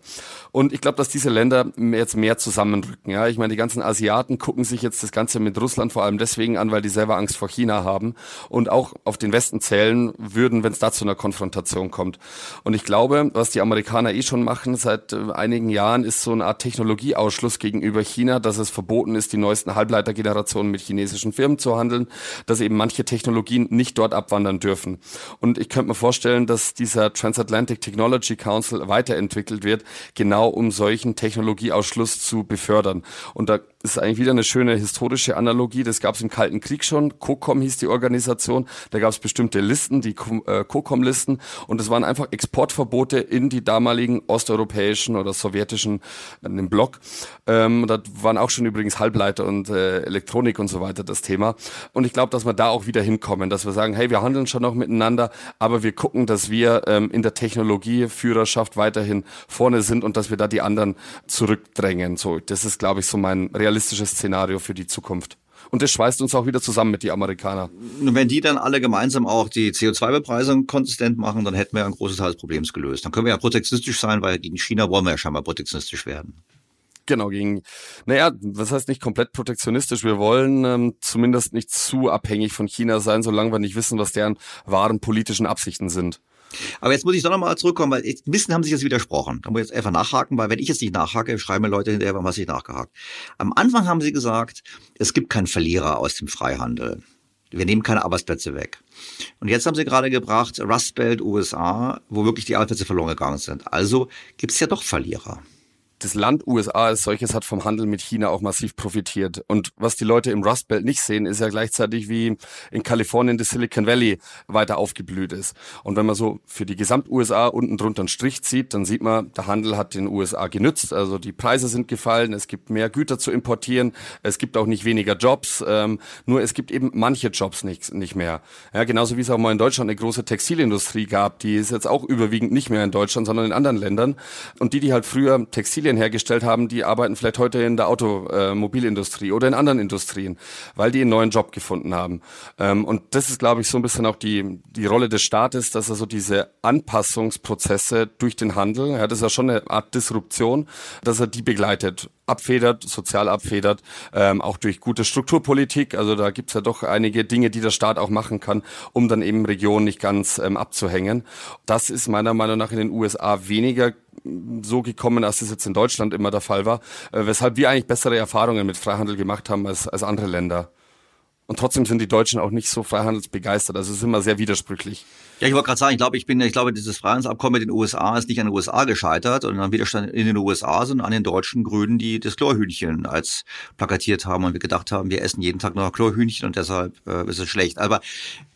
Speaker 7: Und ich glaube, dass diese Länder jetzt mehr zusammenrücken. Ja, ich meine, die ganzen Asiaten gucken sich jetzt das Ganze mit Russland vor allem deswegen an, weil die selber Angst vor China haben und auch auf den Westen zählen würden, wenn es da zu einer Konfrontation kommt. Und ich glaube, was die Amerikaner eh schon machen seit äh, einigen Jahren, ist so eine Art Technologieausschluss gegenüber China, dass es verboten ist, die neuesten Halbleitergenerationen mit chinesischen Firmen zu handeln, dass eben manche Technologien nicht dort abwandern dürfen. Und ich könnte mir vorstellen, dass dieser Transatlantic Technology Council weiterentwickelt wird, genau um solchen Technologieausschluss zu befördern. Und da ist eigentlich wieder eine schöne historische Analogie. Das gab es im Kalten Krieg schon. COCOM hieß die Organisation. Da gab es bestimmte Listen, die äh, COCOM-Listen. Und es waren einfach Exportverbote in die damaligen osteuropäischen oder sowjetischen, äh, in den Block. Ähm, da waren auch schon übrigens Halbleiter und äh, Elektronik und so weiter das Thema. Und ich glaube, dass wir da auch wieder hinkommen, dass wir sagen, hey, wir handeln schon noch miteinander, aber wir gucken, dass wir ähm, in der Technologieführerschaft weiterhin vorne sind und dass wir da die anderen zurückdrängen. So, das ist, glaube ich, so mein Real realistisches Szenario für die Zukunft. Und das schweißt uns auch wieder zusammen mit den Amerikanern.
Speaker 4: Und wenn die dann alle gemeinsam auch die CO2-Bepreisung konsistent machen, dann hätten wir ein großes Teil des Problems gelöst. Dann können wir ja protektionistisch sein, weil gegen China wollen wir ja scheinbar protektionistisch werden.
Speaker 7: Genau, gegen, naja, was heißt nicht komplett protektionistisch? Wir wollen ähm, zumindest nicht zu abhängig von China sein, solange wir nicht wissen, was deren wahren politischen Absichten sind.
Speaker 4: Aber jetzt muss ich doch nochmal zurückkommen, weil ein bisschen haben sich jetzt widersprochen. Da muss ich jetzt einfach nachhaken, weil wenn ich jetzt nicht nachhake, schreiben mir Leute hinterher, warum hast du nicht nachgehakt? Am Anfang haben sie gesagt, es gibt keinen Verlierer aus dem Freihandel. Wir nehmen keine Arbeitsplätze weg. Und jetzt haben sie gerade gebracht, Rust Belt USA, wo wirklich die Arbeitsplätze verloren gegangen sind. Also gibt es ja doch Verlierer
Speaker 7: das Land USA als solches hat vom Handel mit China auch massiv profitiert. Und was die Leute im Rust Belt nicht sehen, ist ja gleichzeitig wie in Kalifornien das Silicon Valley weiter aufgeblüht ist. Und wenn man so für die Gesamt-USA unten drunter einen Strich zieht, dann sieht man, der Handel hat den USA genützt. Also die Preise sind gefallen, es gibt mehr Güter zu importieren, es gibt auch nicht weniger Jobs, ähm, nur es gibt eben manche Jobs nicht, nicht mehr. Ja, genauso wie es auch mal in Deutschland eine große Textilindustrie gab, die ist jetzt auch überwiegend nicht mehr in Deutschland, sondern in anderen Ländern. Und die, die halt früher Textilien Textilien hergestellt haben, die arbeiten vielleicht heute in der Automobilindustrie oder in anderen Industrien, weil die einen neuen Job gefunden haben. Ähm, und das ist, glaube ich, so ein bisschen auch die, die Rolle des Staates, dass er so diese Anpassungsprozesse durch den Handel, ja, das ist ja schon eine Art Disruption, dass er die begleitet abfedert, sozial abfedert, ähm, auch durch gute Strukturpolitik. Also da gibt's ja doch einige Dinge, die der Staat auch machen kann, um dann eben Regionen nicht ganz ähm, abzuhängen. Das ist meiner Meinung nach in den USA weniger so gekommen, als es jetzt in Deutschland immer der Fall war, äh, weshalb wir eigentlich bessere Erfahrungen mit Freihandel gemacht haben als, als andere Länder. Und trotzdem sind die Deutschen auch nicht so freihandelsbegeistert. Also es ist immer sehr widersprüchlich.
Speaker 4: Ja, ich wollte gerade sagen, ich glaube, ich bin, ich glaube, dieses Freihandelsabkommen mit den USA ist nicht an den USA gescheitert und an Widerstand in den USA, sondern an den deutschen Grünen, die das Chlorhühnchen als plakatiert haben und wir gedacht haben, wir essen jeden Tag noch Chlorhühnchen und deshalb äh, ist es schlecht. Aber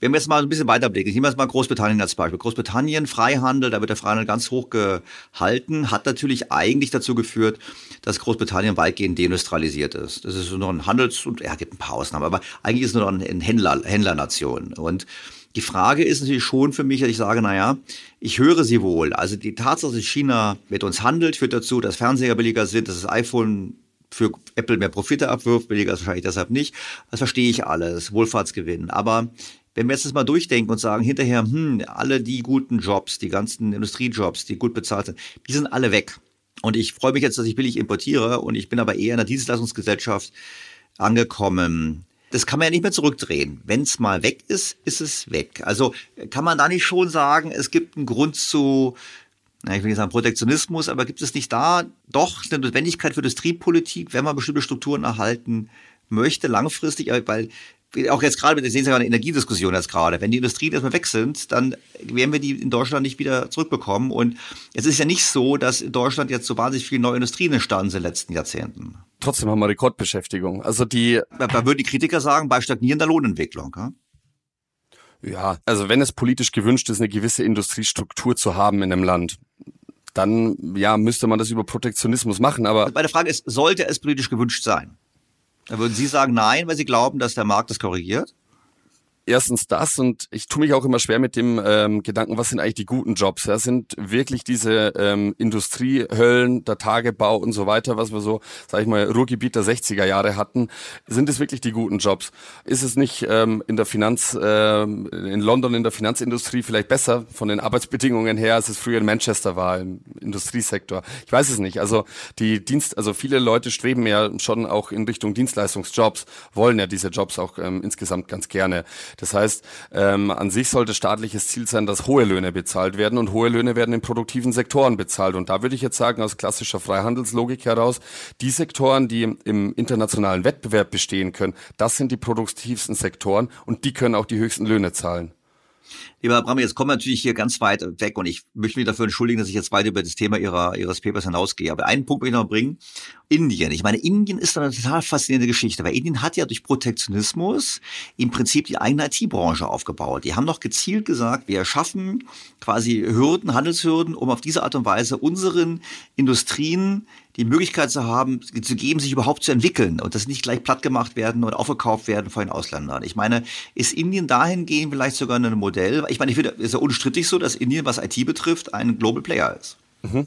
Speaker 4: wenn wir jetzt mal ein bisschen weiterblicken, ich nehme jetzt mal Großbritannien als Beispiel. Großbritannien, Freihandel, da wird der Freihandel ganz hoch gehalten, hat natürlich eigentlich dazu geführt, dass Großbritannien weitgehend deindustrialisiert ist. Das ist nur ein Handels- und, ja, gibt ein paar Ausnahmen, aber eigentlich ist es nur noch eine Händler, Händlernation. Und die Frage ist natürlich schon für mich, dass ich sage, naja, ich höre sie wohl. Also die Tatsache, dass China mit uns handelt, führt dazu, dass Fernseher billiger sind, dass das iPhone für Apple mehr Profite abwirft, billiger ist wahrscheinlich deshalb nicht. Das verstehe ich alles, Wohlfahrtsgewinn. Aber wenn wir jetzt das mal durchdenken und sagen, hinterher, hm, alle die guten Jobs, die ganzen Industriejobs, die gut bezahlt sind, die sind alle weg. Und ich freue mich jetzt, dass ich billig importiere und ich bin aber eher in der Dienstleistungsgesellschaft angekommen das kann man ja nicht mehr zurückdrehen. Wenn es mal weg ist, ist es weg. Also kann man da nicht schon sagen, es gibt einen Grund zu, na, ich will nicht sagen Protektionismus, aber gibt es nicht da doch eine Notwendigkeit für Industriepolitik, wenn man bestimmte Strukturen erhalten möchte, langfristig, weil auch jetzt gerade, wir sehen es ja eine Energiediskussion jetzt gerade, wenn die Industrien erstmal weg sind, dann werden wir die in Deutschland nicht wieder zurückbekommen. Und es ist ja nicht so, dass in Deutschland jetzt so wahnsinnig viele neue Industrien entstanden sind in den letzten Jahrzehnten.
Speaker 7: Trotzdem haben wir Rekordbeschäftigung. Also die.
Speaker 4: Da, da würden die Kritiker sagen, bei stagnierender Lohnentwicklung. Ja?
Speaker 7: Ja, also wenn es politisch gewünscht ist, eine gewisse Industriestruktur zu haben in einem Land, dann ja müsste man das über Protektionismus machen. Aber
Speaker 4: meine Frage ist, sollte es politisch gewünscht sein? Da würden Sie sagen nein, weil Sie glauben, dass der Markt das korrigiert?
Speaker 7: Erstens das und ich tue mich auch immer schwer mit dem ähm, Gedanken, was sind eigentlich die guten Jobs? Ja? Sind wirklich diese ähm, Industriehöllen, der Tagebau und so weiter, was wir so, sag ich mal, Ruhrgebiet der 60er Jahre hatten, sind es wirklich die guten Jobs? Ist es nicht ähm, in der Finanz, ähm, in London in der Finanzindustrie vielleicht besser von den Arbeitsbedingungen her, als es früher in Manchester war, im Industriesektor? Ich weiß es nicht. Also die Dienst, also viele Leute streben ja schon auch in Richtung Dienstleistungsjobs, wollen ja diese Jobs auch ähm, insgesamt ganz gerne. Das heißt, ähm, an sich sollte staatliches Ziel sein, dass hohe Löhne bezahlt werden und hohe Löhne werden in produktiven Sektoren bezahlt. Und da würde ich jetzt sagen, aus klassischer Freihandelslogik heraus, die Sektoren, die im internationalen Wettbewerb bestehen können, das sind die produktivsten Sektoren und die können auch die höchsten Löhne zahlen.
Speaker 4: Lieber Bram, jetzt kommen wir natürlich hier ganz weit weg und ich möchte mich dafür entschuldigen, dass ich jetzt weit über das Thema ihrer, Ihres Papers hinausgehe. Aber einen Punkt möchte ich noch bringen. Indien. Ich meine, Indien ist eine total faszinierende Geschichte, weil Indien hat ja durch Protektionismus im Prinzip die eigene IT-Branche aufgebaut. Die haben doch gezielt gesagt, wir schaffen quasi Hürden, Handelshürden, um auf diese Art und Weise unseren Industrien die Möglichkeit zu haben, zu geben, sich überhaupt zu entwickeln und das nicht gleich platt gemacht werden und aufgekauft werden von den Ausländern. Ich meine, ist Indien dahingehend vielleicht sogar ein Modell? Ich meine, ich finde, es ist ja unstrittig so, dass Indien, was IT betrifft, ein Global Player ist.
Speaker 7: Mhm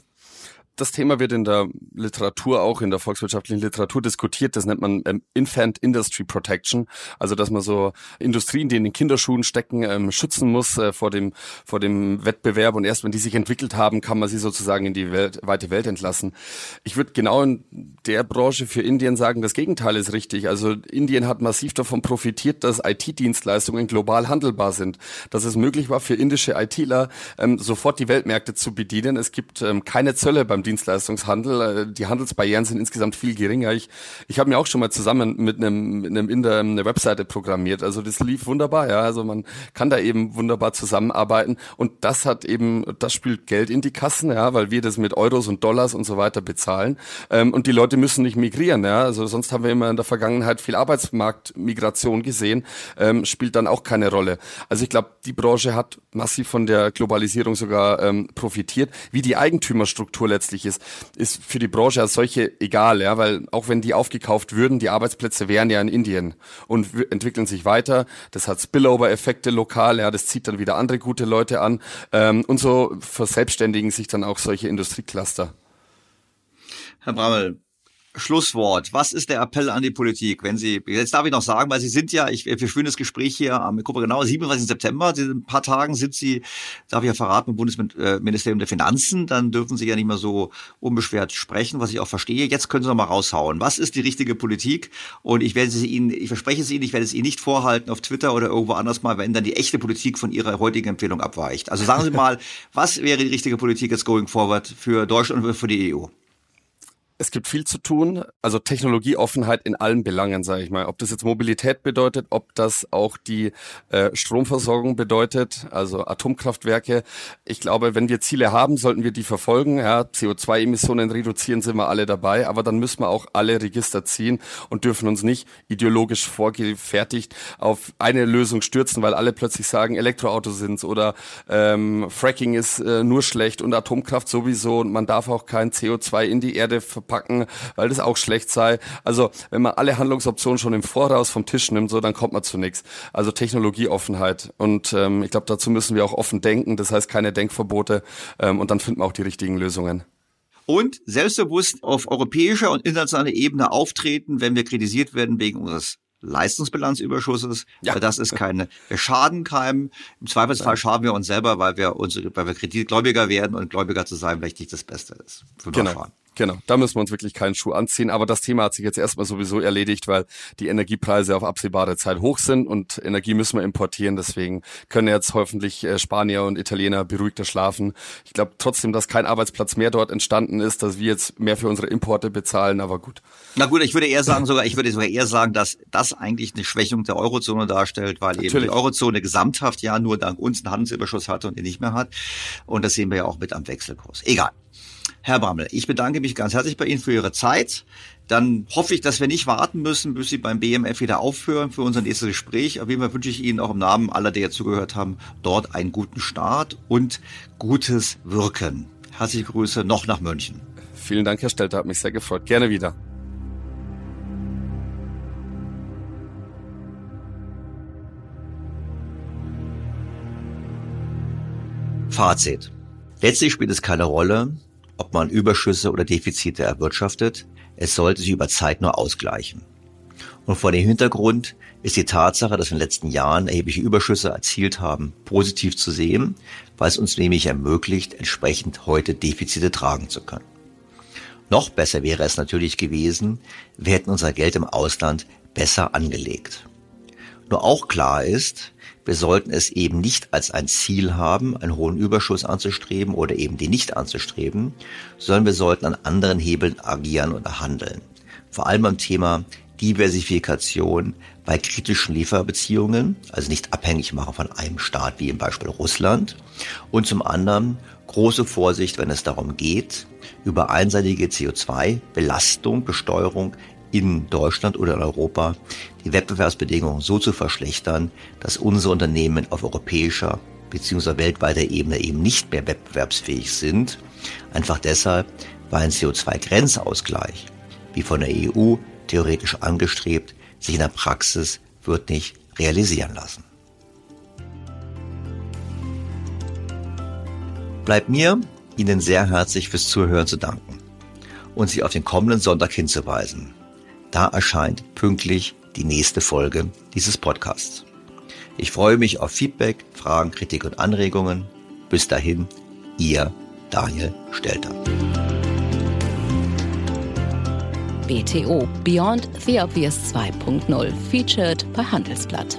Speaker 7: das Thema wird in der Literatur, auch in der volkswirtschaftlichen Literatur diskutiert. Das nennt man ähm, Infant Industry Protection. Also, dass man so Industrien, die in den Kinderschuhen stecken, ähm, schützen muss äh, vor dem, vor dem Wettbewerb. Und erst wenn die sich entwickelt haben, kann man sie sozusagen in die Welt, weite Welt entlassen. Ich würde genau in der Branche für Indien sagen, das Gegenteil ist richtig. Also, Indien hat massiv davon profitiert, dass IT-Dienstleistungen global handelbar sind. Dass es möglich war für indische ITler, ähm, sofort die Weltmärkte zu bedienen. Es gibt ähm, keine Zölle beim Dienstleistungshandel. Äh, die Handelsbarrieren sind insgesamt viel geringer. Ich, ich habe mir auch schon mal zusammen mit einem, mit einem Inder eine Webseite programmiert. Also das lief wunderbar, ja. Also man kann da eben wunderbar zusammenarbeiten und das hat eben, das spielt Geld in die Kassen, ja, weil wir das mit Euros und Dollars und so weiter bezahlen. Ähm, und die Leute müssen nicht migrieren, ja. Also sonst haben wir immer in der Vergangenheit viel Arbeitsmarktmigration gesehen, ähm, spielt dann auch keine Rolle. Also ich glaube, die Branche hat massiv von der Globalisierung sogar ähm, profitiert. Wie die Eigentümerstruktur letztlich ist, ist für die Branche als solche egal, ja, weil auch wenn die aufgekauft würden, die Arbeitsplätze wären ja in Indien und entwickeln sich weiter. Das hat Spillover-Effekte lokal, ja, das zieht dann wieder andere gute Leute an ähm, und so verselbstständigen sich dann auch solche Industriecluster.
Speaker 4: Herr Brammel, Schlusswort. Was ist der Appell an die Politik? Wenn Sie, jetzt darf ich noch sagen, weil Sie sind ja, ich, wir führen das Gespräch hier am, ich gucke genau, 27. September, in ein paar Tagen sind Sie, darf ich ja verraten, im Bundesministerium der Finanzen, dann dürfen Sie ja nicht mehr so unbeschwert sprechen, was ich auch verstehe. Jetzt können Sie noch mal raushauen. Was ist die richtige Politik? Und ich werde sie Ihnen, ich verspreche es Ihnen, ich werde es Ihnen nicht vorhalten auf Twitter oder irgendwo anders mal, wenn dann die echte Politik von Ihrer heutigen Empfehlung abweicht. Also sagen Sie mal, was wäre die richtige Politik jetzt going forward für Deutschland und für die EU?
Speaker 7: Es gibt viel zu tun. Also Technologieoffenheit in allen Belangen, sage ich mal. Ob das jetzt Mobilität bedeutet, ob das auch die äh, Stromversorgung bedeutet, also Atomkraftwerke. Ich glaube, wenn wir Ziele haben, sollten wir die verfolgen. Ja, CO2-Emissionen reduzieren, sind wir alle dabei. Aber dann müssen wir auch alle Register ziehen und dürfen uns nicht ideologisch vorgefertigt auf eine Lösung stürzen, weil alle plötzlich sagen, Elektroautos sind's oder ähm, Fracking ist äh, nur schlecht und Atomkraft sowieso und man darf auch kein CO2 in die Erde packen, weil das auch schlecht sei. Also wenn man alle Handlungsoptionen schon im Voraus vom Tisch nimmt, so dann kommt man zu nichts. Also Technologieoffenheit und ähm, ich glaube, dazu müssen wir auch offen denken. Das heißt keine Denkverbote ähm, und dann finden wir auch die richtigen Lösungen
Speaker 4: und selbstbewusst auf europäischer und internationaler Ebene auftreten, wenn wir kritisiert werden wegen unseres Leistungsbilanzüberschusses. Ja. Das ist keine, wir schaden keinem. Im Zweifelsfall schaden wir uns selber, weil wir unsere, weil wir Kreditgläubiger werden und Gläubiger zu sein vielleicht nicht das Beste ist.
Speaker 7: genau. Genau, da müssen wir uns wirklich keinen Schuh anziehen. Aber das Thema hat sich jetzt erstmal sowieso erledigt, weil die Energiepreise auf absehbare Zeit hoch sind und Energie müssen wir importieren. Deswegen können jetzt hoffentlich äh, Spanier und Italiener beruhigter schlafen. Ich glaube trotzdem, dass kein Arbeitsplatz mehr dort entstanden ist, dass wir jetzt mehr für unsere Importe bezahlen, aber gut.
Speaker 4: Na gut, ich würde eher sagen, sogar, ich würde sogar eher sagen, dass das eigentlich eine Schwächung der Eurozone darstellt, weil Natürlich. eben die Eurozone gesamthaft ja nur dank uns einen Handelsüberschuss hatte und den nicht mehr hat. Und das sehen wir ja auch mit am Wechselkurs. Egal. Herr Brammel, ich bedanke mich ganz herzlich bei Ihnen für Ihre Zeit. Dann hoffe ich, dass wir nicht warten müssen, bis Sie beim BMF wieder aufhören für unser nächstes Gespräch. Auf jeden Fall wünsche ich Ihnen auch im Namen aller, die jetzt zugehört haben, dort einen guten Start und gutes Wirken. Herzliche Grüße noch nach München.
Speaker 7: Vielen Dank, Herr Stelter, hat mich sehr gefreut. Gerne wieder.
Speaker 4: Fazit. Letztlich spielt es keine Rolle, ob man Überschüsse oder Defizite erwirtschaftet, es sollte sich über Zeit nur ausgleichen. Und vor dem Hintergrund ist die Tatsache, dass wir in den letzten Jahren erhebliche Überschüsse erzielt haben, positiv zu sehen, weil es uns nämlich ermöglicht, entsprechend heute Defizite tragen zu können. Noch besser wäre es natürlich gewesen, wir hätten unser Geld im Ausland besser angelegt. Nur auch klar ist, wir sollten es eben nicht als ein Ziel haben, einen hohen Überschuss anzustreben oder eben den nicht anzustreben, sondern wir sollten an anderen Hebeln agieren oder handeln. Vor allem beim Thema Diversifikation bei kritischen Lieferbeziehungen, also nicht abhängig machen von einem Staat wie im Beispiel Russland. Und zum anderen große Vorsicht, wenn es darum geht, über einseitige CO2-Belastung, Besteuerung in Deutschland oder in Europa die Wettbewerbsbedingungen so zu verschlechtern, dass unsere Unternehmen auf europäischer bzw. weltweiter Ebene eben nicht mehr wettbewerbsfähig sind. Einfach deshalb, weil ein CO2-Grenzausgleich, wie von der EU theoretisch angestrebt, sich in der Praxis wird nicht realisieren lassen. Bleibt mir, Ihnen sehr herzlich fürs Zuhören zu danken und Sie auf den kommenden Sonntag hinzuweisen. Da erscheint pünktlich die nächste Folge dieses Podcasts. Ich freue mich auf Feedback, Fragen, Kritik und Anregungen. Bis dahin, Ihr Daniel Stelter.
Speaker 3: BTO Beyond the Obvious 2.0 featured bei Handelsblatt.